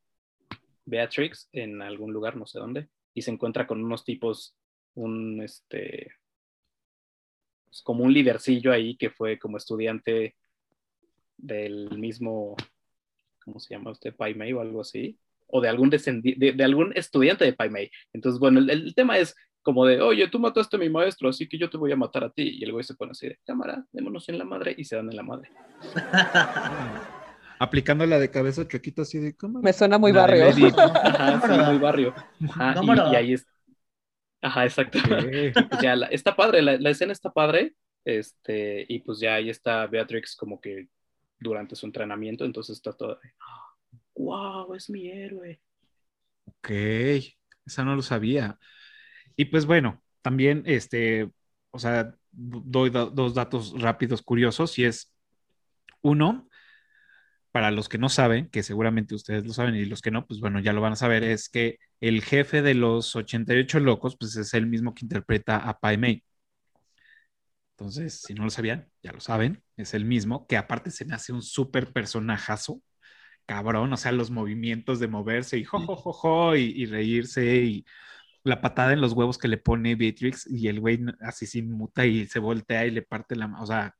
Beatrix en algún lugar, no sé dónde, y se encuentra con unos tipos, un este, pues, como un lidercillo ahí que fue como estudiante del mismo, ¿cómo se llama usted? Pai Mei o algo así, o de algún descendi- de, de algún estudiante de Pai Mei. Entonces, bueno, el, el tema es como de, oye, tú mataste a mi maestro, así que yo te voy a matar a ti. Y el güey se pone así de, cámara, démonos en la madre, y se dan en la madre. Aplicando la de cabeza chuequita así de ¿cómo? Me suena muy La barrio. Ajá, sí, muy barrio. Ajá, Cámara. y, y ahí es. Ajá, exacto. Pues ya, la- está padre, la, la escena está padre. Este, y pues ya ahí está Beatrix como que durante su entrenamiento, entonces está toda de, wow, es mi héroe. Ok, esa no lo sabía. Y pues bueno, también, este, o sea, doy do- dos datos rápidos curiosos y es, uno, para los que no saben, que seguramente ustedes lo saben y los que no, pues bueno, ya lo van a saber, es que el jefe de los 88 locos, pues es el mismo que interpreta a Pai Mei. Entonces, si no lo sabían, ya lo saben, es el mismo, que aparte se me hace un súper personajazo, cabrón, o sea, los movimientos de moverse y jo, jo, jo, jo, y, y reírse y la patada en los huevos que le pone Beatrix y el güey así se inmuta y se voltea y le parte la mano, o sea,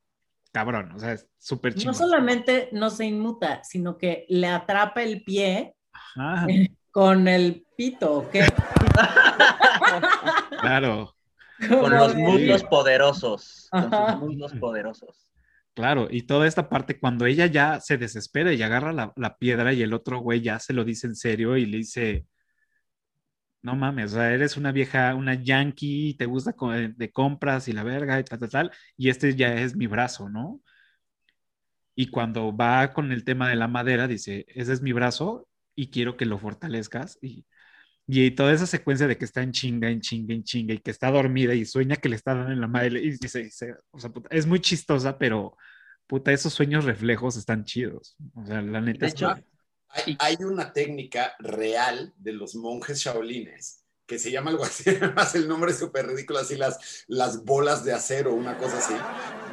cabrón, o sea, es súper No chingón. solamente no se inmuta, sino que le atrapa el pie Ajá, con el pito, ¿o ¿qué? claro, Con los muslos poderosos. Con sus muslos poderosos. claro, y toda esta parte cuando ella ya se desespera y agarra la, la piedra y el otro güey ya se lo dice en serio y le dice, no mames, o sea, eres una vieja, una yankee, te gusta co- de compras y la verga y tal, tal, tal, y este ya es mi brazo, ¿no? Y cuando va con el tema de la madera, dice, ese es mi brazo y quiero que lo fortalezcas. Y, y toda esa secuencia de que está en chinga, en chinga, en chinga, y que está dormida y sueña que le está dando en la madre, y dice, dice, o sea, puta, es muy chistosa, pero puta, esos sueños reflejos están chidos. O sea, la neta De es que- hecho, Hay, hay una técnica real de los monjes shaolines que se llama algo así, además el nombre es súper ridículo, así las, las bolas de acero, una cosa así,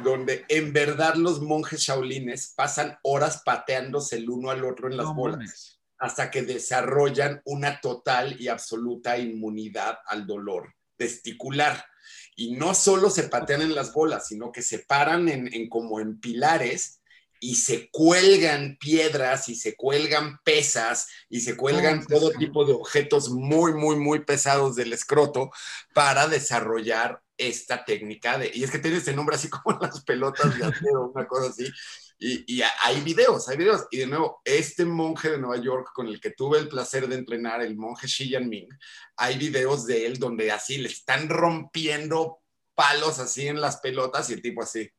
donde en verdad los monjes shaolines pasan horas pateándose el uno al otro en las no bolas mames. hasta que desarrollan una total y absoluta inmunidad al dolor testicular. Y no solo se patean en las bolas, sino que se paran en, en como en pilares y se cuelgan piedras y se cuelgan pesas y se cuelgan Oh, sí, todo tipo de objetos muy, muy, muy pesados del escroto para desarrollar esta técnica de, y es que tiene este nombre así como las pelotas de acero, una cosa así, y, y hay videos, hay videos. Y de nuevo, este monje de Nueva York con el que tuve el placer de entrenar, el monje Shi Yanming, hay videos de él donde así le están rompiendo palos así en las pelotas y el tipo así,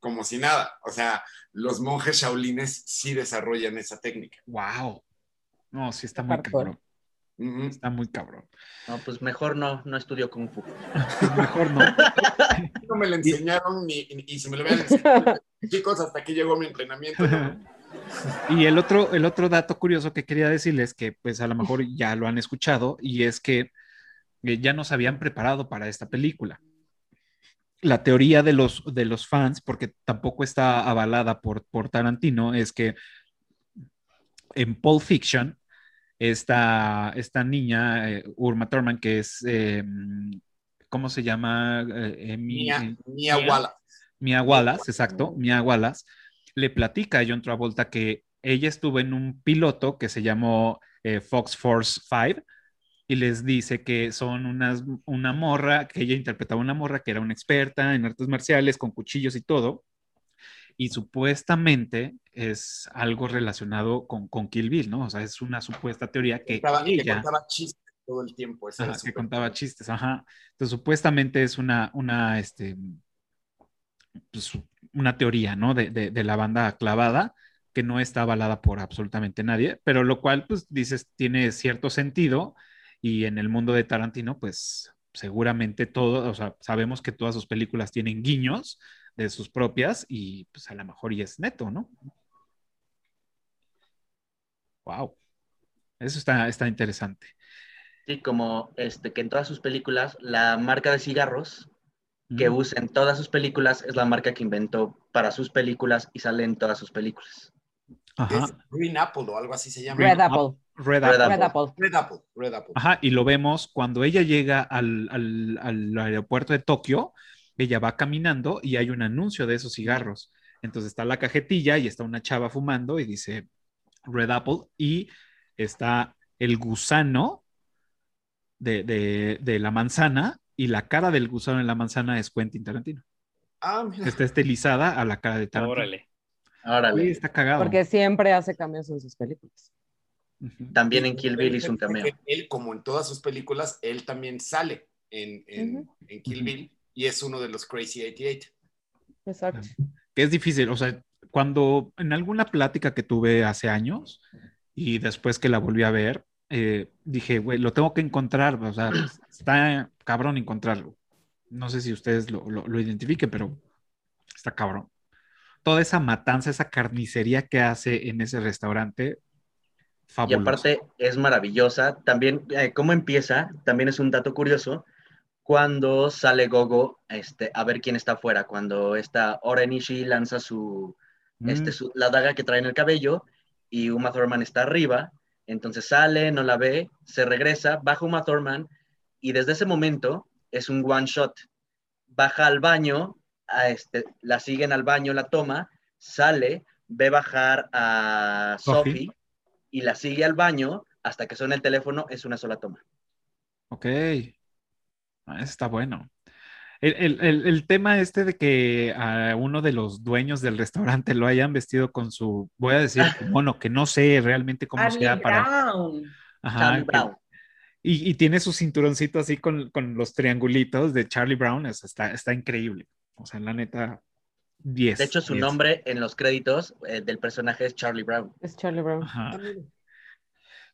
como si nada. O sea, los monjes shaolines sí desarrollan esa técnica. Wow. No, sí está muy Hardcore. cabrón. Está muy cabrón. no, pues mejor no, no estudio Kung Fu. Mejor no. No me lo enseñaron ni, ni- y si me lo hubieran enseñado, chicos, hasta aquí llegó mi entrenamiento. ¿no? Y el otro, el otro dato curioso que quería decirles, que pues a lo mejor ya lo han escuchado, y es que eh, ya nos habían preparado para esta película. La teoría de los, de los fans, porque tampoco está avalada por, por Tarantino, es que en Pulp Fiction, esta, esta niña, eh, Urma Thurman, que es, eh, ¿cómo se llama? Eh, Emi- Mia, eh, Mia Mia. Wallace. Mia Wallace, exacto, Mia Wallace, le platica a John Travolta que ella estuvo en un piloto que se llamó Fox Force 5 y les dice que son unas, una morra, que ella interpretaba una morra que era una experta en artes marciales con cuchillos y todo, y supuestamente es algo relacionado con, con Kill Bill, ¿no? O sea, es una supuesta teoría que que ella... contaba chistes todo el tiempo. ese era Ajá, que contaba chistes, ajá. Entonces, supuestamente es una, una, este, pues, una teoría, ¿no? De, de- de la banda clavada, que no está avalada por absolutamente nadie, pero lo cual, pues, dices, tiene cierto sentido, y en el mundo de Tarantino, pues, seguramente todo, o sea, sabemos que todas sus películas tienen guiños de sus propias, y pues a lo mejor y es neto, ¿no? Wow. Eso está, está interesante. Sí, como este, que en todas sus películas, la marca de cigarros que Mm. usa en todas sus películas es la marca que inventó para sus películas y sale en todas sus películas. Ajá. Es Green Apple o algo así se llama. Red Apple. Red Red Apple. Red Apple. Red Apple. Red Apple. Ajá, y lo vemos cuando ella llega al, al- al aeropuerto de Tokio, ella va caminando y hay un anuncio de esos cigarros. Entonces está la cajetilla y está una chava fumando y dice Red Apple y está el gusano de, de- de la manzana y la cara del gusano en la manzana es Quentin Tarantino. Ah, mira. Está estilizada a la cara de Tarantino. Órale. Sí, Órale. está cagado. Porque siempre hace cambios en sus películas. También en Kill Bill hizo un cameo. Él, como en todas sus películas, él también sale en, en- en Kill. Bill y es uno de los Crazy 88. Exacto. que es difícil, o sea, cuando en alguna plática que tuve hace años y después que la volví a ver, eh, dije, güey, lo tengo que encontrar, o sea, está cabrón encontrarlo. No sé si ustedes lo, lo, lo identifiquen, pero está cabrón. Toda esa matanza, esa carnicería que hace en ese restaurante, Y fabuloso. aparte es maravillosa. También, eh, ¿cómo empieza? También es un dato curioso. Cuando sale Gogo este, a ver quién está afuera, cuando esta Orenishi lanza su, Mm, este, su- la daga que trae en el cabello y Uma Thurman está arriba, entonces sale, no la ve, se regresa, baja Uma Thurman y desde ese momento es un one shot. Baja al baño, a este, la siguen al baño, la toma, sale, ve bajar a Sophie. Sophie y la sigue al baño hasta que suena el teléfono, es una sola toma. Ok. Ah, está bueno. El, el- el- el tema este de que a uno de los dueños del restaurante lo hayan vestido con su, voy a decir, mono, que no sé realmente cómo Charlie sea para... Brown. Ajá, Charlie que- Brown. Y, y tiene su cinturoncito así con, con los triangulitos de Charlie Brown, está, está increíble. O sea, la neta, 10. De hecho, su 10. nombre en los créditos eh, del personaje es Charlie Brown. Es Charlie Brown. Ajá.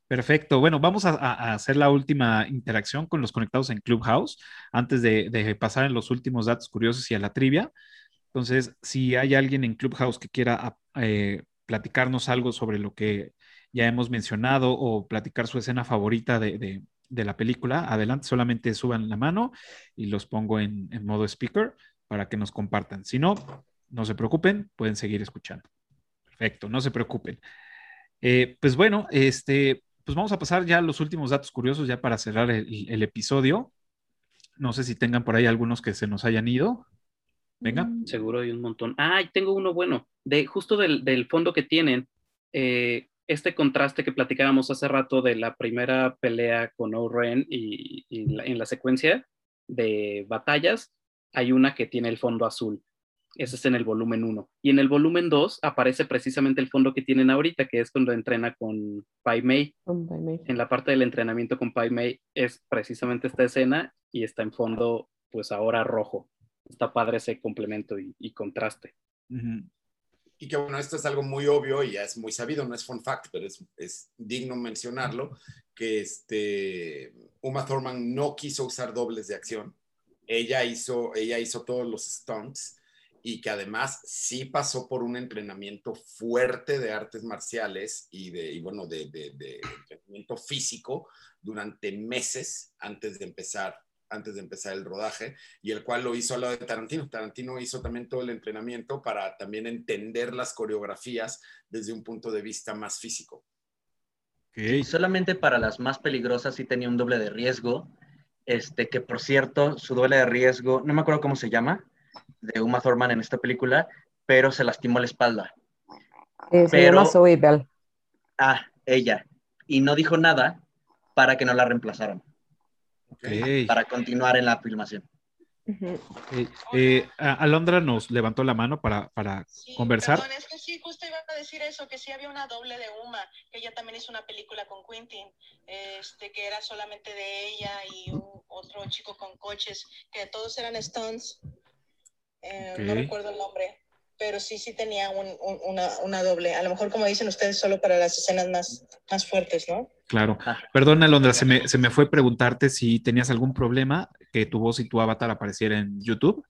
Perfecto. Bueno, vamos a, hacer la última interacción con los conectados en Clubhouse antes de, de pasar en los últimos datos curiosos y a la trivia. Entonces, si hay alguien en Clubhouse que quiera a- eh, platicarnos algo sobre lo que ya hemos mencionado o platicar su escena favorita de, de- de la película, adelante, solamente suban la mano y los pongo en, en modo speaker para que nos compartan. Si no, no se preocupen, pueden seguir escuchando. Perfecto, no se preocupen. Eh, pues bueno, este, pues vamos a pasar ya a los últimos datos curiosos ya para cerrar el, episodio. No sé si tengan por ahí algunos que se nos hayan ido. Venga. Seguro hay un montón. Ah, tengo uno bueno. De justo del, del fondo que tienen, eh, este contraste que platicábamos hace rato de la primera pelea con Oren y, en la secuencia de batallas, hay una que tiene el fondo azul. Ese es en el volumen 1. Y en el volumen 2 aparece precisamente el fondo que tienen ahorita, que es cuando entrena con Pai Mei. Oh. En la parte del entrenamiento con Pai Mei es precisamente esta escena y está en fondo, pues ahora rojo. Está padre ese complemento y, y contraste. Y que bueno, esto es algo muy obvio y ya es muy sabido, no es fun fact, pero es, es digno mencionarlo, que este, Uma Thurman no quiso usar dobles de acción. Ella hizo, ella hizo todos los stunts y que además sí pasó por un entrenamiento fuerte de artes marciales y de, y bueno, de, de- de entrenamiento físico durante meses antes de empezar antes de empezar el rodaje y el cual lo hizo al lado de Tarantino. Tarantino hizo también todo el entrenamiento para también entender las coreografías desde un punto de vista más físico. Ok. Solamente para las más peligrosas sí tenía un doble de riesgo. Este, que por cierto, su doble de riesgo, no me acuerdo cómo se llama, de Uma Thurman en esta película, pero se lastimó la espalda. Eh, se Pero- llama Zoe Bell. Ah, ella. Y no dijo nada para que no la reemplazaran, Ok. para continuar en la filmación. Ok. Eh, a- Alondra nos levantó la mano para, para Sí, conversar. Perdón, es que sí, justo iba a decir eso, que sí había una doble de Uma, que ella también hizo una película con Quentin, este, que era solamente de ella y un- otro chico con coches, que todos eran stunts. Eh, No recuerdo el nombre, pero sí, sí tenía un- un- una, una doble. A lo mejor, como dicen ustedes, solo para las escenas más, más fuertes, ¿no? Claro. Ah. Perdón, Alondra, se me, se me fue preguntarte si tenías algún problema que tu voz y tu avatar apareciera en YouTube.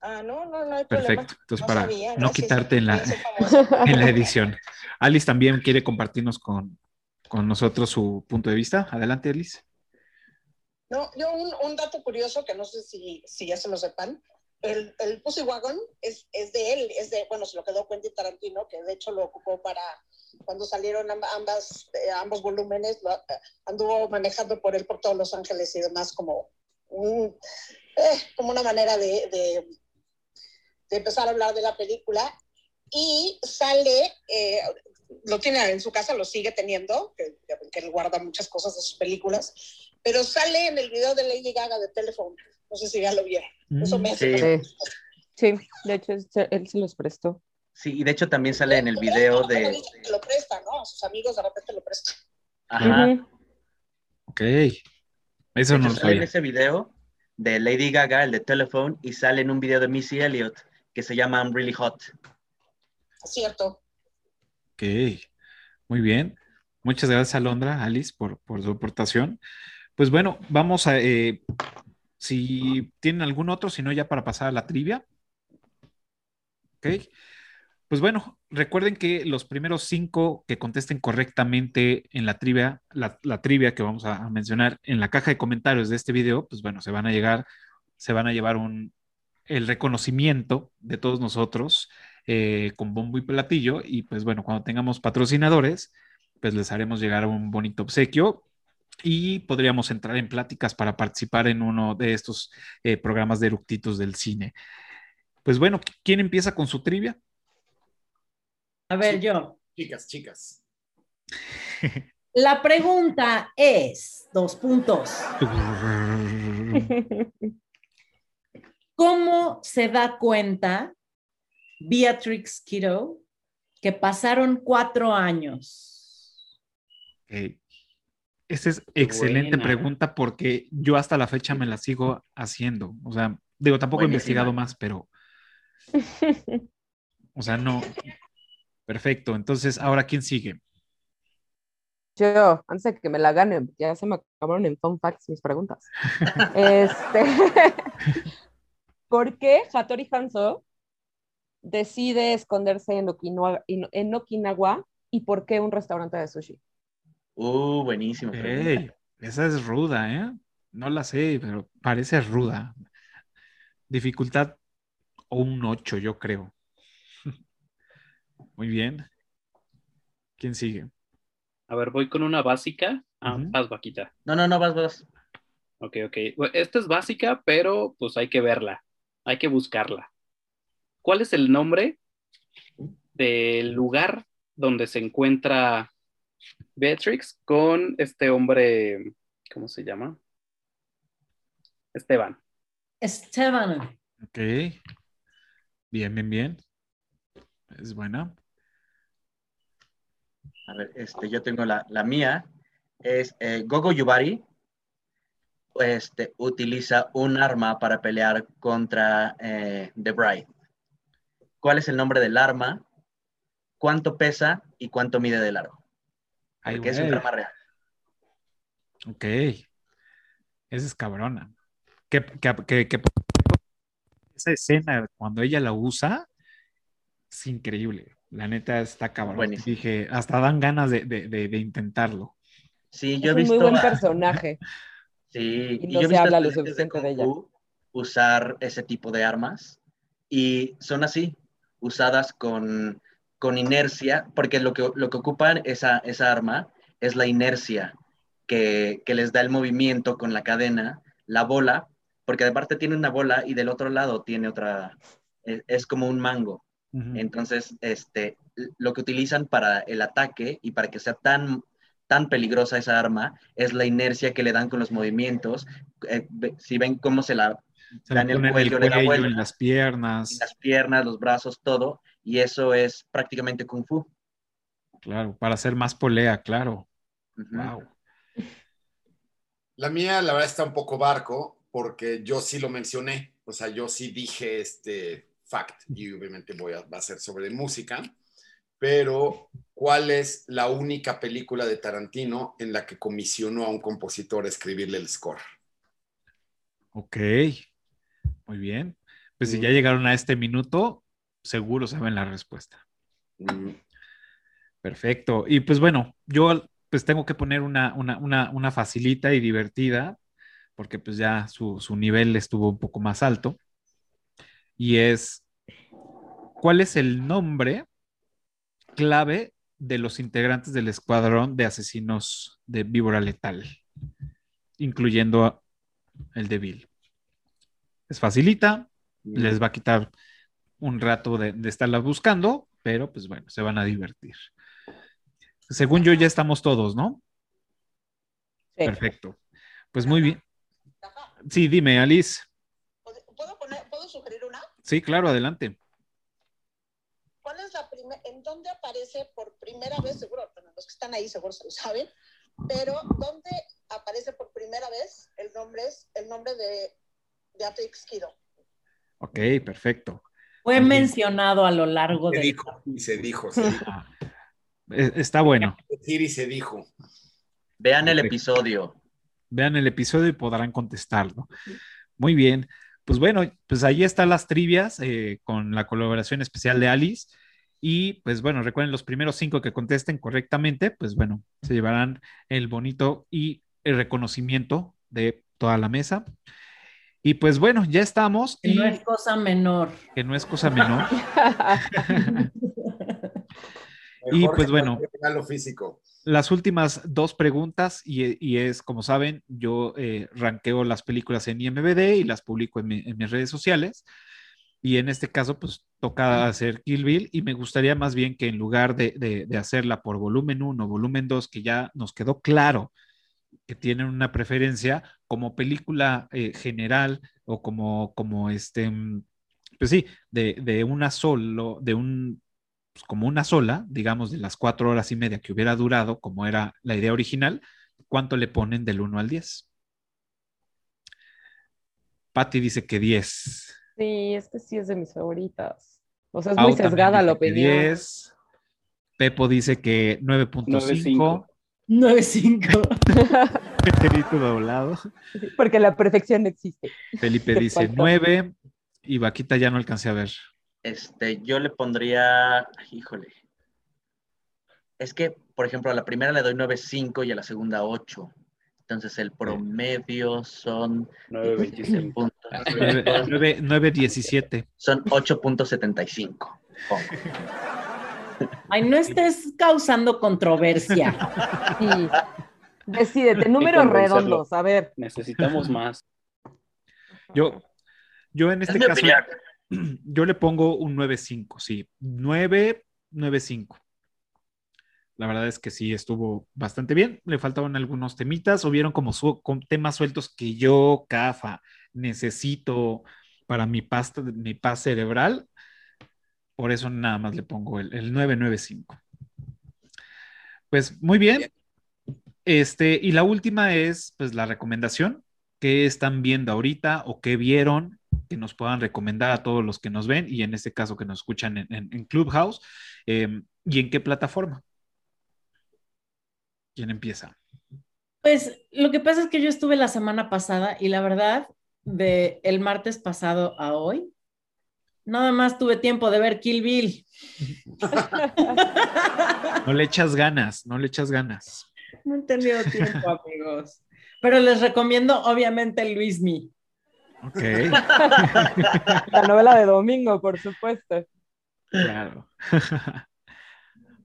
Ah, no, no, no hay problema. Perfecto. Entonces, No para sabía, no quitarte en la, en la edición. Alice también quiere compartirnos con, con nosotros su punto de vista. Adelante, Alice. No, yo un, un dato curioso que no sé si, si ya se lo sepan. El, el Pussy Wagon es, es de él, es de, bueno, se lo quedó Quentin Tarantino, que de hecho lo ocupó para cuando salieron amb- ambas, eh, ambos volúmenes, lo, eh, anduvo manejando por él por todos Los Ángeles y demás como, un, eh, como una manera de, de, de empezar a hablar de la película. Y sale, eh, lo tiene en su casa, lo sigue teniendo, que, que él guarda muchas cosas de sus películas, pero sale en el video de Lady Gaga de Telephone. No sé si ya lo vieron. Eso me hace Sí. Sí. Sí, de hecho, él se los prestó. Sí, y de hecho también sale en el video de... dice que lo presta, ¿no? A sus amigos de repente lo presta. Ajá. Ujú. Ok. Eso no sale en ese video de Lady Gaga, el de Telephone, y sale en un video de Missy Elliott que se llama I'm Really Hot. Cierto. Ok. Muy bien. Muchas gracias, Alondra, Alice, por, por su aportación. Pues bueno, vamos a. eh, si tienen algún otro, si no, ya para pasar a la trivia. Ok. Pues bueno, recuerden que los primeros cinco que contesten correctamente en la trivia, la, trivia que vamos a, a mencionar en la caja de comentarios de este video, pues bueno, se van a llegar, se van a llevar un, el reconocimiento de todos nosotros eh, con bombo y platillo. Y pues bueno, cuando tengamos patrocinadores, pues les haremos llegar un bonito obsequio y podríamos entrar en pláticas para participar en uno de estos eh, programas de eructitos del cine. Pues bueno, ¿quién empieza con su trivia? A ver, yo. Chicas, chicas. La pregunta es, dos puntos. ¿Cómo se da cuenta Beatrix Kiddo que pasaron cuatro años? Esa es excelente buena. pregunta porque yo hasta la fecha me la sigo haciendo. O sea, digo, tampoco he investigado más, pero, o sea, no. Perfecto. Entonces, ahora, ¿quién sigue? Yo, antes de que me la ganen, ya se me acabaron en fun facts mis preguntas. este, ¿Por qué Hattori Hanzo decide esconderse en Okinawa, en Okinawa y por qué un restaurante de sushi? Uh, buenísimo. Esa es ruda, ¿eh? No la sé, pero parece ruda. Dificultad o un 8, yo creo. Muy bien. ¿Quién sigue? A ver, voy con una básica. Ah, Ujú. vas, vaquita. No, no, no, vas, vas. Ok, ok. Bueno, Esta es básica, pero pues hay que verla. Hay que buscarla. ¿Cuál es el nombre del lugar donde se encuentra Beatrix con este hombre, ¿cómo se llama? Esteban. Esteban. Ok. Bien, bien, bien. Es buena. A ver, este, yo tengo la, la mía. Es eh, Gogo Yubari. Este, utiliza un arma para pelear contra eh, The Bride. ¿Cuál es el nombre del arma? ¿Cuánto pesa y cuánto mide de largo? Ay, Porque es un arma real. Ok. Esa es cabrona. Que, que, que- que- esa escena, cuando ella la usa, es increíble. La neta está cabrón. Buenísimo. Dije, hasta dan ganas de, de- de- de intentarlo. Sí, Es yo he un visto. muy buen personaje. Sí, Y y no yo he se visto habla lo suficiente de ella. Usar ese tipo de armas y son así, usadas con, con inercia, porque lo que, lo que ocupan esa, esa arma es la inercia que, que les da el movimiento con la cadena, la bola, porque de parte tiene una bola y del otro lado tiene otra, es, es como un mango. Entonces, este, lo que utilizan para el ataque y para que sea tan, tan peligrosa esa arma es la inercia que le dan con los movimientos. Eh, si ven cómo se la Se Dan el cuello, el le da cuello, vuelta. en las piernas. las piernas, los brazos, todo, y eso es prácticamente kung fu. Claro, para hacer más polea, claro. Ujú. Wow. La mía, la verdad, está un poco barco, porque yo sí lo mencioné. O sea, yo sí dije este fact, y obviamente voy a, va a ser sobre música. Pero, ¿cuál es la única película de Tarantino en la que comisionó a un compositor a escribirle el score? Ok. Muy bien. Pues si Mm. ya llegaron a este minuto, seguro saben la respuesta. Mm, Perfecto. Y pues bueno, yo pues tengo que poner una, una, una, una facilita y divertida, porque pues ya su, su nivel estuvo un poco más alto. Y es, ¿cuál es el nombre clave de los integrantes del escuadrón de asesinos de víbora letal, incluyendo el de Bill? Es facilita, les va a quitar un rato de, de estarla buscando, pero pues bueno, se van a divertir. Según yo ya estamos todos, ¿no? Sí. Perfecto. Pues muy bien. Sí, dime, Alice. ¿Puedo, poner, ¿Puedo sugerir una? Sí, claro, adelante. ¿Cuál es la primera, en dónde aparece por primera vez, seguro, bueno, los que están ahí seguro se lo saben, pero ¿dónde aparece por primera vez el nombre, es, el nombre de Beatrix Kido? Ok, perfecto. Fue mencionado a lo largo Se de... dijo, y se dijo, se dijo. Ah, Está bueno. Decir y se dijo. Vean el episodio. Vean el episodio y podrán contestarlo. Muy bien. Pues bueno, pues ahí están las trivias eh, con la colaboración especial de Alice. Y pues bueno, recuerden los primeros cinco que contesten correctamente, pues bueno, se llevarán el bonito y el reconocimiento de toda la mesa. Y pues bueno, ya estamos. Que Y no es cosa menor. que no es cosa menor. Y, pues, bueno. regalo físico. las últimas dos preguntas y, y es, como saben, yo eh, ranqueo las películas en IMBD y las publico en, mi- en mis redes sociales. Y en este caso, pues toca hacer Kill Bill y me gustaría más bien que en lugar de, de- de hacerla por volumen 1, volumen 2, que ya nos quedó claro que tienen una preferencia como película eh, general o como, como este, mm, pues sí, de, de una solo, de un, pues, como una sola, digamos, de las cuatro horas y media que hubiera durado, como era la idea original, ¿cuánto le ponen del 1 al 10? Patty dice que 10. Sí, es que sí es de mis favoritas. O sea, es Pau muy sesgada la opinión. 10. Pepo dice que 9.5. 9.5. Peterito doblado. Porque la perfección no existe. Felipe dice faltó. 9. Y Vaquita ya no alcancé a ver. Este, yo le pondría, híjole. Es que, por ejemplo, a la primera le doy 9.5 y a la segunda 8. Entonces el promedio son 9.25. puntos. 9, 9.17. Son 8.75. Ay, no estés causando controversia. Sí. Decídete, números redondos, a ver. Necesitamos más. Yo, yo en este Es caso, yo le pongo un 9.5, sí. 9, 9.5. La verdad es que sí, estuvo bastante bien. Le faltaban algunos temitas, hubieron como su- con temas sueltos que yo, CAFA, necesito para mi paz, mi paz cerebral. Por eso nada más le pongo el, el 995. Pues muy bien. Este, y la última es pues la recomendación. ¿Qué están viendo ahorita o qué vieron que nos puedan recomendar a todos los que nos ven y en este caso que nos escuchan en, Clubhouse? eh, ¿Y en qué plataforma? ¿Quién empieza? Pues lo que pasa es que yo estuve la semana pasada y la verdad, de el martes pasado a hoy, nada más tuve tiempo de ver Kill Bill. No le echas ganas, no le echas ganas. No he tenido tiempo, amigos. Pero les recomiendo, obviamente, Luis Mi. Ok, La novela de domingo, por supuesto. claro.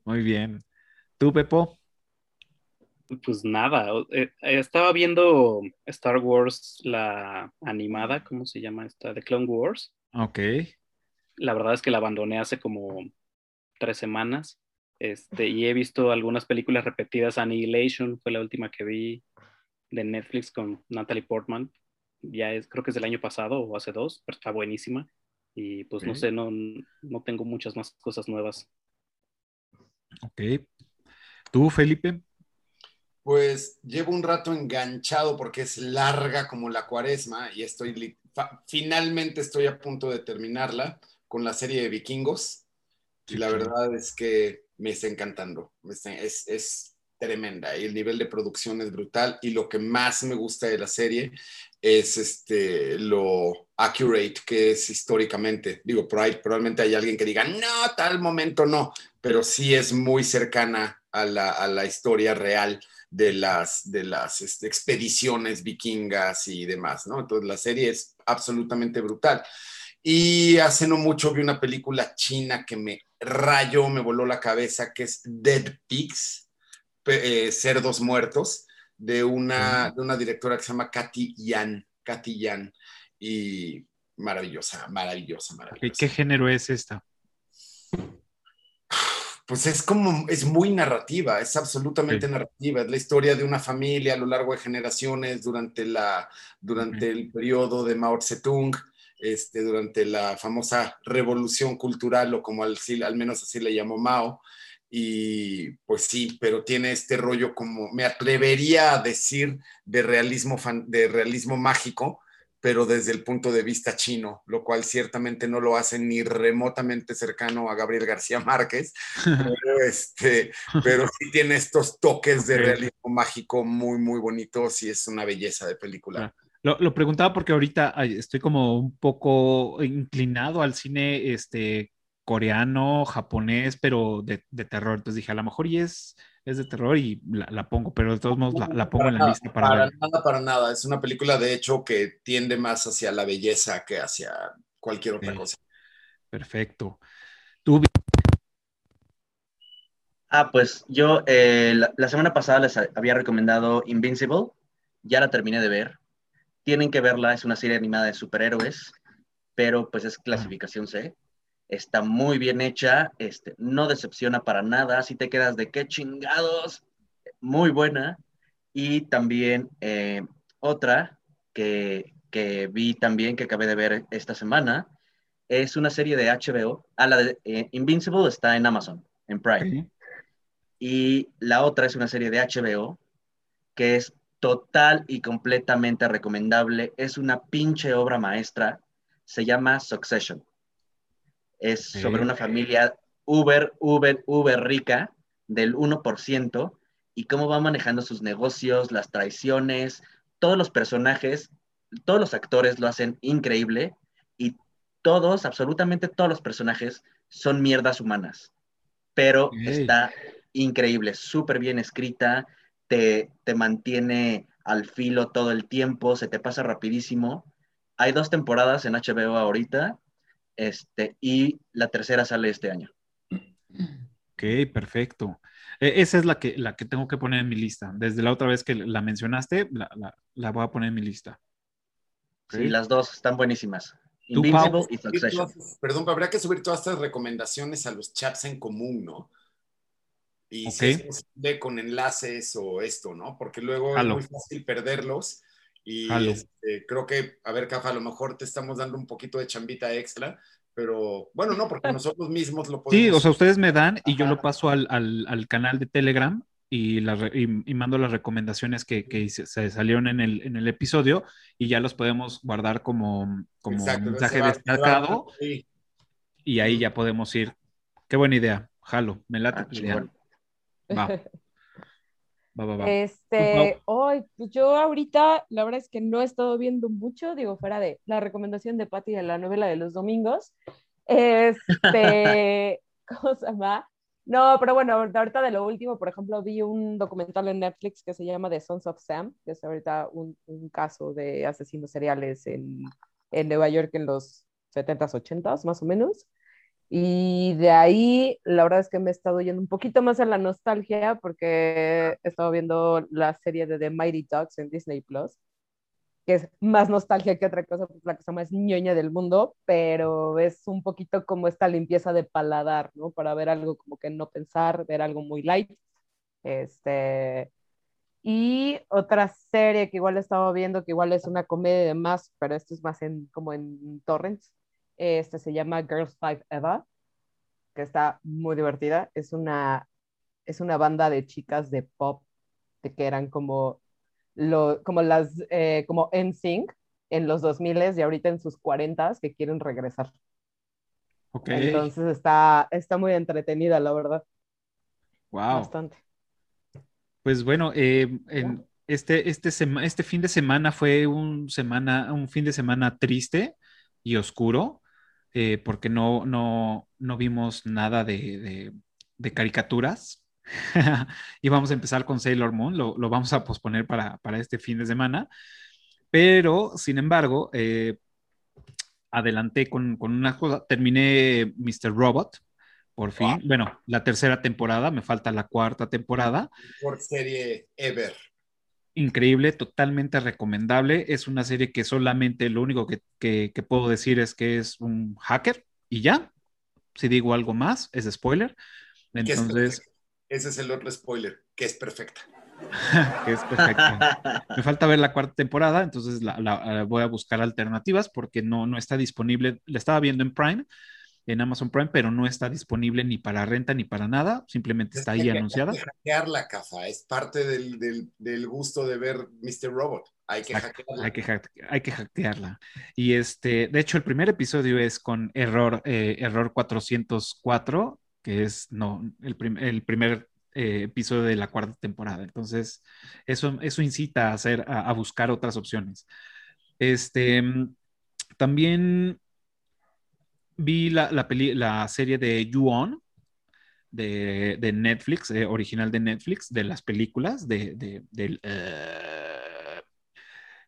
Muy bien. ¿Tú, Pepo? Pues nada, eh, eh, estaba viendo Star Wars, la animada, ¿cómo se llama esta? The Clone Wars. Ok. La verdad es que la abandoné hace como tres semanas. Este, y he visto algunas películas repetidas. Annihilation fue la última que vi de Netflix con Natalie Portman. ya es, creo que es del año pasado o hace dos, pero está buenísima. Y pues no Ok. sé, no, no tengo muchas más cosas nuevas. Ok. ¿Tú, Felipe? Pues llevo un rato enganchado porque es larga como la cuaresma y estoy finalmente estoy a punto de terminarla con la serie de vikingos y la verdad es que me está encantando, es, es tremenda y el nivel de producción es brutal y lo que más me gusta de la serie es este, lo accurate que es históricamente. Digo, por ahí probablemente hay alguien que diga, no, tal momento no, pero sí es muy cercana a la, a la historia real de las, de las este, expediciones vikingas y demás, ¿no? Entonces la serie es absolutamente brutal. Y hace no mucho vi una película china que me rayó, me voló la cabeza, que es Dead Pigs, eh, Cerdos Muertos, de una, de una directora que se llama Katy Yan, Katy Yan, y maravillosa, maravillosa, ¿Qué, maravillosa. qué género es esta? Pues es como, es muy narrativa, es absolutamente Sí. narrativa, es la historia de una familia a lo largo de generaciones durante, la, durante el periodo de Mao Zedong, este, durante la famosa revolución cultural, o como al, menos así le llamó Mao. Y pues sí, pero tiene este rollo como, me atrevería a decir, de realismo, fan- de realismo mágico, pero desde el punto de vista chino, lo cual ciertamente no lo hace ni remotamente cercano a Gabriel García Márquez, pero, este, pero sí tiene estos toques de realismo mágico muy, muy bonitos y es una belleza de película. Lo, lo preguntaba porque ahorita estoy como un poco inclinado al cine este, coreano, japonés, pero de, de terror. Entonces dije, a lo mejor y es, es de terror y la, la pongo, pero de todos modos la, la pongo en la nada, lista para, para ver. nada, para nada. Es una película, de hecho, que tiende más hacia la belleza que hacia cualquier otra cosa. Perfecto. Tú, Ah, pues yo eh, la, la semana pasada les había recomendado Invincible, ya la terminé de ver. Tienen que verla, es una serie animada de superhéroes, pero pues es clasificación C. Está muy bien hecha, este, no decepciona para nada, si te quedas de qué chingados, muy buena. Y también eh, otra que, que vi también, que acabé de ver esta semana, es una serie de HBO. Ah, la de eh, Invincible está en Amazon, en Prime. Y la otra es una serie de HBO que es total y completamente recomendable. Es una pinche obra maestra. Se llama Succession. Es sobre una familia uber, uber, uber rica del 1% y cómo va manejando sus negocios, las traiciones, todos los personajes, todos los actores lo hacen increíble y todos, absolutamente todos los personajes son mierdas humanas. Pero está increíble, súper bien escrita, te, te mantiene al filo todo el tiempo, se te pasa rapidísimo. Hay dos temporadas en HBO ahorita, este, y la tercera sale este año. Ok, perfecto. E- esa es la que, la que tengo que poner en mi lista. Desde la otra vez que la mencionaste, la, la- la voy a poner en mi lista. Ok. Sí, las dos están buenísimas. ¿Tú, Invincible y Succession. todas- Perdón, pero habría que subir todas estas recomendaciones a los chats en común, ¿no? Y Ok. si es posible con enlaces o esto, ¿no? Porque luego es muy fácil perderlos. Y este, creo que, a ver, Cafa, a lo mejor te estamos dando un poquito de chambita extra, pero bueno, no, porque nosotros mismos lo podemos. Sí, o sea, ustedes me dan y yo lo paso al, al- al canal de Telegram y, la y- y mando las recomendaciones que, que se, se salieron en el, en el episodio y ya los podemos guardar como, como Exacto, mensaje va- va- destacado sí. y ahí ya podemos ir. Qué buena idea. Jalo, me late Ah. Va. Va, va, va. Este, hoy, pues yo ahorita, la verdad es que no he estado viendo mucho, digo, fuera de la recomendación de Patty de la novela de los domingos. Este, ¿cómo se llama? No, pero bueno, ahorita de lo último, por ejemplo, vi un documental en Netflix que se llama The Sons of Sam, que es ahorita un, un caso de asesinos seriales en, en Nueva York en los 70s, 80s, más o menos. Y de ahí, la verdad es que me he estado yendo un poquito más a la nostalgia porque he estado viendo la serie de The Mighty Ducks en Disney Plus, que es más nostalgia que otra cosa, pues la cosa más ñoña del mundo, pero es un poquito como esta limpieza de paladar, ¿no? Para ver algo como que no pensar, ver algo muy light. Este, Y otra serie que igual he estado viendo, que igual es una comedia de más, pero esto es más en, como en torrents, este se llama Girls Five Eva, que está muy divertida. Es una, es una banda de chicas de pop de que eran como, lo, como las, eh, como NSYNC en los 2000 y ahorita en sus 40 que quieren regresar. Ok. Entonces está, está muy entretenida, la verdad. Wow. Bastante. Pues bueno, eh, en este, este, sema- este fin de semana fue un, semana, un fin de semana triste y oscuro, eh, porque no, no, no vimos nada de, de- de caricaturas. Y vamos a empezar con Sailor Moon, lo, lo vamos a posponer para, para este fin de semana. Pero, sin embargo, eh, adelanté con, con una cosa, terminé Mr. Robot, por fin. Bueno, la tercera temporada, me falta la cuarta temporada. Por serie ever. Increíble, totalmente recomendable. Es una serie que solamente lo único que, que- que puedo decir es que es un hacker y ya. Si digo algo más, es spoiler. es Entonces, perfecta. Ese es el otro spoiler, que es perfecta. que es perfecto. Me falta ver la cuarta temporada, entonces la, la- voy a buscar alternativas porque no, no está disponible. La estaba viendo en Prime, en Amazon Prime, pero no está disponible ni para renta ni para nada. Simplemente está ahí anunciada. Hay que hackearla, Cafa. Es parte del, del- del gusto de ver Mr. Robot. Hay que hackearla. Hay que, hay que hackearla. Y este, de hecho, el primer episodio es con error, eh, error 404, que es no, el, prim- el primer eh, episodio de la cuarta temporada. Entonces, eso, eso incita a hacer, a, a buscar otras opciones. Este, mm, también vi la, la, serie de You-On de, de Netflix, eh, original de Netflix, de las películas, de, de- del, eh,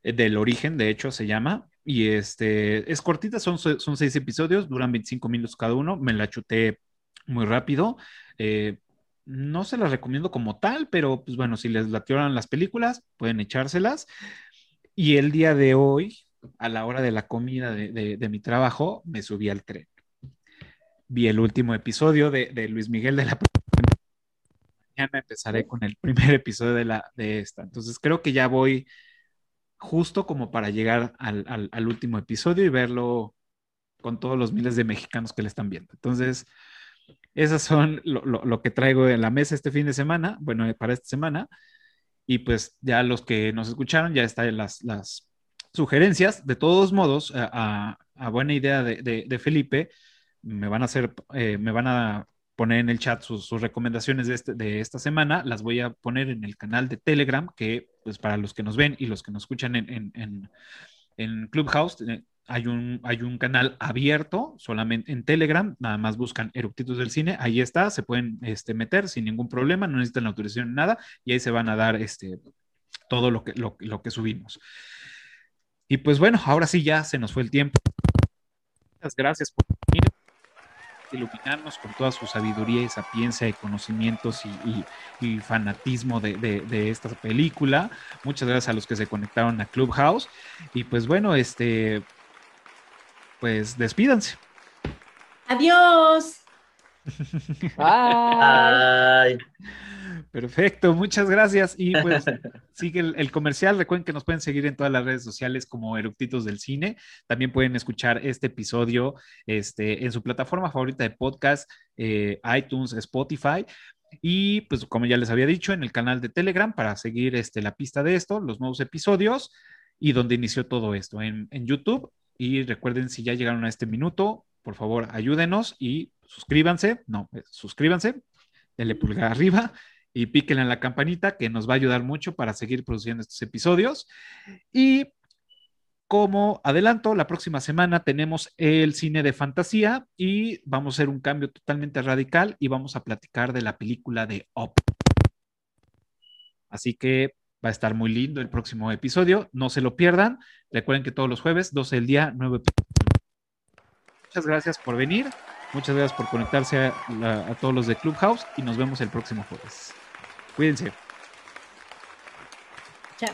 del origen, de hecho, se llama. Y este, es cortita, son, son seis episodios, duran 25 minutos cada uno. Me la chuté muy rápido. Eh, no se las recomiendo como tal, pero pues bueno, si les latieron las películas, pueden echárselas. Y el día de hoy, a la hora de la comida de, de- mi trabajo, me subí al tren. Vi el último episodio de, de Luis Miguel de la mañana empezaré con el primer episodio de, la, de esta. Entonces creo que ya voy justo como para llegar al, al- al último episodio y verlo con todos los miles de mexicanos que le están viendo. Entonces, esas son lo, lo- lo que traigo en la mesa este fin de semana, bueno, para esta semana. Y pues ya los que nos escucharon, ya están las, las sugerencias. De todos modos, a, a- buena idea de, Felipe, me van a hacer, eh, me van a poner en el chat sus, recomendaciones de, este- de esta semana. Las voy a poner en el canal de Telegram, que pues para los que nos ven y los que nos escuchan en, en- en- Clubhouse, eh, hay un, hay un canal abierto solamente en Telegram, nada más buscan Eructitos del Cine, ahí está, se pueden este, meter sin ningún problema, no necesitan autorización ni nada, y ahí se van a dar este, todo lo que, lo que subimos. Y pues bueno, ahora sí ya se nos fue el tiempo. Muchas gracias por venir, iluminarnos con toda su sabiduría y sapiencia y conocimientos y, y- y fanatismo de, de- de esta película. Muchas gracias a los que se conectaron a Clubhouse. Y pues bueno, este, pues despídanse. Adiós. Bye. Perfecto, muchas gracias. Y pues sigue el, el comercial. Recuerden que nos pueden seguir en todas las redes sociales como Eructitos del Cine. También pueden escuchar este episodio este, en su plataforma favorita de podcast, eh, iTunes, Spotify. Y pues como ya les había dicho, en el canal de Telegram para seguir este, la pista de esto, los nuevos episodios y donde inició todo esto, en, en YouTube. Y recuerden, si ya llegaron a este minuto, por favor, ayúdenos y suscríbanse. No, eh, suscríbanse, denle pulgar arriba y píquenle en la campanita que nos va a ayudar mucho para seguir produciendo estos episodios. Y como adelanto, la próxima semana tenemos el cine de fantasía y vamos a hacer un cambio totalmente radical y vamos a platicar de la película de Up. Así que va a estar muy lindo el próximo episodio, no se lo pierdan. Recuerden que todos los jueves, 12 del día, 9 Muchas gracias por venir, muchas gracias por conectarse a, a todos los de Clubhouse y nos vemos el próximo jueves. Cuídense. Chao.